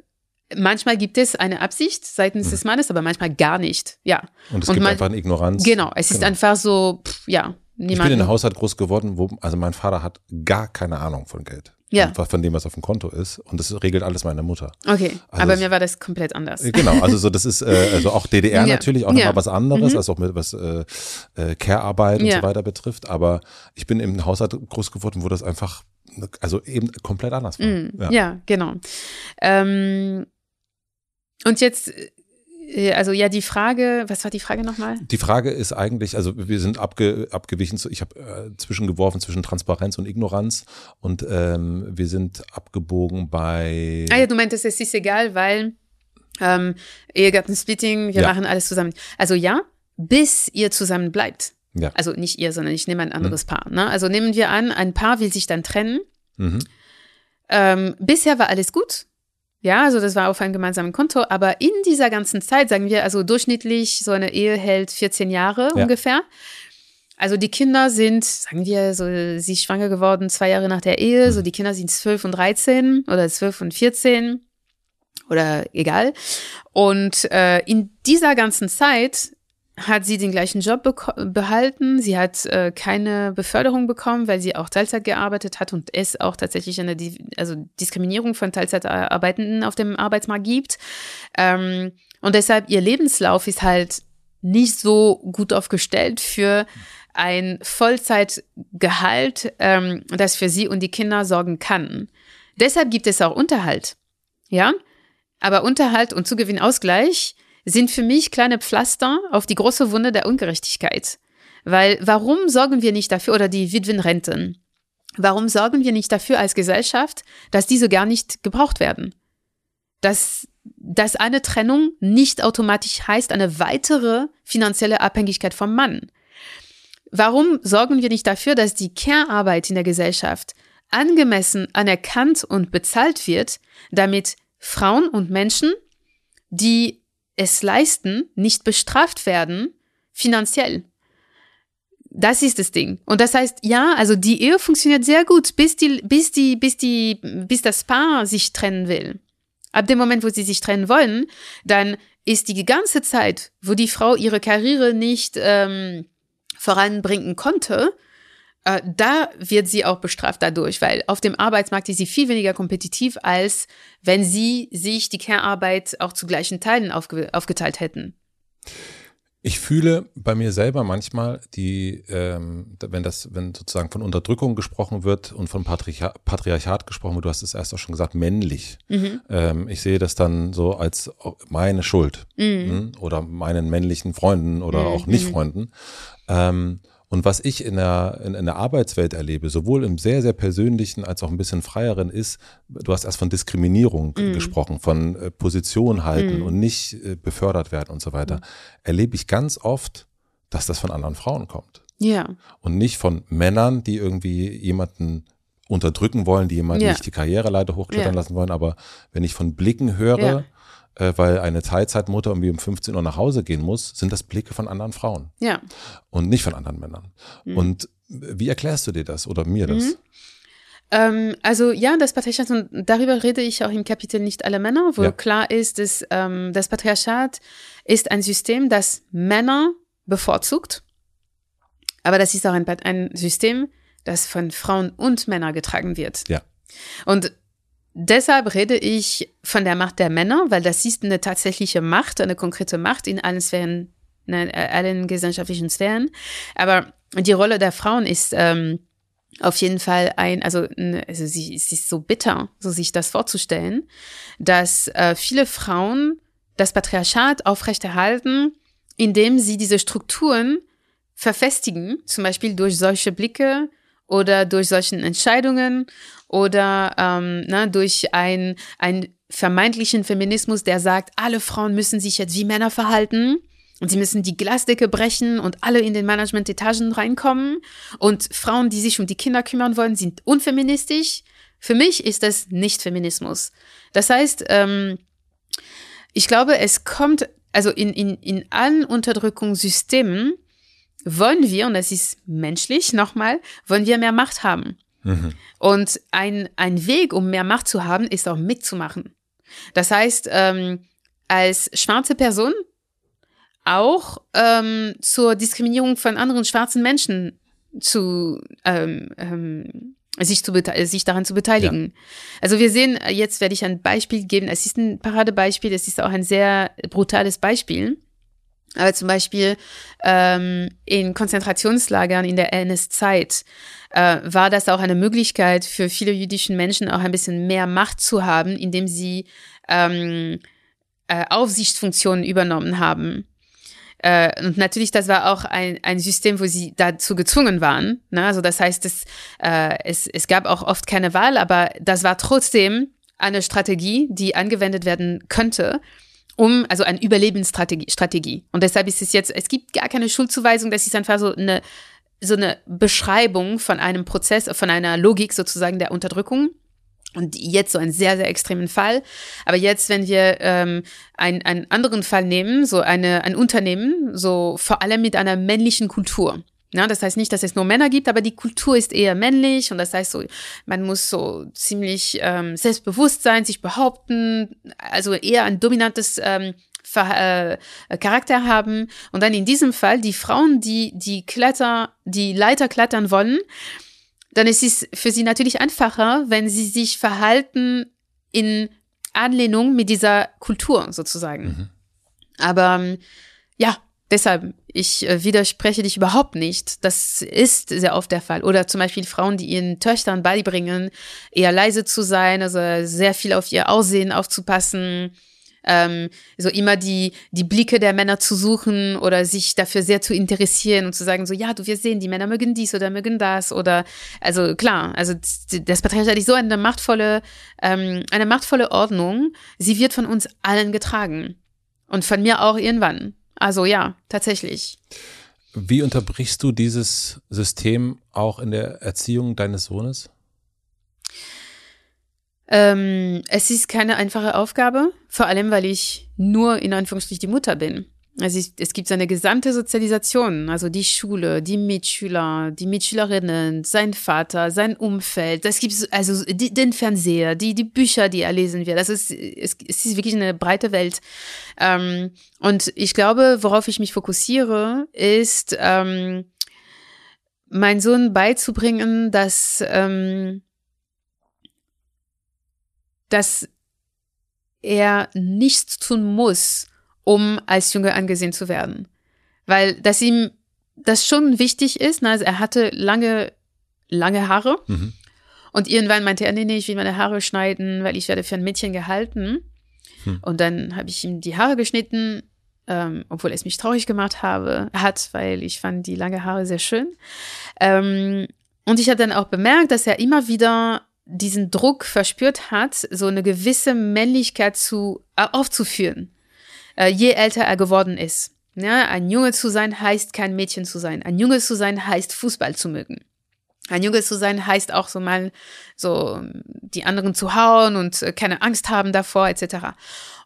manchmal gibt es eine Absicht seitens mhm. des Mannes, aber manchmal gar nicht. Ja. Und es Und gibt man, einfach eine Ignoranz. Genau, es genau. ist einfach so, pff, ja. Niemand ich bin in einem Haushalt groß geworden, wo, also mein Vater hat gar keine Ahnung von Geld. Ja. Von dem, was auf dem Konto ist. Und das regelt alles meine Mutter. Okay. Also aber mir war das komplett anders. Äh, genau. Also so, das ist, äh, also auch DDR ja. natürlich auch nochmal ja. was anderes, mhm. als auch mit was äh, äh, Care-Arbeit und ja. so weiter betrifft. Aber ich bin im Haushalt groß geworden, wo das einfach also eben komplett anders war. Mm, ja. genau. Ähm, und jetzt also ja, die Frage, was war die Frage nochmal? Die Frage ist eigentlich, also wir sind abge, abgewichen, ich habe äh, zwischengeworfen zwischen Transparenz und Ignoranz und ähm, wir sind abgebogen bei. Ah ja, du meintest, es ist egal, weil ähm, Ehegattensplitting, wir ja. machen alles zusammen. Also ja, bis ihr zusammen bleibt. Ja. Also nicht ihr, sondern ich nehme ein anderes mhm. Paar. Ne? Also nehmen wir an, ein Paar will sich dann trennen. Mhm. Ähm, bisher war alles gut. Ja, also das war auf einem gemeinsamen Konto, aber in dieser ganzen Zeit, sagen wir, also durchschnittlich so eine Ehe hält 14 Jahre ja. ungefähr. Also die Kinder sind, sagen wir, so sie ist schwanger geworden zwei Jahre nach der Ehe, so die Kinder sind 12 und 13 oder 12 und 14 oder egal. Und äh, in dieser ganzen Zeit hat sie den gleichen Job behalten. Sie hat äh, keine Beförderung bekommen, weil sie auch Teilzeit gearbeitet hat und es auch tatsächlich eine Di also Diskriminierung von Teilzeitarbeitenden auf dem Arbeitsmarkt gibt. Ähm, und deshalb ihr Lebenslauf ist halt nicht so gut aufgestellt für ein Vollzeitgehalt, ähm, das für sie und die Kinder sorgen kann. Deshalb gibt es auch Unterhalt. Ja, aber Unterhalt und Zugewinnausgleich sind für mich kleine Pflaster auf die große Wunde der Ungerechtigkeit. Weil warum sorgen wir nicht dafür, oder die Witwenrenten, warum sorgen wir nicht dafür als Gesellschaft, dass diese gar nicht gebraucht werden? Dass, dass eine Trennung nicht automatisch heißt eine weitere finanzielle Abhängigkeit vom Mann. Warum sorgen wir nicht dafür, dass die Care-Arbeit in der Gesellschaft angemessen anerkannt und bezahlt wird, damit Frauen und Menschen, die es leisten, nicht bestraft werden, finanziell. Das ist das Ding. Und das heißt, ja, also die Ehe funktioniert sehr gut, bis die, bis die, bis die, bis das Paar sich trennen will. Ab dem Moment, wo sie sich trennen wollen, dann ist die ganze Zeit, wo die Frau ihre Karriere nicht ähm, voranbringen konnte, äh, da wird sie auch bestraft dadurch, weil auf dem Arbeitsmarkt ist sie viel weniger kompetitiv, als wenn sie sich die Care-Arbeit auch zu gleichen Teilen aufge aufgeteilt hätten. Ich fühle bei mir selber manchmal die, ähm, wenn das, wenn sozusagen von Unterdrückung gesprochen wird und von Patriarch Patriarchat gesprochen wird, du hast es erst auch schon gesagt, männlich. Mhm. Ähm, ich sehe das dann so als meine Schuld mhm. Hm, oder meinen männlichen Freunden oder mhm. auch Nicht-Freunden. Ähm, und was ich in der, in, in, der Arbeitswelt erlebe, sowohl im sehr, sehr persönlichen als auch ein bisschen freieren, ist, du hast erst von Diskriminierung mm. gesprochen, von äh, Position halten mm. und nicht äh, befördert werden und so weiter. Mm. Erlebe ich ganz oft, dass das von anderen Frauen kommt. Ja. Und nicht von Männern, die irgendwie jemanden unterdrücken wollen, die jemanden ja. nicht die Karriereleiter hochklettern ja. lassen wollen. Aber wenn ich von Blicken höre, äh, weil eine Teilzeitmutter irgendwie um 15 Uhr nach Hause gehen muss, sind das Blicke von anderen Frauen. Ja. Und nicht von anderen Männern. Mhm. Und wie erklärst du dir das oder mir das? Mhm. Ähm, also ja, das Patriarchat, und darüber rede ich auch im Kapitel Nicht alle Männer, wo ja. klar ist, dass ähm, das Patriarchat ist ein System, das Männer bevorzugt. Aber das ist auch ein, ein System, das von Frauen und Männern getragen wird. Ja. Und Deshalb rede ich von der Macht der Männer, weil das ist eine tatsächliche Macht, eine konkrete Macht in allen Sphären, in ne, allen gesellschaftlichen Sphären. Aber die Rolle der Frauen ist ähm, auf jeden Fall ein, also, also sie, es ist so bitter, so sich das vorzustellen, dass äh, viele Frauen das Patriarchat aufrechterhalten, indem sie diese Strukturen verfestigen, zum Beispiel durch solche Blicke oder durch solchen Entscheidungen oder ähm, ne, durch ein, einen vermeintlichen Feminismus, der sagt, alle Frauen müssen sich jetzt wie Männer verhalten und sie müssen die Glasdecke brechen und alle in den Management-Etagen reinkommen und Frauen, die sich um die Kinder kümmern wollen, sind unfeministisch. Für mich ist das nicht Feminismus. Das heißt, ähm, ich glaube, es kommt, also in, in, in allen Unterdrückungssystemen wollen wir, und das ist menschlich nochmal, wollen wir mehr Macht haben. Mhm. Und ein, ein Weg, um mehr Macht zu haben, ist auch mitzumachen. Das heißt, ähm, als schwarze Person auch ähm, zur Diskriminierung von anderen schwarzen Menschen zu ähm, ähm, sich, zu sich daran zu beteiligen. Ja. Also wir sehen, jetzt werde ich ein Beispiel geben. Es ist ein Paradebeispiel, es ist auch ein sehr brutales Beispiel. Aber zum Beispiel ähm, in Konzentrationslagern in der NS-Zeit äh, war das auch eine Möglichkeit für viele jüdischen Menschen auch ein bisschen mehr Macht zu haben, indem sie ähm, äh, Aufsichtsfunktionen übernommen haben. Äh, und natürlich, das war auch ein, ein System, wo sie dazu gezwungen waren. Ne? Also das heißt, es, äh, es, es gab auch oft keine Wahl, aber das war trotzdem eine Strategie, die angewendet werden könnte, um, also eine Überlebensstrategie. Strategie. Und deshalb ist es jetzt, es gibt gar keine Schuldzuweisung, das ist einfach so eine, so eine Beschreibung von einem Prozess, von einer Logik sozusagen der Unterdrückung. Und jetzt so einen sehr, sehr extremen Fall. Aber jetzt, wenn wir ähm, ein, einen anderen Fall nehmen, so eine, ein Unternehmen, so vor allem mit einer männlichen Kultur. Ja, das heißt nicht, dass es nur Männer gibt, aber die Kultur ist eher männlich und das heißt so, man muss so ziemlich ähm, selbstbewusst sein, sich behaupten, also eher ein dominantes ähm, äh, Charakter haben. Und dann in diesem Fall die Frauen, die die Kletter, die Leiter klettern wollen, dann ist es für sie natürlich einfacher, wenn sie sich verhalten in Anlehnung mit dieser Kultur sozusagen. Mhm. Aber ähm, ja, deshalb, ich äh, widerspreche dich überhaupt nicht. Das ist sehr oft der Fall. Oder zum Beispiel Frauen, die ihren Töchtern beibringen, eher leise zu sein, also sehr viel auf ihr Aussehen aufzupassen ähm, so immer die, die Blicke der Männer zu suchen oder sich dafür sehr zu interessieren und zu sagen, so, ja, du wirst sehen, die Männer mögen dies oder mögen das oder, also klar, also das Patriarchat ist so eine machtvolle, ähm, eine machtvolle Ordnung, sie wird von uns allen getragen. Und von mir auch irgendwann. Also ja, tatsächlich. Wie unterbrichst du dieses System auch in der Erziehung deines Sohnes? Ähm, es ist keine einfache Aufgabe, vor allem weil ich nur in Anführungsstrichen die Mutter bin. Also ich, es gibt so eine gesamte Sozialisation, also die Schule, die Mitschüler, die Mitschülerinnen, sein Vater, sein Umfeld. Das gibt also die, den Fernseher, die die Bücher, die er lesen wird. Also es, es, es ist wirklich eine breite Welt. Ähm, und ich glaube, worauf ich mich fokussiere, ist ähm, mein Sohn beizubringen, dass ähm, dass er nichts tun muss, um als Junge angesehen zu werden. Weil dass ihm das schon wichtig ist. Ne? Also er hatte lange, lange Haare. Mhm. Und irgendwann meinte er, nee, nee, ich will meine Haare schneiden, weil ich werde für ein Mädchen gehalten. Mhm. Und dann habe ich ihm die Haare geschnitten, ähm, obwohl es mich traurig gemacht habe, hat, weil ich fand die lange Haare sehr schön. Ähm, und ich habe dann auch bemerkt, dass er immer wieder diesen Druck verspürt hat, so eine gewisse Männlichkeit zu, äh, aufzuführen, äh, je älter er geworden ist. Ja, ein Junge zu sein heißt kein Mädchen zu sein. Ein Junge zu sein heißt Fußball zu mögen. Ein Junge zu sein heißt auch so mal so die anderen zu hauen und äh, keine Angst haben davor etc.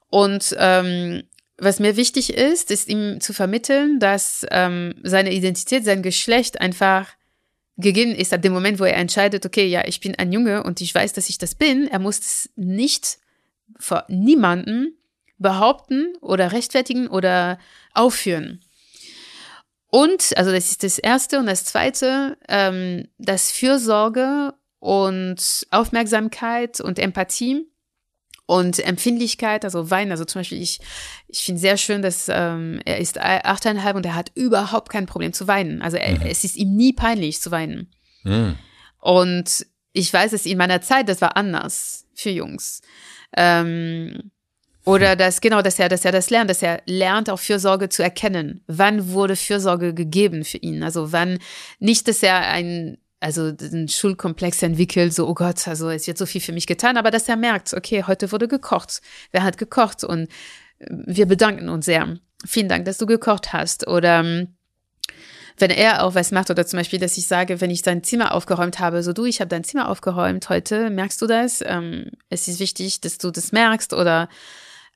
Und ähm, was mir wichtig ist, ist ihm zu vermitteln, dass ähm, seine Identität, sein Geschlecht einfach gegeben ist, ab dem Moment, wo er entscheidet, okay, ja, ich bin ein Junge und ich weiß, dass ich das bin, er muss es nicht vor niemanden behaupten oder rechtfertigen oder aufführen. Und, also das ist das Erste und das Zweite, ähm, dass Fürsorge und Aufmerksamkeit und Empathie und Empfindlichkeit, also Wein, also zum Beispiel, ich, ich finde sehr schön, dass ähm, er ist achteinhalb und er hat überhaupt kein Problem zu weinen. Also er, mhm. es ist ihm nie peinlich zu weinen. Mhm. Und ich weiß es in meiner Zeit, das war anders für Jungs. Ähm, oder dass, genau, dass er, dass er das lernt, dass er lernt, auch Fürsorge zu erkennen. Wann wurde Fürsorge gegeben für ihn? Also wann, nicht, dass er ein also einen Schulkomplex entwickelt, so, oh Gott, also es wird so viel für mich getan, aber dass er merkt, okay, heute wurde gekocht. Wer hat gekocht? Und äh, wir bedanken uns sehr. Vielen Dank, dass du gekocht hast. Oder ähm, wenn er auch was macht, oder zum Beispiel, dass ich sage, wenn ich sein Zimmer aufgeräumt habe, so du, ich habe dein Zimmer aufgeräumt heute, merkst du das? Ähm, es ist wichtig, dass du das merkst oder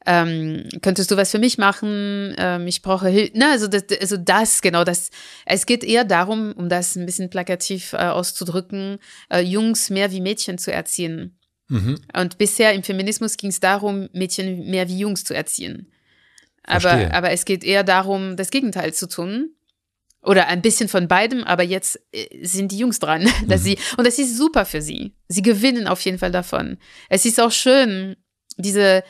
ähm, könntest du was für mich machen? Ähm, ich brauche Hilfe. Ne, also das, also das, genau, das. Es geht eher darum, um das ein bisschen plakativ äh, auszudrücken, äh, Jungs mehr wie Mädchen zu erziehen. Mhm. Und bisher im Feminismus ging es darum, Mädchen mehr wie Jungs zu erziehen. Aber, aber es geht eher darum, das Gegenteil zu tun. Oder ein bisschen von beidem, aber jetzt äh, sind die Jungs dran, dass mhm. sie, und das ist super für sie. Sie gewinnen auf jeden Fall davon. Es ist auch schön, diese,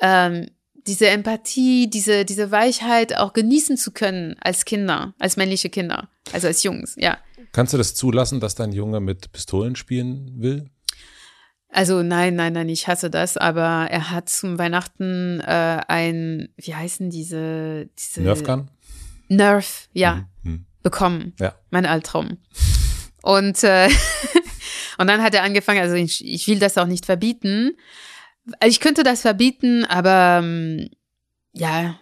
ähm, diese Empathie, diese, diese Weichheit auch genießen zu können als Kinder, als männliche Kinder, also als Jungs, ja. Kannst du das zulassen, dass dein Junge mit Pistolen spielen will? Also nein, nein, nein, ich hasse das, aber er hat zum Weihnachten äh, ein, wie heißen diese, diese Nerfgun? Nerf, ja, mhm. bekommen. Ja. Mein Albtraum. Und, äh, und dann hat er angefangen, also ich, ich will das auch nicht verbieten. Ich könnte das verbieten, aber ähm, ja,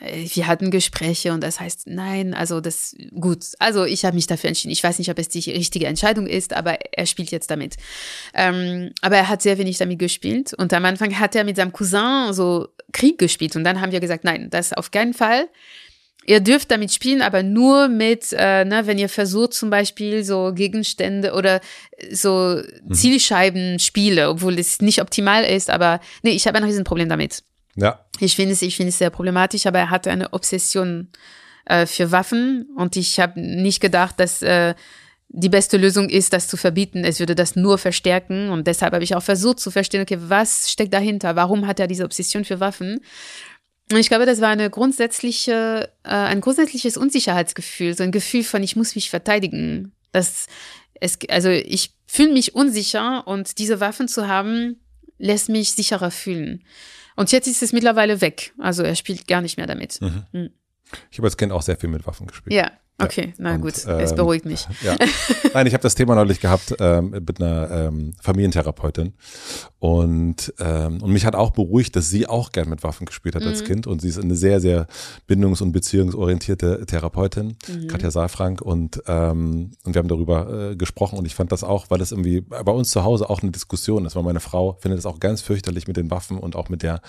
wir hatten Gespräche und das heißt, nein, also das, gut, also ich habe mich dafür entschieden. Ich weiß nicht, ob es die richtige Entscheidung ist, aber er spielt jetzt damit. Ähm, aber er hat sehr wenig damit gespielt und am Anfang hat er mit seinem Cousin so Krieg gespielt und dann haben wir gesagt, nein, das auf keinen Fall. Ihr dürft damit spielen, aber nur mit, äh, ne, wenn ihr versucht zum Beispiel so Gegenstände oder so mhm. Zielscheiben-Spiele, obwohl es nicht optimal ist, aber nee, ich habe ein Riesenproblem damit. Ja. Ich finde es, ich finde es sehr problematisch, aber er hatte eine Obsession äh, für Waffen und ich habe nicht gedacht, dass äh, die beste Lösung ist, das zu verbieten. Es würde das nur verstärken und deshalb habe ich auch versucht zu verstehen, okay, was steckt dahinter? Warum hat er diese Obsession für Waffen? Und ich glaube, das war eine grundsätzliche, äh, ein grundsätzliches Unsicherheitsgefühl, so ein Gefühl von, ich muss mich verteidigen. Das, es, also ich fühle mich unsicher und diese Waffen zu haben, lässt mich sicherer fühlen. Und jetzt ist es mittlerweile weg. Also er spielt gar nicht mehr damit. Mhm. Mhm. Ich habe als Kind auch sehr viel mit Waffen gespielt. Ja, Okay, na gut, ähm, es beruhigt mich. Ja. Nein, ich habe das Thema neulich gehabt ähm, mit einer ähm, Familientherapeutin und ähm, und mich hat auch beruhigt, dass sie auch gern mit Waffen gespielt hat mhm. als Kind und sie ist eine sehr sehr bindungs- und beziehungsorientierte Therapeutin, mhm. Katja Saalfrank und ähm, und wir haben darüber äh, gesprochen und ich fand das auch, weil das irgendwie bei uns zu Hause auch eine Diskussion ist, weil meine Frau findet es auch ganz fürchterlich mit den Waffen und auch mit der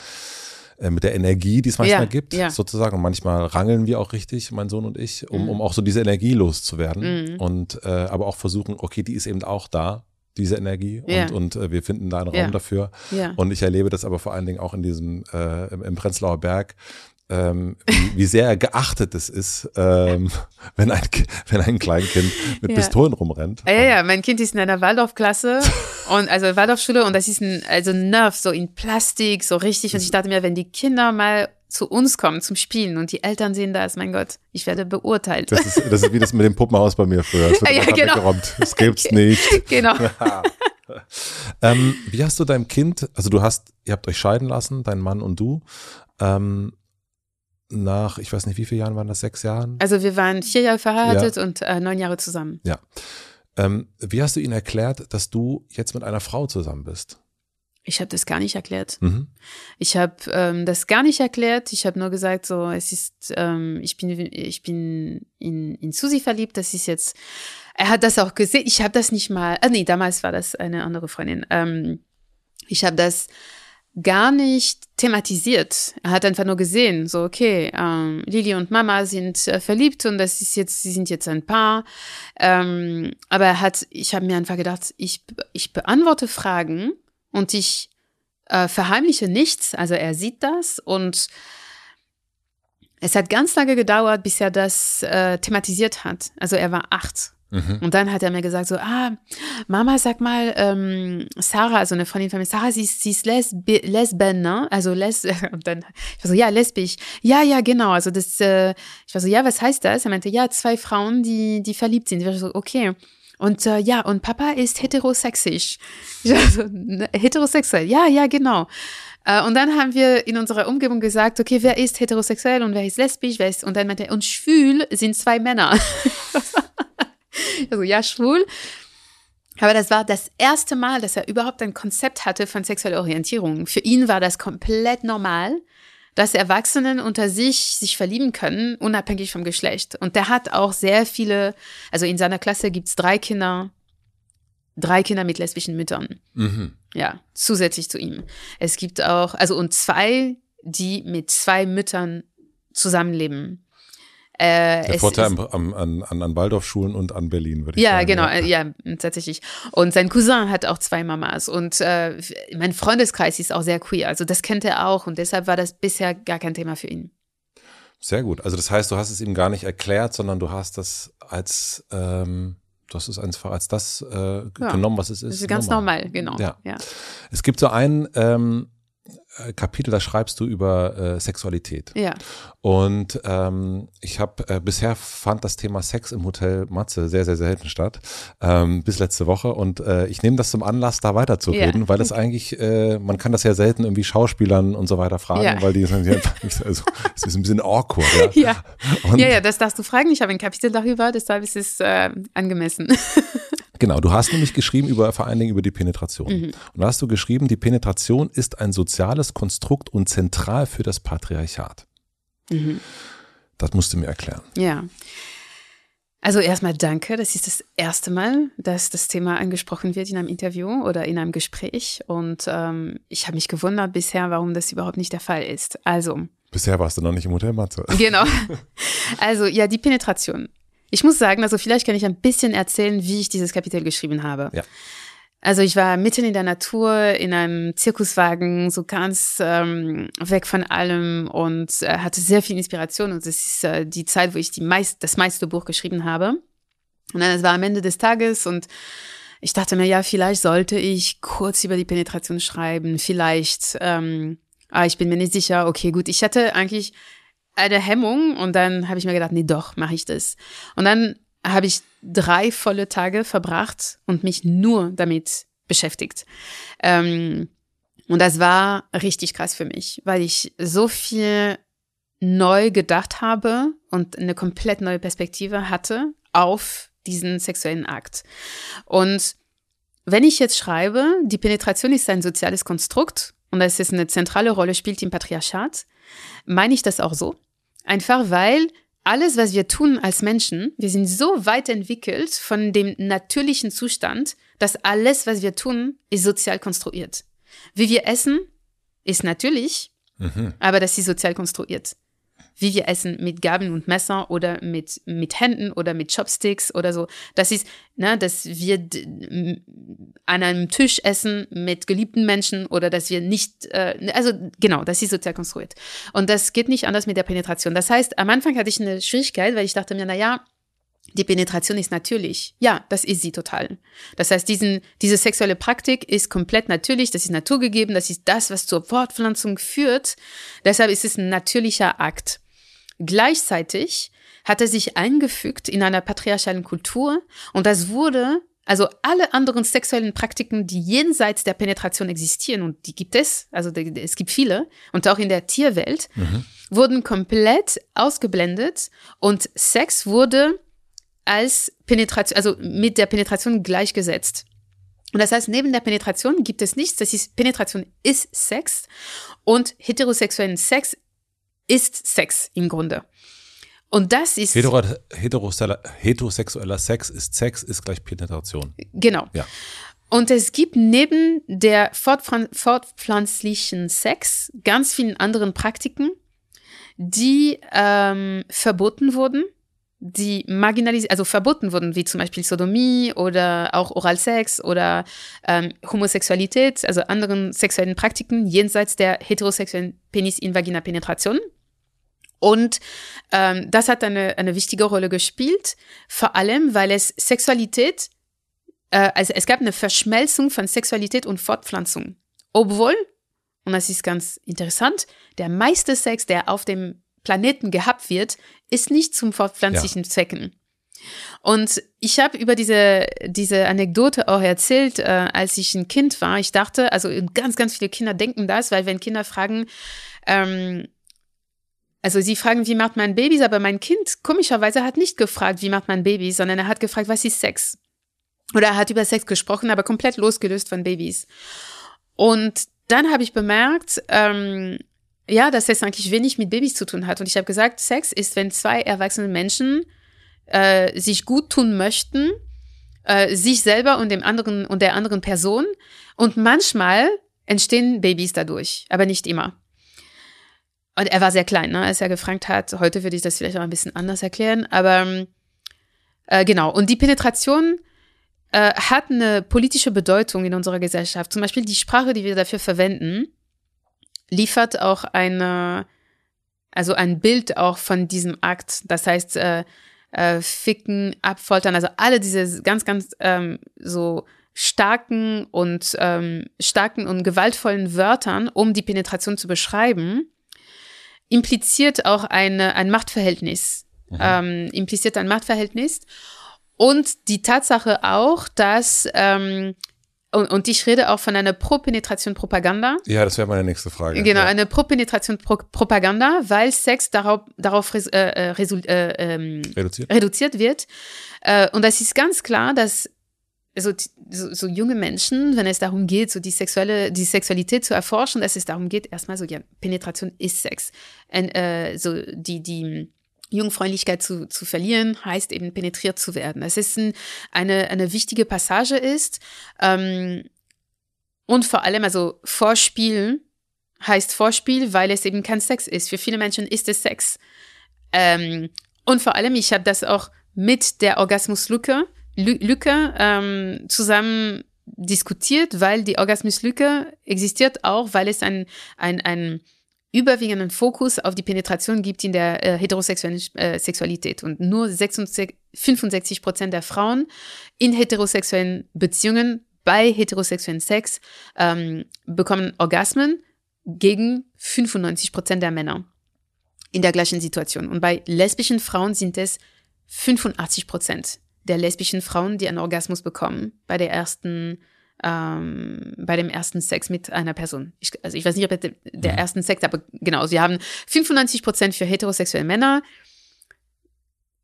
äh, mit der Energie, die es manchmal ja, gibt, ja. sozusagen. Und manchmal rangeln wir auch richtig, mein Sohn und ich, um, mhm. um auch so diese Energie loszuwerden. Mhm. Und äh, aber auch versuchen, okay, die ist eben auch da, diese Energie ja. und, und äh, wir finden da einen Raum dafür. Und ich erlebe das aber vor allen Dingen auch in diesem äh, im, im Prenzlauer Berg, ähm, wie, wie sehr geachtet es ist, ähm, wenn, ein, wenn ein Kleinkind mit ja. Pistolen rumrennt. Ja, ja, mein Kind ist in einer Waldorfklasse und also Waldorfschule und das ist ein also Nerv so in Plastik so richtig und ich dachte mir, wenn die Kinder mal zu uns kommen zum Spielen und die Eltern sehen das, mein Gott, ich werde beurteilt. Das ist, das ist wie das mit dem Puppenhaus bei mir früher. Das wird ja, genau. weggeräumt. Das gibt's okay. nicht. Genau. ähm, wie hast du deinem Kind, also du hast, ihr habt euch scheiden lassen, dein Mann und du. Ähm, nach, ich weiß nicht, wie viele Jahren waren das, sechs Jahren? Also wir waren vier Jahre verheiratet ja. und äh, neun Jahre zusammen. Ja. Ähm, wie hast du ihnen erklärt, dass du jetzt mit einer Frau zusammen bist? Ich habe das gar nicht erklärt. Mhm. Ich habe ähm, das gar nicht erklärt. Ich habe nur gesagt, so es ist, ähm, ich bin, ich bin in, in Susi verliebt. Das ist jetzt. Er hat das auch gesehen. Ich habe das nicht mal. Ah nee, damals war das eine andere Freundin. Ähm, ich habe das gar nicht thematisiert. Er hat einfach nur gesehen, so okay, ähm, Lili und Mama sind äh, verliebt und das ist jetzt, sie sind jetzt ein Paar. Ähm, aber er hat, ich habe mir einfach gedacht, ich, ich beantworte Fragen und ich äh, verheimliche nichts. Also er sieht das und es hat ganz lange gedauert, bis er das äh, thematisiert hat. Also er war acht Mhm. Und dann hat er mir gesagt so, ah, Mama, sag mal, ähm, Sarah, also eine Freundin von mir, Sarah, sie ist, sie ist Lesbe, Lesben, ne? Also Les, und dann, ich war so, ja, lesbisch. Ja, ja, genau. Also das, äh, ich war so, ja, was heißt das? Er meinte, ja, zwei Frauen, die, die verliebt sind. Ich war so, okay. Und äh, ja, und Papa ist heterosexisch. Ich war so, ne, heterosexuell. Ja, ja, genau. Äh, und dann haben wir in unserer Umgebung gesagt, okay, wer ist heterosexuell und wer ist lesbisch, wer ist, und dann meinte er, und schwül sind zwei Männer. Also ja, schwul. Aber das war das erste Mal, dass er überhaupt ein Konzept hatte von sexueller Orientierung. Für ihn war das komplett normal, dass Erwachsenen unter sich sich verlieben können, unabhängig vom Geschlecht. Und der hat auch sehr viele, also in seiner Klasse gibt's drei Kinder, drei Kinder mit lesbischen Müttern. Mhm. Ja, zusätzlich zu ihm. Es gibt auch, also und zwei, die mit zwei Müttern zusammenleben. Äh, Der Vorteil ist, an, an, an Waldorfschulen und an Berlin, würde ich ja, sagen. Genau, ja, genau, ja, tatsächlich. Und sein Cousin hat auch zwei Mamas und äh, mein Freundeskreis ist auch sehr queer, also das kennt er auch und deshalb war das bisher gar kein Thema für ihn. Sehr gut. Also das heißt, du hast es ihm gar nicht erklärt, sondern du hast das als ähm, du hast es einfach als das äh, ja, genommen, was es ist. Das ist ganz normal, normal genau. Ja. ja. Es gibt so einen ähm, äh, Kapitel, da schreibst du über äh, Sexualität. Ja. Und ähm, ich habe äh, bisher fand das Thema Sex im Hotel Matze sehr, sehr selten statt, ähm, bis letzte Woche. Und äh, ich nehme das zum Anlass, da weiterzureden, ja. weil es eigentlich, äh, man kann das ja selten irgendwie Schauspielern und so weiter fragen, ja. weil die nicht, also es ist ein bisschen awkward. Ja, ja. Ja, ja, das darfst du fragen. Ich habe ein Kapitel darüber, deshalb ist es äh, angemessen. Genau, du hast nämlich geschrieben über vor allen Dingen über die Penetration. Mhm. Und da hast du geschrieben, die Penetration ist ein soziales Konstrukt und zentral für das Patriarchat. Mhm. Das musst du mir erklären. Ja. Also erstmal danke. Das ist das erste Mal, dass das Thema angesprochen wird in einem Interview oder in einem Gespräch. Und ähm, ich habe mich gewundert bisher, warum das überhaupt nicht der Fall ist. Also. Bisher warst du noch nicht im Hotel Matze. Genau. Also ja, die Penetration. Ich muss sagen, also vielleicht kann ich ein bisschen erzählen, wie ich dieses Kapitel geschrieben habe. Ja. Also ich war mitten in der Natur, in einem Zirkuswagen, so ganz ähm, weg von allem und äh, hatte sehr viel Inspiration. Und das ist äh, die Zeit, wo ich die meist, das meiste Buch geschrieben habe. Und dann, es war am Ende des Tages und ich dachte mir, ja, vielleicht sollte ich kurz über die Penetration schreiben. Vielleicht, ähm, ah, ich bin mir nicht sicher. Okay, gut. Ich hatte eigentlich eine Hemmung und dann habe ich mir gedacht, nee, doch, mache ich das. Und dann habe ich drei volle Tage verbracht und mich nur damit beschäftigt. Ähm, und das war richtig krass für mich, weil ich so viel neu gedacht habe und eine komplett neue Perspektive hatte auf diesen sexuellen Akt. Und wenn ich jetzt schreibe, die Penetration ist ein soziales Konstrukt und dass es eine zentrale Rolle spielt im Patriarchat, meine ich das auch so. Einfach weil alles, was wir tun als Menschen, wir sind so weit entwickelt von dem natürlichen Zustand, dass alles, was wir tun, ist sozial konstruiert. Wie wir essen, ist natürlich, mhm. aber das ist sozial konstruiert wie wir essen mit Gabeln und Messer oder mit, mit Händen oder mit Chopsticks oder so. Das ist, ne, dass wir an einem Tisch essen mit geliebten Menschen oder dass wir nicht, äh, also genau, das ist sozial konstruiert. Und das geht nicht anders mit der Penetration. Das heißt, am Anfang hatte ich eine Schwierigkeit, weil ich dachte mir, na ja, die Penetration ist natürlich. Ja, das ist sie total. Das heißt, diesen, diese sexuelle Praktik ist komplett natürlich, das ist naturgegeben, das ist das, was zur Fortpflanzung führt. Deshalb ist es ein natürlicher Akt. Gleichzeitig hat er sich eingefügt in einer patriarchalen Kultur und das wurde, also alle anderen sexuellen Praktiken, die jenseits der Penetration existieren, und die gibt es, also es gibt viele, und auch in der Tierwelt, mhm. wurden komplett ausgeblendet und Sex wurde als Penetration, also mit der Penetration gleichgesetzt. Und das heißt, neben der Penetration gibt es nichts. Das ist, Penetration ist Sex und heterosexuellen Sex ist Sex im Grunde. Und das ist. Hetero, heterosexueller Sex ist Sex, ist gleich Penetration. Genau. Ja. Und es gibt neben der fortpflanzlichen Sex ganz vielen anderen Praktiken, die ähm, verboten wurden, die marginalisiert, also verboten wurden, wie zum Beispiel Sodomie oder auch Oralsex oder ähm, Homosexualität, also anderen sexuellen Praktiken jenseits der heterosexuellen Penis-in-Vagina-Penetration. Und ähm, das hat eine, eine wichtige Rolle gespielt, vor allem, weil es Sexualität, äh, also es gab eine Verschmelzung von Sexualität und Fortpflanzung. Obwohl, und das ist ganz interessant, der meiste Sex, der auf dem Planeten gehabt wird, ist nicht zum fortpflanzlichen ja. Zwecken. Und ich habe über diese, diese Anekdote auch erzählt, äh, als ich ein Kind war. Ich dachte, also ganz, ganz viele Kinder denken das, weil wenn Kinder fragen, ähm, also sie fragen, wie macht man Babys, aber mein Kind komischerweise hat nicht gefragt, wie macht man Babys, sondern er hat gefragt, was ist Sex? Oder er hat über Sex gesprochen, aber komplett losgelöst von Babys. Und dann habe ich bemerkt, ähm, ja, dass es eigentlich wenig mit Babys zu tun hat. Und ich habe gesagt, Sex ist, wenn zwei erwachsene Menschen äh, sich gut tun möchten, äh, sich selber und dem anderen und der anderen Person. Und manchmal entstehen Babys dadurch, aber nicht immer. Und er war sehr klein, ne, als er gefragt hat. Heute würde ich das vielleicht auch ein bisschen anders erklären, aber äh, genau. Und die Penetration äh, hat eine politische Bedeutung in unserer Gesellschaft. Zum Beispiel die Sprache, die wir dafür verwenden, liefert auch eine, also ein Bild auch von diesem Akt. Das heißt, äh, äh, ficken, abfoltern, also alle diese ganz, ganz ähm, so starken und ähm, starken und gewaltvollen Wörtern, um die Penetration zu beschreiben, impliziert auch eine, ein Machtverhältnis. Mhm. Ähm, impliziert ein Machtverhältnis. Und die Tatsache auch, dass ähm, und, und ich rede auch von einer Pro-Penetration-Propaganda. Ja, das wäre meine nächste Frage. Genau, ja. eine Pro-Penetration-Propaganda, weil Sex darauf, darauf äh, äh, äh, ähm, reduziert. reduziert wird. Äh, und das ist ganz klar, dass so, so, so, junge Menschen, wenn es darum geht, so die sexuelle, die Sexualität zu erforschen, dass es darum geht, erstmal so, ja, Penetration ist Sex. Und, äh, so die, die Jungfräulichkeit zu, zu verlieren, heißt eben penetriert zu werden. Das ist ein, eine, eine wichtige Passage ist. Ähm, und vor allem, also Vorspiel heißt Vorspiel, weil es eben kein Sex ist. Für viele Menschen ist es Sex. Ähm, und vor allem, ich habe das auch mit der Orgasmuslücke Lücke ähm, zusammen diskutiert, weil die Orgasmuslücke existiert auch, weil es ein, ein, ein überwiegenden Fokus auf die Penetration gibt in der äh, heterosexuellen äh, Sexualität. Und nur 66, 65 Prozent der Frauen in heterosexuellen Beziehungen bei heterosexuellen Sex ähm, bekommen Orgasmen gegen 95 Prozent der Männer in der gleichen Situation. Und bei lesbischen Frauen sind es 85 Prozent der lesbischen Frauen, die einen Orgasmus bekommen bei der ersten ähm, bei dem ersten Sex mit einer Person. Ich, also ich weiß nicht, ob der, der mhm. ersten Sex, aber genau, sie haben 95 Prozent für heterosexuelle Männer,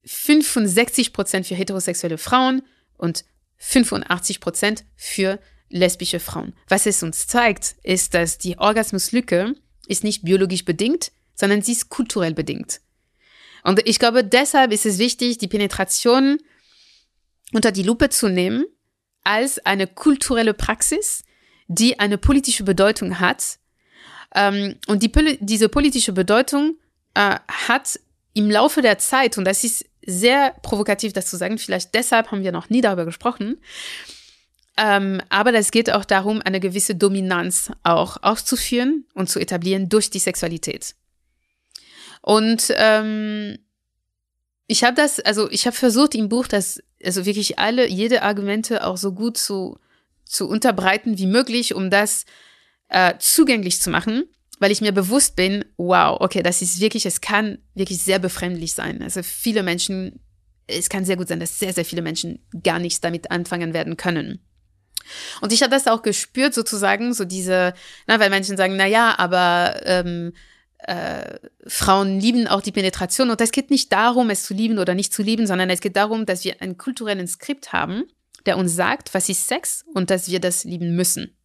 65 Prozent für heterosexuelle Frauen und 85 Prozent für lesbische Frauen. Was es uns zeigt, ist, dass die Orgasmuslücke ist nicht biologisch bedingt, sondern sie ist kulturell bedingt. Und ich glaube, deshalb ist es wichtig, die Penetration unter die Lupe zu nehmen als eine kulturelle Praxis, die eine politische Bedeutung hat. Ähm, und die, diese politische Bedeutung äh, hat im Laufe der Zeit, und das ist sehr provokativ, das zu sagen, vielleicht deshalb haben wir noch nie darüber gesprochen, ähm, aber es geht auch darum, eine gewisse Dominanz auch auszuführen und zu etablieren durch die Sexualität. Und ähm, ich habe das, also ich habe versucht im Buch, das, also wirklich alle, jede Argumente auch so gut zu, zu unterbreiten wie möglich, um das äh, zugänglich zu machen, weil ich mir bewusst bin, wow, okay, das ist wirklich, es kann wirklich sehr befremdlich sein. Also viele Menschen, es kann sehr gut sein, dass sehr, sehr viele Menschen gar nichts damit anfangen werden können. Und ich habe das auch gespürt, sozusagen, so diese, na, weil Menschen sagen, na ja, aber ähm, äh, Frauen lieben auch die Penetration. Und es geht nicht darum, es zu lieben oder nicht zu lieben, sondern es geht darum, dass wir einen kulturellen Skript haben, der uns sagt, was ist Sex und dass wir das lieben müssen.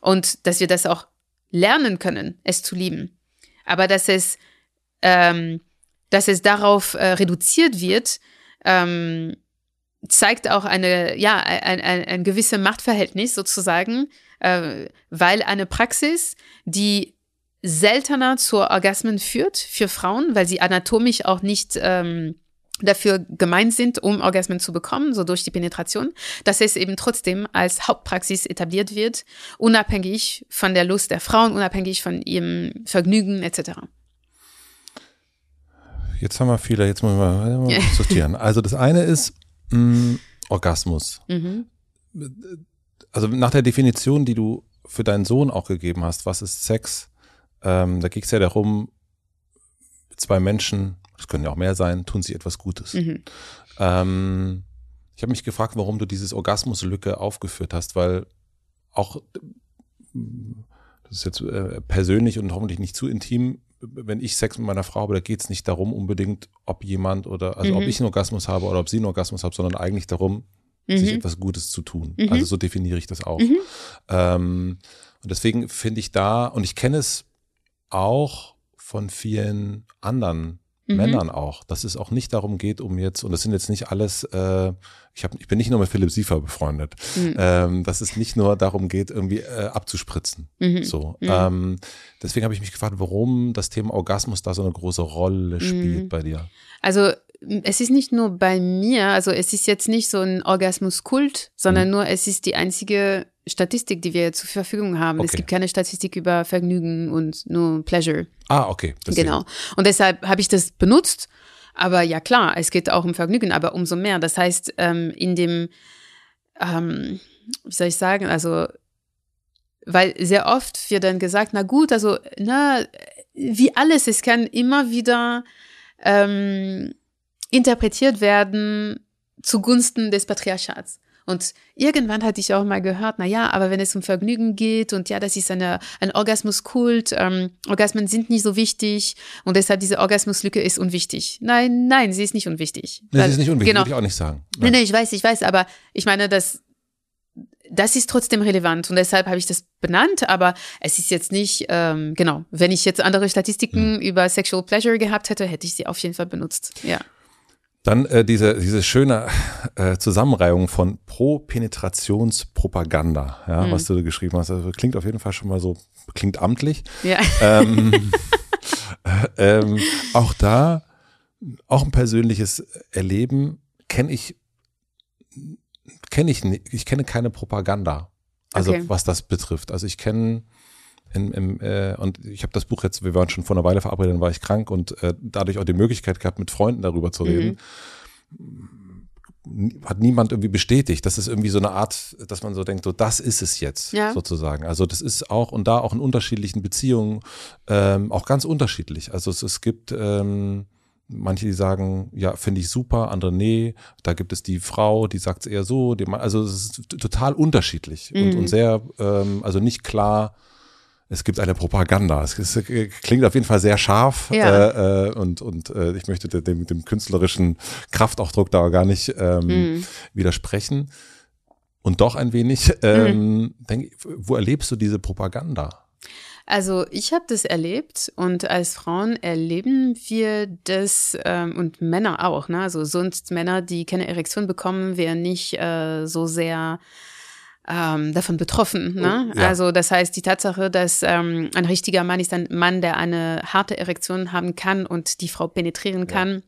Und dass wir das auch lernen können, es zu lieben. Aber dass es, ähm, dass es darauf äh, reduziert wird, ähm, zeigt auch eine, ja, ein, ein, ein gewisses Machtverhältnis sozusagen, äh, weil eine Praxis, die seltener zu Orgasmen führt für Frauen, weil sie anatomisch auch nicht ähm, dafür gemeint sind, um Orgasmen zu bekommen, so durch die Penetration, dass es eben trotzdem als Hauptpraxis etabliert wird, unabhängig von der Lust der Frauen, unabhängig von ihrem Vergnügen etc. Jetzt haben wir viele, jetzt müssen wir mal sortieren. Also das eine ist mh, mm, Orgasmus. Mhm. Also nach der Definition, die du für deinen Sohn auch gegeben hast, was ist Sex? Ähm, da ging es ja darum, zwei Menschen, das können ja auch mehr sein, tun sie etwas Gutes. Mhm. Ähm, ich habe mich gefragt, warum du dieses Orgasmuslücke aufgeführt hast, weil auch, das ist jetzt äh, persönlich und hoffentlich nicht zu intim, wenn ich Sex mit meiner Frau habe, da geht es nicht darum unbedingt, ob jemand oder, also mhm. ob ich einen Orgasmus habe oder ob sie einen Orgasmus hat, sondern eigentlich darum, mhm. sich etwas Gutes zu tun. Mhm. Also so definiere ich das auch. Mhm. Ähm, und deswegen finde ich da, und ich kenne es auch von vielen anderen mhm. Männern auch, dass es auch nicht darum geht, um jetzt, und das sind jetzt nicht alles, äh, ich, hab, ich bin nicht nur mit Philipp Siefer befreundet, mhm. ähm, dass es nicht nur darum geht, irgendwie äh, abzuspritzen. Mhm. So. Mhm. Ähm, deswegen habe ich mich gefragt, warum das Thema Orgasmus da so eine große Rolle spielt mhm. bei dir. Also es ist nicht nur bei mir, also es ist jetzt nicht so ein Orgasmuskult, sondern mhm. nur es ist die einzige Statistik, die wir zur Verfügung haben. Okay. Es gibt keine Statistik über Vergnügen und nur Pleasure. Ah, okay. Deswegen. Genau. Und deshalb habe ich das benutzt. Aber ja, klar, es geht auch um Vergnügen, aber umso mehr. Das heißt, ähm, in dem, ähm, wie soll ich sagen, also, weil sehr oft wird dann gesagt, na gut, also, na, wie alles, es kann immer wieder ähm, interpretiert werden zugunsten des Patriarchats. Und irgendwann hatte ich auch mal gehört, na ja, aber wenn es um Vergnügen geht und ja, das ist eine, ein Orgasmuskult, ähm, Orgasmen sind nicht so wichtig und deshalb diese Orgasmuslücke ist unwichtig. Nein, nein, sie ist nicht unwichtig. Nee, sie ist nicht unwichtig, genau. würde ich auch nicht sagen. Nein. Nee, nee, ich weiß, ich weiß, aber ich meine, dass das ist trotzdem relevant und deshalb habe ich das benannt, aber es ist jetzt nicht, ähm, genau, wenn ich jetzt andere Statistiken mhm. über Sexual Pleasure gehabt hätte, hätte ich sie auf jeden Fall benutzt, ja. Dann äh, diese, diese schöne äh, Zusammenreihung von Pro-Penetrationspropaganda, ja, mhm. was du geschrieben hast. Also klingt auf jeden Fall schon mal so, klingt amtlich. Ja. Ähm, äh, ähm, auch da, auch ein persönliches Erleben kenne ich, kenne ich ich kenne keine Propaganda. Also okay. was das betrifft. Also ich kenne in, im, äh, und ich habe das Buch jetzt, wir waren schon vor einer Weile verabredet, dann war ich krank und äh, dadurch auch die Möglichkeit gehabt, mit Freunden darüber zu reden. Mhm. Hat niemand irgendwie bestätigt. Das ist irgendwie so eine Art, dass man so denkt, so das ist es jetzt ja. sozusagen. Also das ist auch und da auch in unterschiedlichen Beziehungen ähm, auch ganz unterschiedlich. Also es, es gibt ähm, Manche, die sagen, ja, finde ich super, andere nee. Da gibt es die Frau, die sagt es eher so. Die, also es ist total unterschiedlich mhm. und, und sehr, ähm, also nicht klar es gibt eine Propaganda. Es, es, klingt auf jeden Fall sehr scharf ja. äh, äh, und, und äh, ich möchte dem, dem künstlerischen Kraftausdruck da gar nicht ähm, mm. widersprechen. Und doch ein wenig, ähm, mm. denk, wo erlebst du diese Propaganda? Also ich habe das erlebt und als Frauen erleben wir das ähm, und Männer auch. Ne? Also sonst Männer, die keine Erektion bekommen, wären nicht äh, so sehr ähm, davon betroffen. Ne? Oh, ja. Also das heißt, die Tatsache, dass ähm, ein richtiger Mann ist ein Mann, der eine harte Erektion haben kann und die Frau penetrieren kann. Ja.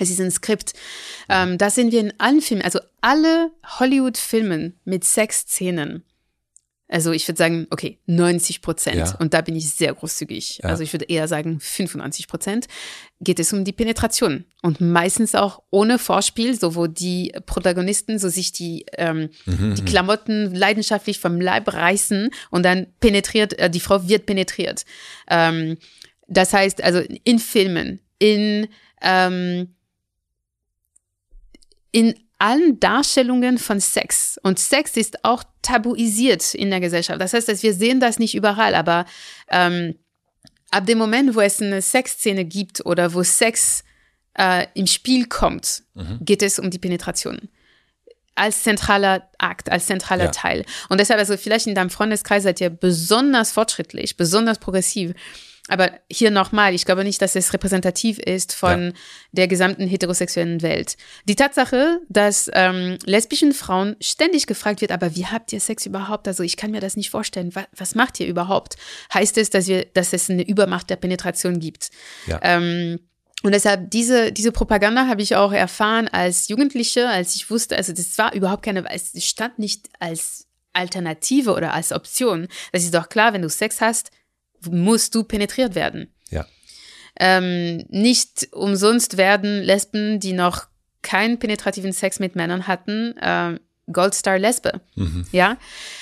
Es ist ein Skript. Ähm, das sehen wir in allen Filmen. Also alle Hollywood-Filmen mit Sexszenen also ich würde sagen, okay, 90 Prozent. Ja. Und da bin ich sehr großzügig. Ja. Also ich würde eher sagen 95 Prozent. Geht es um die Penetration. Und meistens auch ohne Vorspiel, so wo die Protagonisten so sich die, ähm, mhm, die mhm. Klamotten leidenschaftlich vom Leib reißen und dann penetriert, äh, die Frau wird penetriert. Ähm, das heißt, also in Filmen, in, ähm, in allen Darstellungen von Sex. Und Sex ist auch tabuisiert in der Gesellschaft. Das heißt, dass wir sehen das nicht überall, aber ähm, ab dem Moment, wo es eine Sexszene gibt oder wo Sex äh, im Spiel kommt, mhm. geht es um die Penetration. Als zentraler Akt, als zentraler ja. Teil. Und deshalb, also vielleicht in deinem Freundeskreis seid ihr besonders fortschrittlich, besonders progressiv. Aber hier nochmal, ich glaube nicht, dass es repräsentativ ist von ja. der gesamten heterosexuellen Welt. Die Tatsache, dass ähm, lesbischen Frauen ständig gefragt wird, aber wie habt ihr Sex überhaupt? Also ich kann mir das nicht vorstellen. Was, was macht ihr überhaupt? Heißt es, dass wir, dass es eine Übermacht der Penetration gibt? Ja. Ähm, und deshalb, diese, diese Propaganda habe ich auch erfahren als Jugendliche, als ich wusste, also das war überhaupt keine, es stand nicht als Alternative oder als Option. Das ist doch klar, wenn du Sex hast, musst du penetriert werden. Ja. Ähm, nicht umsonst werden Lesben, die noch keinen penetrativen Sex mit Männern hatten, äh, Goldstar Lesbe. Mhm. Ja,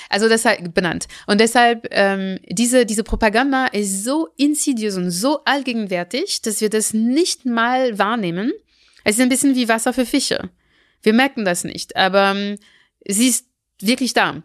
also deshalb benannt. Und deshalb, ähm, diese, diese Propaganda ist so insidiös und so allgegenwärtig, dass wir das nicht mal wahrnehmen. Es ist ein bisschen wie Wasser für Fische. Wir merken das nicht, aber ähm, sie ist wirklich da.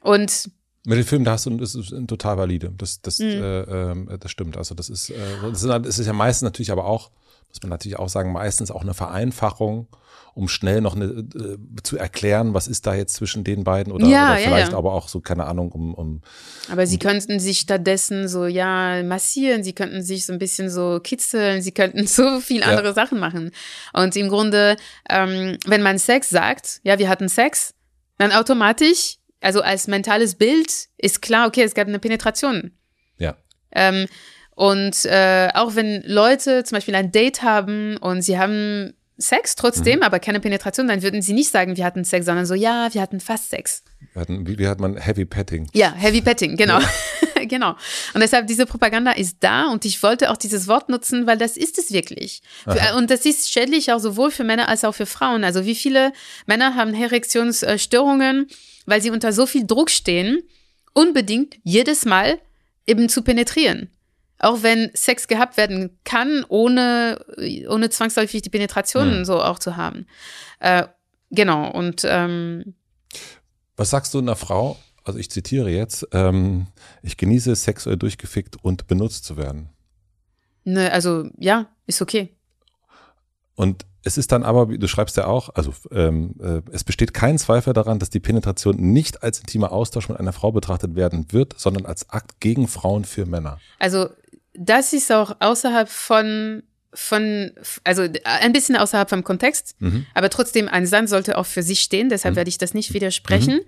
Und mit dem Film, da hast du, das ist total valide. Das, das, mhm. äh, äh, das stimmt. Also das ist, äh, das ist, das ist ja meistens natürlich aber auch, muss man natürlich auch sagen, meistens auch eine Vereinfachung, um schnell noch eine, äh, zu erklären, was ist da jetzt zwischen den beiden oder, ja, oder vielleicht ja, ja. aber auch so, keine Ahnung, um. um aber sie um, könnten sich stattdessen so, ja, massieren, sie könnten sich so ein bisschen so kitzeln, sie könnten so viel andere Sachen machen. Und im Grunde, ähm, wenn man Sex sagt, ja, wir hatten Sex, dann automatisch also als mentales Bild ist klar, okay, es gab eine Penetration. Ja. Ähm, und äh, auch wenn Leute zum Beispiel ein Date haben und sie haben Sex trotzdem, mhm. aber keine Penetration, dann würden sie nicht sagen, wir hatten Sex, sondern so, ja, wir hatten fast Sex. Wir hatten, wie, wie hat man Heavy Petting? Ja, Heavy Petting, genau. Ja. genau. Und deshalb, diese Propaganda ist da und ich wollte auch dieses Wort nutzen, weil das ist es wirklich. Für, und das ist schädlich auch sowohl für Männer als auch für Frauen. Also wie viele Männer haben Erektionsstörungen, weil sie unter so viel Druck stehen, unbedingt jedes Mal eben zu penetrieren. Auch wenn Sex gehabt werden kann, ohne, ohne zwangsläufig die Penetration mhm. so auch zu haben. Äh, genau, und ähm, was sagst du einer Frau, also ich zitiere jetzt, ähm, ich genieße sexuell durchgefickt und benutzt zu werden. Ne, also ja, ist okay. Und es ist dann aber, wie du schreibst ja auch, also ähm, äh, es besteht kein Zweifel daran, dass die Penetration nicht als intimer Austausch mit einer Frau betrachtet werden wird, sondern als Akt gegen Frauen für Männer. Also das ist auch außerhalb von von, also ein bisschen außerhalb vom Kontext, mhm. aber trotzdem ein Sand sollte auch für sich stehen, deshalb mhm. werde ich das nicht widersprechen. Mhm.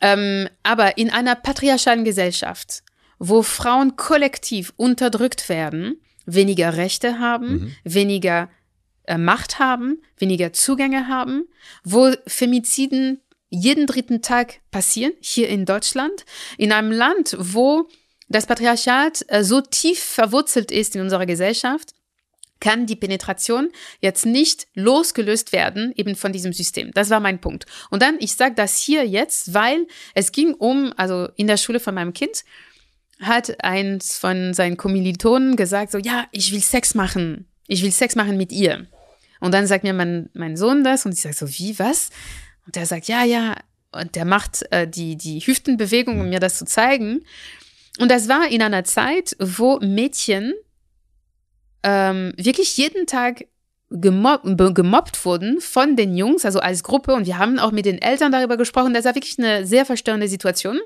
Ähm, aber in einer patriarchalen Gesellschaft, wo Frauen kollektiv unterdrückt werden, weniger Rechte haben, mhm. weniger äh, Macht haben, weniger Zugänge haben, wo Femiziden jeden dritten Tag passieren, hier in Deutschland, in einem Land, wo das Patriarchat äh, so tief verwurzelt ist in unserer Gesellschaft, kann die Penetration jetzt nicht losgelöst werden eben von diesem System. Das war mein Punkt. Und dann, ich sage das hier jetzt, weil es ging um, also in der Schule von meinem Kind, hat eins von seinen Kommilitonen gesagt, so, ja, ich will Sex machen. Ich will Sex machen mit ihr. Und dann sagt mir mein, mein Sohn das und ich sage so, wie, was? Und der sagt, ja, ja. Und der macht äh, die, die Hüftenbewegung, um mir das zu zeigen. Und das war in einer Zeit, wo Mädchen ähm, wirklich jeden Tag gemobbt, gemobbt wurden von den Jungs, also als Gruppe. Und wir haben auch mit den Eltern darüber gesprochen. Das war wirklich eine sehr verstörende Situation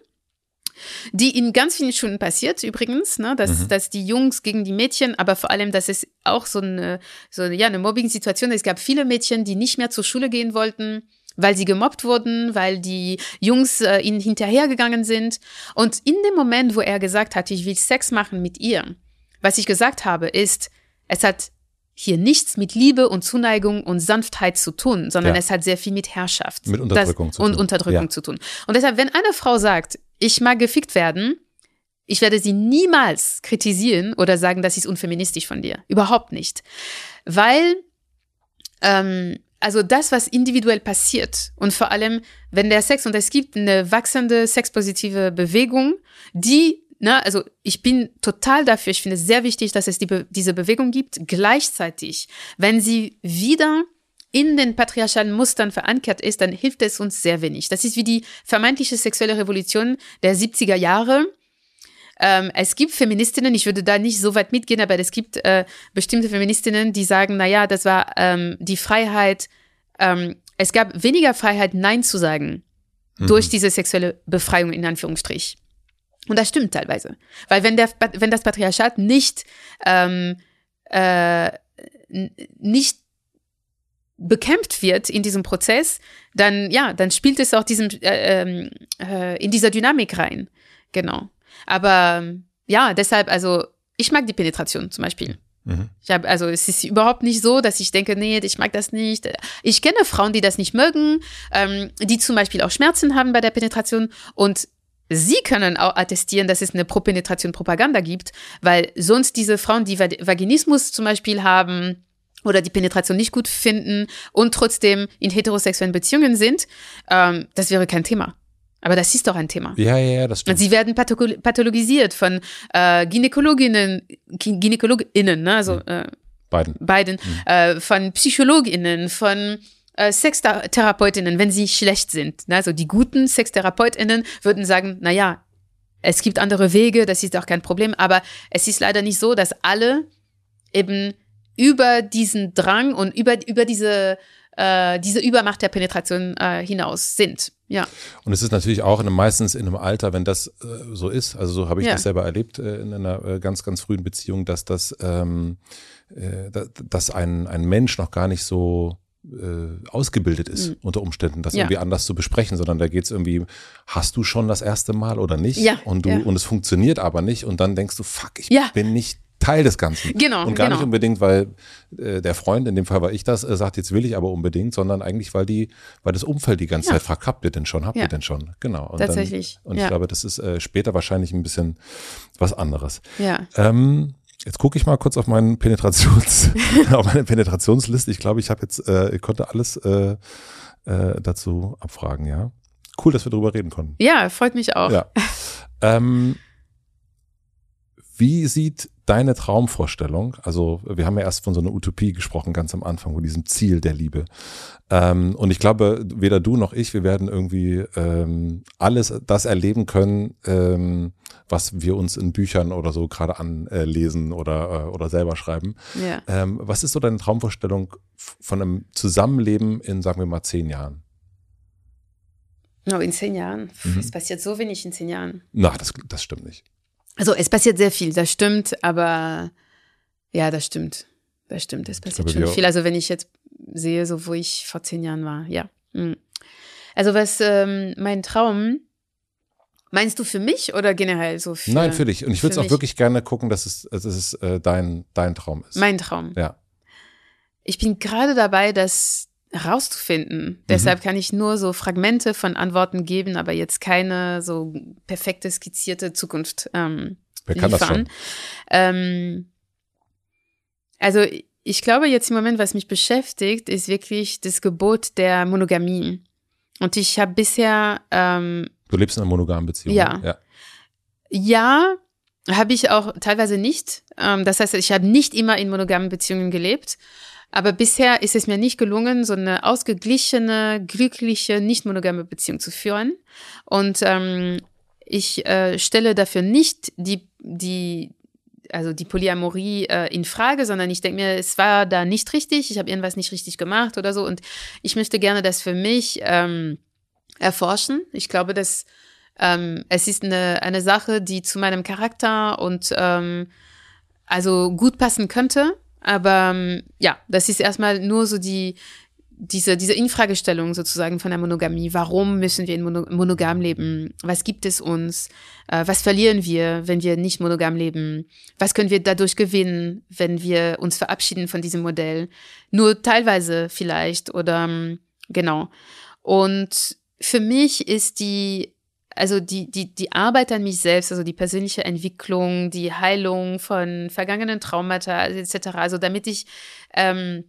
die in ganz vielen Schulen passiert übrigens, ne, dass, mhm. dass die Jungs gegen die Mädchen, aber vor allem, dass es auch so eine, so ja, eine Mobbing-Situation. Es gab viele Mädchen, die nicht mehr zur Schule gehen wollten, weil sie gemobbt wurden, weil die Jungs äh, ihnen hinterhergegangen sind. Und in dem Moment, wo er gesagt hat, ich will Sex machen mit ihr, was ich gesagt habe, ist, es hat hier nichts mit Liebe und Zuneigung und Sanftheit zu tun, sondern ja. es hat sehr viel mit Herrschaft mit Unterdrückung das, zu tun. und Unterdrückung ja. zu tun. Und deshalb, wenn eine Frau sagt, ich mag gefickt werden, ich werde sie niemals kritisieren oder sagen, das ist unfeministisch von dir. Überhaupt nicht. Weil, ähm, also das, was individuell passiert und vor allem, wenn der Sex, und es gibt eine wachsende sexpositive Bewegung, die, na, also ich bin total dafür, ich finde es sehr wichtig, dass es die, diese Bewegung gibt. Gleichzeitig, wenn sie wieder in den patriarchalen Mustern verankert ist, dann hilft es uns sehr wenig. Das ist wie die vermeintliche sexuelle Revolution der 70er Jahre. Ähm, es gibt Feministinnen, ich würde da nicht so weit mitgehen, aber es gibt äh, bestimmte Feministinnen, die sagen, na ja, das war ähm, die Freiheit, ähm, es gab weniger Freiheit, Nein zu sagen mhm. durch diese sexuelle Befreiung in Anführungsstrich. Und das stimmt teilweise. Weil wenn, der, wenn das Patriarchat nicht, ähm, äh, nicht bekämpft wird in diesem Prozess, dann ja, dann spielt es auch diesem, äh, ähm, äh, in dieser Dynamik rein. Genau. Aber ja, deshalb, also ich mag die Penetration zum Beispiel. Mhm. Ich habe, also es ist überhaupt nicht so, dass ich denke, nee, ich mag das nicht. Ich kenne Frauen, die das nicht mögen, ähm, die zum Beispiel auch Schmerzen haben bei der Penetration und Sie können auch attestieren, dass es eine Pro-Penetration-Propaganda gibt, weil sonst diese Frauen, die Vaginismus zum Beispiel haben, oder die Penetration nicht gut finden und trotzdem in heterosexuellen Beziehungen sind, ähm, das wäre kein Thema. Aber das ist doch ein Thema. Ja, ja, ja, das stimmt. Sie werden pathologisiert von äh, Gynäkologinnen, Gynäkologinnen, ne? also äh, beiden, beiden mhm. äh, von Psychologinnen, von Sextherapeutinnen, wenn sie schlecht sind. Ne? Also die guten Sextherapeutinnen würden sagen, na ja, es gibt andere Wege, das ist auch kein Problem, aber es ist leider nicht so, dass alle eben über diesen Drang und über, über diese, äh, diese Übermacht der Penetration äh, hinaus sind. Ja. Und es ist natürlich auch in einem, meistens in einem Alter, wenn das äh, so ist, also so habe ich ja. das selber erlebt äh, in einer äh, ganz, ganz frühen Beziehung, dass das, ähm, äh, dass ein, ein Mensch noch gar nicht so äh, ausgebildet ist, mhm. unter Umständen, das ja. irgendwie anders zu besprechen, sondern da geht es irgendwie, hast du schon das erste Mal oder nicht? Ja. Und du, ja. und es funktioniert aber nicht und dann denkst du, fuck, ich ja. bin nicht Teil des Ganzen. Genau. Und gar genau. nicht unbedingt, weil äh, der Freund, in dem Fall war ich das, äh, sagt, jetzt will ich aber unbedingt, sondern eigentlich, weil die, weil das Umfeld die ganze Ja. Zeit fragt, habt ihr denn schon, habt Ja. ihr denn schon? Genau. Und Tatsächlich, Dann, und ja. ich glaube, das ist äh, später wahrscheinlich ein bisschen was anderes. Ja. Ähm, jetzt gucke ich mal kurz auf meinen Penetrations, auf meine Penetrationsliste. Ich glaube, ich habe jetzt, äh, ich konnte alles äh, äh, dazu abfragen, ja. Cool, dass wir darüber reden konnten. ja, freut mich auch. Ja. ähm, wie sieht deine Traumvorstellung, also wir haben ja erst von so einer Utopie gesprochen, ganz am Anfang, von diesem Ziel der Liebe. Ähm, und ich glaube, weder du noch ich, wir werden irgendwie ähm, alles das erleben können, ähm, was wir uns in Büchern oder so gerade anlesen oder, äh, oder selber schreiben. Ja. Ähm, was ist so deine Traumvorstellung von einem Zusammenleben in, sagen wir mal, zehn Jahren? No, in zehn Jahren. Pff, Mhm. Es passiert so wenig in zehn Jahren. Na, das, das stimmt nicht. Also es passiert sehr viel, das stimmt, aber ja, das stimmt. Das stimmt, es passiert schon viel. Also wenn ich jetzt sehe, so wo ich vor zehn Jahren war, ja. Mhm. Also was ähm, mein Traum, meinst du für mich oder generell so für Nein, für dich. Und ich würde es auch mich. wirklich gerne gucken, dass es, dass es äh, dein, dein Traum ist. Mein Traum. ja. Ich bin gerade dabei, das herauszufinden. Deshalb kann ich nur so Fragmente von Antworten geben, aber jetzt keine so perfekte skizzierte Zukunft ähm, Wer kann das liefern. schon? Ähm, also ich glaube jetzt im Moment, was mich beschäftigt, ist wirklich das Gebot der Monogamie. Und ich habe bisher ähm, Du lebst in einer monogamen Beziehung. Ja. ja. ja, habe ich auch teilweise nicht. Ähm, das heißt, ich habe nicht immer in monogamen Beziehungen gelebt. Aber bisher ist es mir nicht gelungen, so eine ausgeglichene, glückliche, nicht monogame Beziehung zu führen. Und ähm, ich äh, stelle dafür nicht die, die, also die Polyamorie äh, in Frage, sondern ich denke mir, es war da nicht richtig, ich habe irgendwas nicht richtig gemacht oder so. Und ich möchte gerne das für mich ähm, erforschen. Ich glaube, dass ähm, es ist eine, eine Sache, die zu meinem Charakter und ähm, also gut passen könnte. Aber ähm, ja, das ist erstmal nur so die, diese, diese Infragestellung sozusagen von der Monogamie. Warum müssen wir in Mono monogam leben? Was gibt es uns? Äh, was verlieren wir, wenn wir nicht monogam leben? Was können wir dadurch gewinnen, wenn wir uns verabschieden von diesem Modell? Nur teilweise vielleicht oder ähm, genau. Und für mich ist die also die, die, die Arbeit an mich selbst, also die persönliche Entwicklung, die Heilung von vergangenen Traumata etc., also damit ich ähm,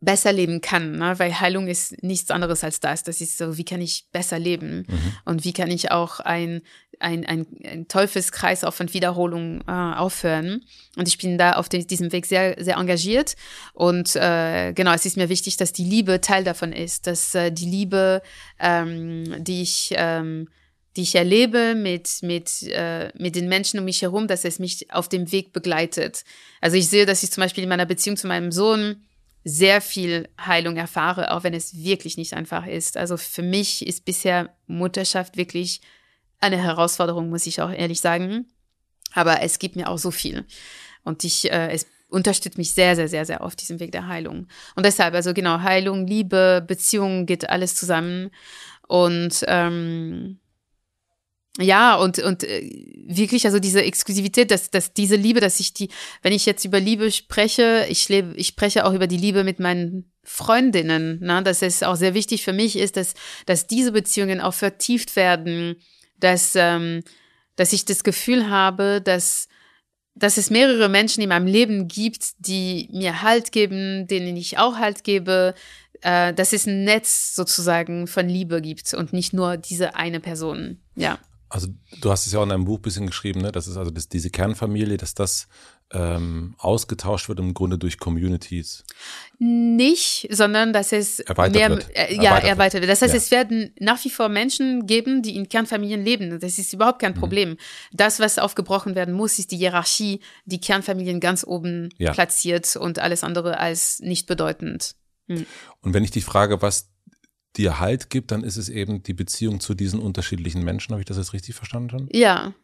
besser leben kann, ne? weil Heilung ist nichts anderes als das. Das ist so, wie kann ich besser leben Mhm. und wie kann ich auch ein, ein, ein, ein Teufelskreis auch von Wiederholung äh, aufhören. Und ich bin da auf de- diesem Weg sehr, sehr engagiert. Und äh, genau, es ist mir wichtig, dass die Liebe Teil davon ist, dass äh, die Liebe, ähm, die ich ähm, die ich erlebe mit, mit, äh, mit den Menschen um mich herum, dass es mich auf dem Weg begleitet. Also ich sehe, dass ich zum Beispiel in meiner Beziehung zu meinem Sohn sehr viel Heilung erfahre, auch wenn es wirklich nicht einfach ist. Also für mich ist bisher Mutterschaft wirklich eine Herausforderung, muss ich auch ehrlich sagen. Aber es gibt mir auch so viel. Und ich, äh, es unterstützt mich sehr, sehr, sehr, sehr auf diesem Weg der Heilung. Und deshalb, also genau, Heilung, Liebe, Beziehung geht alles zusammen. Und ähm, ja, und, und äh, wirklich, also diese Exklusivität, dass, dass diese Liebe, dass ich die, wenn ich jetzt über Liebe spreche, ich lebe, ich spreche auch über die Liebe mit meinen Freundinnen, ne? dass es auch sehr wichtig für mich ist, dass, dass diese Beziehungen auch vertieft werden, dass, ähm, dass ich das Gefühl habe, dass, dass es mehrere Menschen in meinem Leben gibt, die mir Halt geben, denen ich auch Halt gebe, äh, dass es ein Netz sozusagen von Liebe gibt und nicht nur diese eine Person. Ja. Also du hast es ja auch in einem Buch ein bisschen geschrieben, ne? Das ist also das, diese Kernfamilie, dass das ähm, ausgetauscht wird im Grunde durch Communities. Nicht, sondern dass es Erweitert mehr, wird. Äh, ja, Erweitert erweitert wird. Das heißt, Ja. es werden nach wie vor Menschen geben, die in Kernfamilien leben. Das ist überhaupt Mhm. kein Problem. Das, was aufgebrochen werden muss, ist die Hierarchie, die Kernfamilien ganz oben Ja. platziert und alles andere als nicht bedeutend. Und wenn ich dich frage, was dir Halt gibt, dann ist es eben die Beziehung zu diesen unterschiedlichen Menschen. Habe ich das jetzt richtig verstanden? Ja,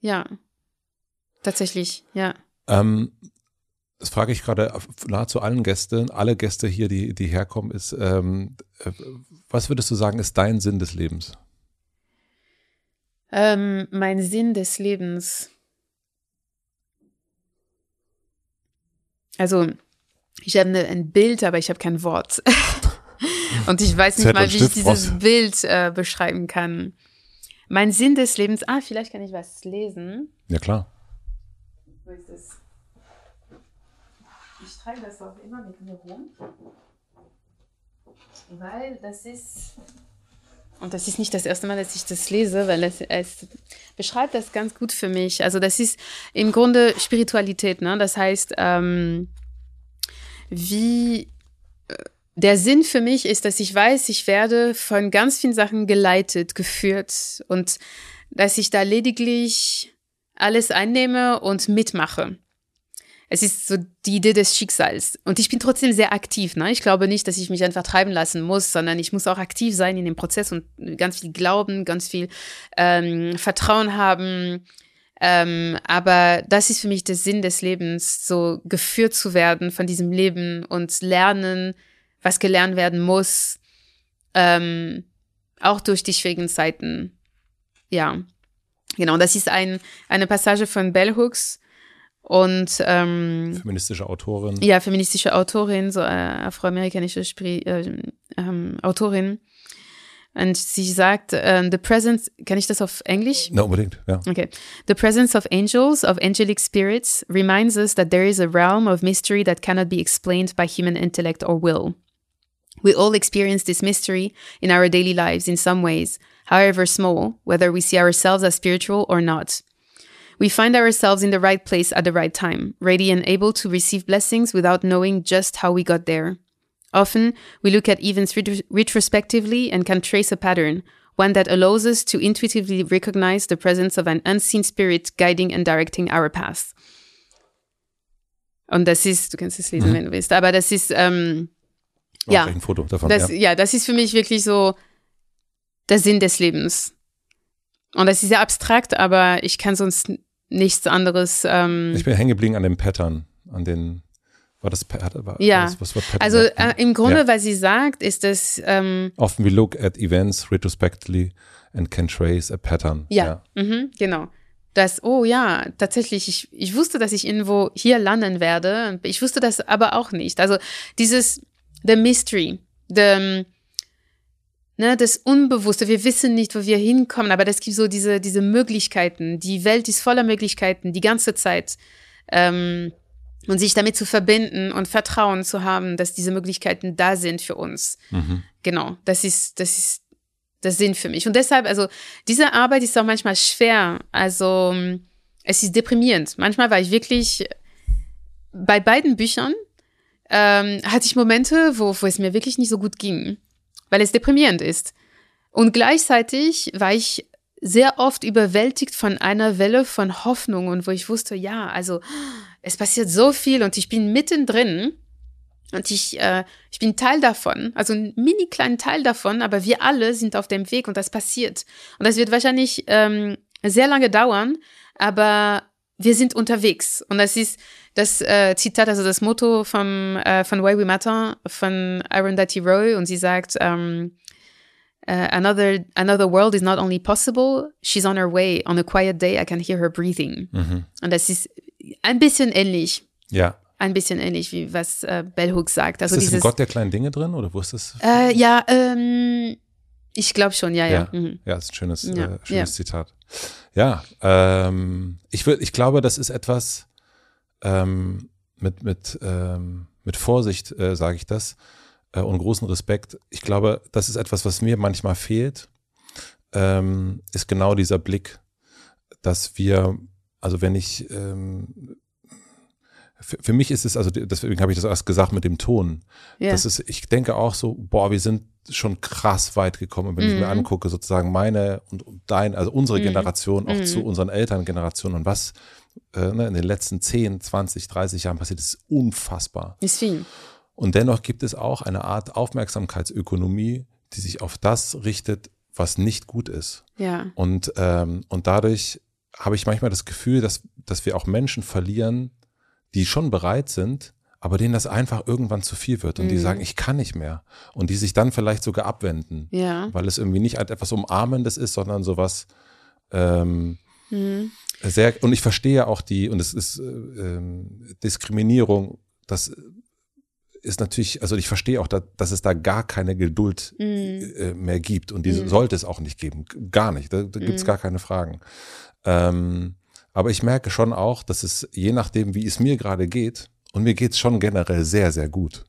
ja. Tatsächlich, ja. Ähm, das frage ich gerade nahezu allen Gästen, alle Gäste hier, die, die herkommen, ist, ähm, äh, was würdest du sagen, ist dein Sinn des Lebens? Ähm, mein Sinn des Lebens. also ich habe ne, ein Bild, aber ich habe kein Wort. und ich weiß nicht mal, wie ich dieses. Bild äh, beschreiben kann. Mein Sinn des Lebens, ah, vielleicht kann ich was lesen. Ja, klar. Wo ist das? Ich trage das auch immer mit mir rum, weil das ist, und das ist nicht das erste Mal, dass ich das lese, weil es, es beschreibt das ganz gut für mich. Also das ist im Grunde Spiritualität, ne? Das heißt, ähm, wie der Sinn für mich ist, dass ich weiß, ich werde von ganz vielen Sachen geleitet, geführt und dass ich da lediglich alles einnehme und mitmache. Es ist so die Idee des Schicksals. Und ich bin trotzdem sehr aktiv. Ne? Ich glaube nicht, dass ich mich einfach treiben lassen muss, sondern ich muss auch aktiv sein in dem Prozess und ganz viel glauben, ganz viel ähm, Vertrauen haben. Ähm, aber das ist für mich der Sinn des Lebens, so geführt zu werden von diesem Leben und lernen, was gelernt werden muss, ähm, auch durch die schwierigen Zeiten. Ja, genau. Das ist ein, eine Passage von Bell Hooks und ähm, feministische Autorin. Ja, feministische Autorin, so äh, afroamerikanische Spri äh, ähm, Autorin. Und sie sagt, uh, the presence, kann ich das auf Englisch? Na, unbedingt, ja. Okay. The presence of angels, of angelic spirits, reminds us that there is a realm of mystery that cannot be explained by human intellect or will. We all experience this mystery in our daily lives in some ways, however small, whether we see ourselves as spiritual or not. We find ourselves in the right place at the right time, ready and able to receive blessings without knowing just how we got there. Often, we look at events retrospectively and can trace a pattern, one that allows us to intuitively recognize the presence of an unseen spirit guiding and directing our path. Und das ist, du kannst es lesen, mhm. wenn du willst, aber das ist, ähm, ja, ein Foto davon. Das, ja. ja, das ist für mich wirklich so der Sinn des Lebens. Und das ist sehr abstrakt, aber ich kann sonst nichts anderes. Ähm ich bin hängen geblieben an dem Pattern, an den. War das Pattern? War, ja, was, was war Pattern? also äh, im Grunde, ja. was sie sagt, ist das. Ähm Often we look at events retrospectively and can trace a pattern. Ja, ja. Mhm, genau. Das, oh ja, tatsächlich, ich, ich wusste, dass ich irgendwo hier landen werde. Ich wusste das aber auch nicht. Also dieses, the mystery, the, ne, das Unbewusste. Wir wissen nicht, wo wir hinkommen, aber es gibt so diese, diese Möglichkeiten. Die Welt ist voller Möglichkeiten, die ganze Zeit. Ähm, und sich damit zu verbinden und Vertrauen zu haben, dass diese Möglichkeiten da sind für uns. Mhm. Genau, das ist, das ist der Sinn für mich. Und deshalb, also, diese Arbeit ist auch manchmal schwer. Also, es ist deprimierend. Manchmal war ich wirklich bei beiden Büchern ähm, hatte ich Momente, wo, wo es mir wirklich nicht so gut ging, weil es deprimierend ist. Und gleichzeitig war ich sehr oft überwältigt von einer Welle von Hoffnung und wo ich wusste, ja, also es passiert so viel und ich bin mittendrin und ich, äh, ich bin Teil davon, also ein mini kleinen Teil davon, aber wir alle sind auf dem Weg und das passiert. Und das wird wahrscheinlich ähm, sehr lange dauern, aber wir sind unterwegs. Und das ist das äh, Zitat, also das Motto vom, äh, von Way We Matter von Arundhati Roy. Und sie sagt, um, uh, another, another world is not only possible, she's on her way. On a quiet day, I can hear her breathing. Mhm. Und das ist ein bisschen ähnlich. Ja. Ein bisschen ähnlich, wie was äh, Bell Hooks sagt. Also ist das dieses, im Gott der kleinen Dinge drin oder wo ist das? Äh, ja, ähm, ich glaube schon, ja, ja. Ja, mhm. ja ist ein schönes, ja. äh, schönes ja. Zitat. Ja, ähm, ich, würd, ich glaube, das ist etwas ähm, mit, mit, ähm, mit Vorsicht, äh, sage ich das, äh, und großen Respekt. Ich glaube, das ist etwas, was mir manchmal fehlt, ähm, ist genau dieser Blick, dass wir, also wenn ich, ähm, für, für mich ist es, also deswegen habe ich das erst gesagt mit dem Ton. Ja. Das ist, ich denke auch so, boah, wir sind schon krass weit gekommen. Und wenn mhm. ich mir mhm. angucke, sozusagen meine und dein, also unsere mhm. Generation auch mhm. zu unseren Elterngenerationen und was äh, ne, in den letzten 10, 20, 30 Jahren passiert, ist unfassbar. Ist viel. Und dennoch gibt es auch eine Art Aufmerksamkeitsökonomie, die sich auf das richtet, was nicht gut ist. Ja. Und, ähm, und dadurch habe ich manchmal das Gefühl, dass, dass wir auch Menschen verlieren, die schon bereit sind, aber denen das einfach irgendwann zu viel wird und mhm. die sagen, ich kann nicht mehr. Und die sich dann vielleicht sogar abwenden. Ja. Weil es irgendwie nicht etwas Umarmendes ist, sondern sowas ähm, mhm. Sehr, und ich verstehe auch die, und es ist äh, ähm, Diskriminierung das ist natürlich, also ich verstehe auch, dass, dass es da gar keine Geduld Mhm. äh, mehr gibt und diese sollte es auch nicht geben. Gar nicht. Da, da gibt es gar keine Fragen. Ähm, aber ich merke schon auch, dass es je nachdem, wie es mir gerade geht, und mir geht es schon generell sehr, sehr gut,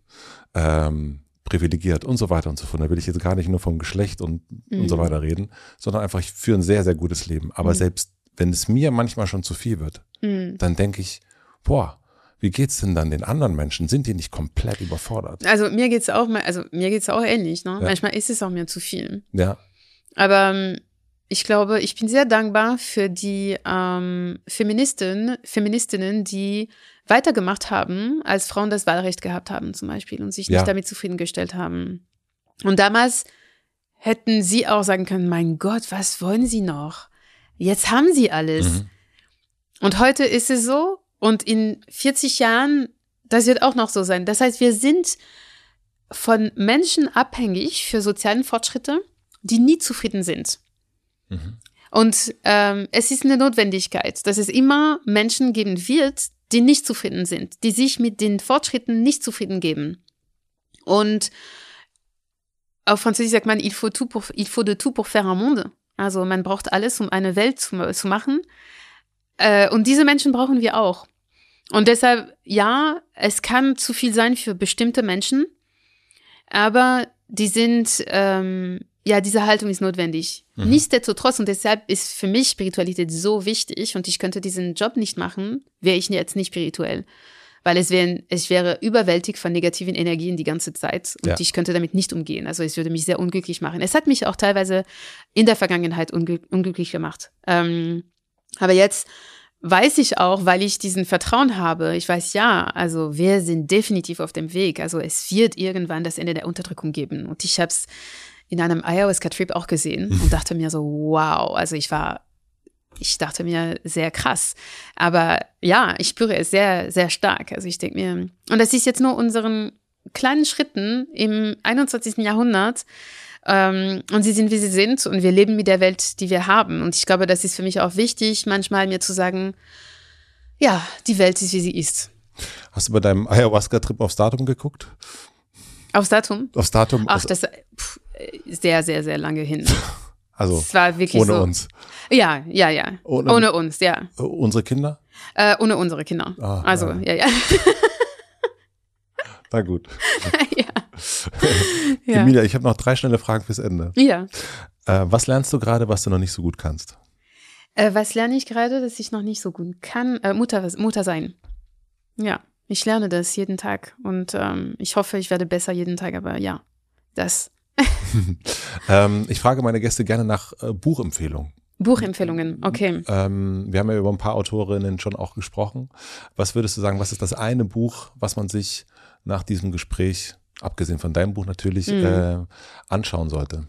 ähm, privilegiert und so weiter und so fort. Da will ich jetzt gar nicht nur vom Geschlecht und, und so weiter reden, sondern einfach, ich führe ein sehr, sehr gutes Leben. Aber selbst wenn es mir manchmal schon zu viel wird, dann denke ich, boah, wie geht's denn dann den anderen Menschen? Sind die nicht komplett überfordert? Also mir geht's auch mal, also mir geht's auch ähnlich, ne? Manchmal ist es auch mir zu viel. Ja. Aber ähm, ich glaube, ich bin sehr dankbar für die ähm, Feministinnen, Feministinnen, die weitergemacht haben, als Frauen das Wahlrecht gehabt haben zum Beispiel und sich Ja. nicht damit zufriedengestellt haben. Und damals hätten sie auch sagen können, mein Gott, was wollen sie noch? Jetzt haben sie alles. Mhm. Und heute ist es so und in 40 Jahren, das wird auch noch so sein. Das heißt, wir sind von Menschen abhängig für sozialen Fortschritte, die nie zufrieden sind. Mhm. Und ähm, es ist eine Notwendigkeit, dass es immer Menschen geben wird, die nicht zufrieden sind, die sich mit den Fortschritten nicht zufrieden geben. Und auf Französisch sagt man, il faut, tout pour, il faut de tout pour faire un monde. Also man braucht alles, um eine Welt zu, zu machen. Äh, und diese Menschen brauchen wir auch. Und deshalb, ja, es kann zu viel sein für bestimmte Menschen, aber die sind, ähm, ja, diese Haltung ist notwendig. Nichtsdestotrotz, und deshalb ist für mich Spiritualität so wichtig und ich könnte diesen Job nicht machen, wäre ich jetzt nicht spirituell. Weil es wäre, ich wäre überwältigt von negativen Energien die ganze Zeit und Ja. ich könnte damit nicht umgehen. Also es würde mich sehr unglücklich machen. Es hat mich auch teilweise in der Vergangenheit unglück, unglücklich gemacht. Ähm, aber jetzt weiß ich auch, weil ich diesen Vertrauen habe. Ich weiß, ja, also wir sind definitiv auf dem Weg. Also es wird irgendwann das Ende der Unterdrückung geben. Und ich habe es in einem Ayahuasca-Trip auch gesehen und dachte mir so, wow, also ich war, ich dachte mir sehr krass. Aber ja, ich spüre es sehr, sehr stark. Also ich denke mir, und das ist jetzt nur unseren kleinen Schritten im 21. Jahrhundert. Ähm, und sie sind, wie sie sind und wir leben mit der Welt, die wir haben. Und ich glaube, das ist für mich auch wichtig, manchmal mir zu sagen, ja, die Welt ist, wie sie ist. Hast du bei deinem Ayahuasca-Trip aufs Datum geguckt? Aufs Datum? Aufs Datum? Ach, also, das pff, sehr, sehr, sehr lange hin. also Es war wirklich ohne so. uns. Ja, ja, ja. Ohne- Ohne, uns, ja. Äh, Unsere Kinder? Äh, ohne unsere Kinder. Ah, also, ja. ja, ja. Na gut. ja. ja. Emilia, ich habe noch drei schnelle Fragen fürs Ende. ja. Äh, was lernst du gerade, was du noch nicht so gut kannst? Äh, was lerne ich gerade, das ich noch nicht so gut kann? Äh, Mutter, Mutter sein. Ja, ich lerne das jeden Tag und ähm, ich hoffe, ich werde besser jeden Tag, aber ja, das. Ähm, ich frage meine Gäste gerne nach äh, Buchempfehlungen. Buchempfehlungen, okay. Ähm, wir haben ja über ein paar Autorinnen schon auch gesprochen. Was würdest du sagen, was ist das eine Buch, was man sich nach diesem Gespräch, abgesehen von deinem Buch natürlich, Mhm. äh, anschauen sollte?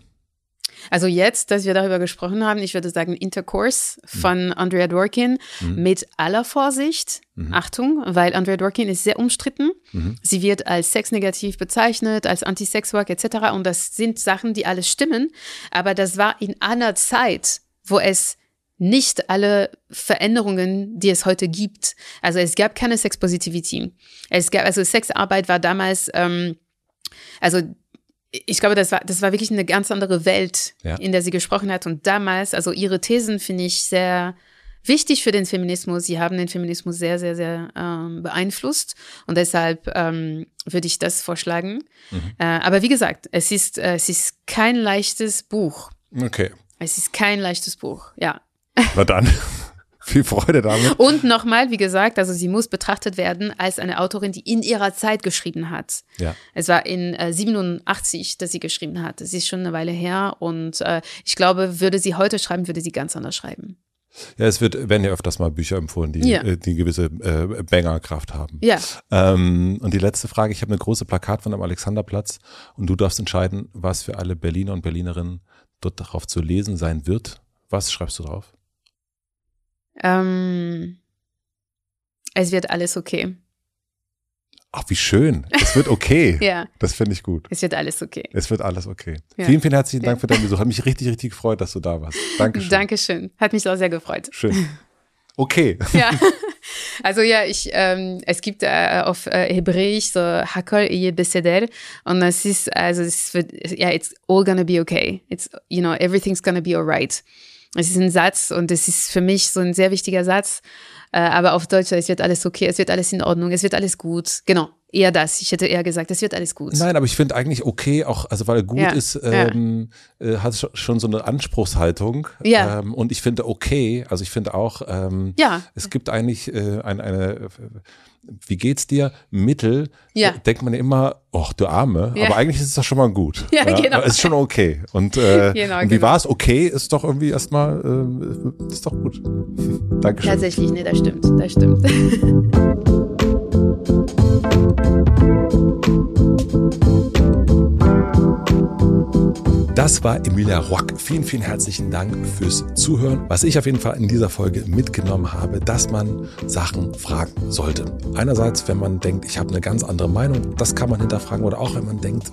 Also jetzt, dass wir darüber gesprochen haben, ich würde sagen Intercourse von Andrea Dworkin mit aller Vorsicht. Achtung, weil Andrea Dworkin ist sehr umstritten. Sie wird als sexnegativ bezeichnet, als Anti-Sex-Work etc. Und das sind Sachen, die alles stimmen. Aber das war in einer Zeit, wo es nicht alle Veränderungen, die es heute gibt. Also es gab keine Sex Positivity. Es gab, also Sexarbeit war damals, ähm, also ich glaube, das war, das war wirklich eine ganz andere Welt, Ja. in der sie gesprochen hat. Und damals, also ihre Thesen finde ich sehr wichtig für den Feminismus. Sie haben den Feminismus sehr, sehr, sehr ähm, beeinflusst. Und deshalb ähm, würde ich das vorschlagen. Äh, aber wie gesagt, es ist, äh, es ist kein leichtes Buch. Okay, Es ist kein leichtes Buch, ja. na dann. Viel Freude damit. Und nochmal, wie gesagt, also sie muss betrachtet werden als eine Autorin, die in ihrer Zeit geschrieben hat. Ja. Es war in äh, 87, dass sie geschrieben hat. Es ist schon eine Weile her und äh, ich glaube, würde sie heute schreiben, würde sie ganz anders schreiben. Ja, es wird, werden ja öfters mal Bücher empfohlen, die, Ja. äh, die gewisse äh, Bangerkraft haben. Ja, Ähm, und die letzte Frage, ich habe eine große Plakat am Alexanderplatz und du darfst entscheiden, was für alle Berliner und Berlinerinnen dort darauf zu lesen sein wird. Was schreibst du drauf? Ähm, es wird alles okay. Ach, wie schön. Es wird okay. Ja, Das finde ich gut. es wird alles okay. Es wird alles okay. Ja. Vielen, vielen herzlichen Dank für deinen Besuch. Hat mich richtig, richtig gefreut, dass du da warst. Dankeschön. Dankeschön. Hat mich auch sehr gefreut. Schön. Okay. Ja. Also ja, ich, ähm, es gibt äh, auf äh, Hebräisch so Hakol Eye Beseder und das ist, also es wird, ja, it's all gonna be okay. It's, you know, everything's gonna be alright. Es ist ein Satz und es ist für mich so ein sehr wichtiger Satz. Äh, aber auf Deutsch, es wird alles okay, es wird alles in Ordnung, es wird alles gut. Genau, eher das. Ich hätte eher gesagt, es wird alles gut. Nein, aber ich finde eigentlich okay, auch, also weil gut Ja, ist, ähm, äh, hat schon- schon so eine Anspruchshaltung. Ja. Ähm, und ich finde okay, also ich finde auch, ähm, Ja. es gibt eigentlich äh, ein, eine, äh, wie geht's dir? Mittel, Ja. denkt man ja immer, ach du Arme, Ja. aber eigentlich ist es doch schon mal gut. Ja, genau. Ist schon okay. Und, äh, Genau, und wie genau. war es? Okay, ist doch irgendwie erstmal, äh, ist doch gut. Dankeschön. Tatsächlich, nee, das stimmt, das stimmt. Das war Emilia Rock. Vielen, vielen herzlichen Dank fürs Zuhören. Was ich auf jeden Fall in dieser Folge mitgenommen habe, dass man Sachen fragen sollte. Einerseits, wenn man denkt, ich habe eine ganz andere Meinung, das kann man hinterfragen. Oder auch, wenn man denkt,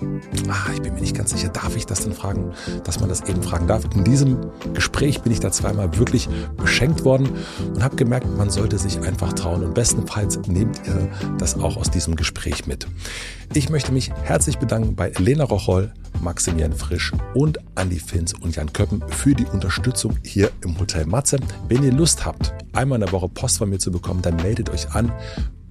ah, ich bin mir nicht ganz sicher, darf ich das denn fragen, dass man das eben fragen darf. In diesem Gespräch bin ich da zweimal wirklich beschenkt worden und habe gemerkt, man sollte sich einfach trauen. Und bestenfalls nehmt ihr das auch aus diesem Gespräch mit. Ich möchte mich herzlich bedanken bei Lena Rocholl, Maximilian Frisch und Andi Finz und Jan Köppen für die Unterstützung hier im Hotel Matze. Wenn ihr Lust habt, einmal in der Woche Post von mir zu bekommen, dann meldet euch an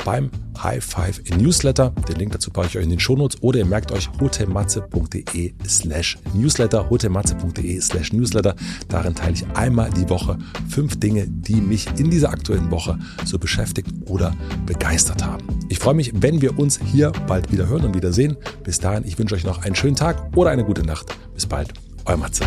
beim High Five Newsletter. Den Link dazu packe ich euch in den Shownotes oder ihr merkt euch hotelmatze.de slash newsletter, hotelmatze.de slash newsletter. Darin teile ich einmal die Woche fünf Dinge, die mich in dieser aktuellen Woche so beschäftigt oder begeistert haben. Ich freue mich, wenn wir uns hier bald wieder hören und wieder sehen. Bis dahin, ich wünsche euch noch einen schönen Tag oder eine gute Nacht. Bis bald, euer Matze.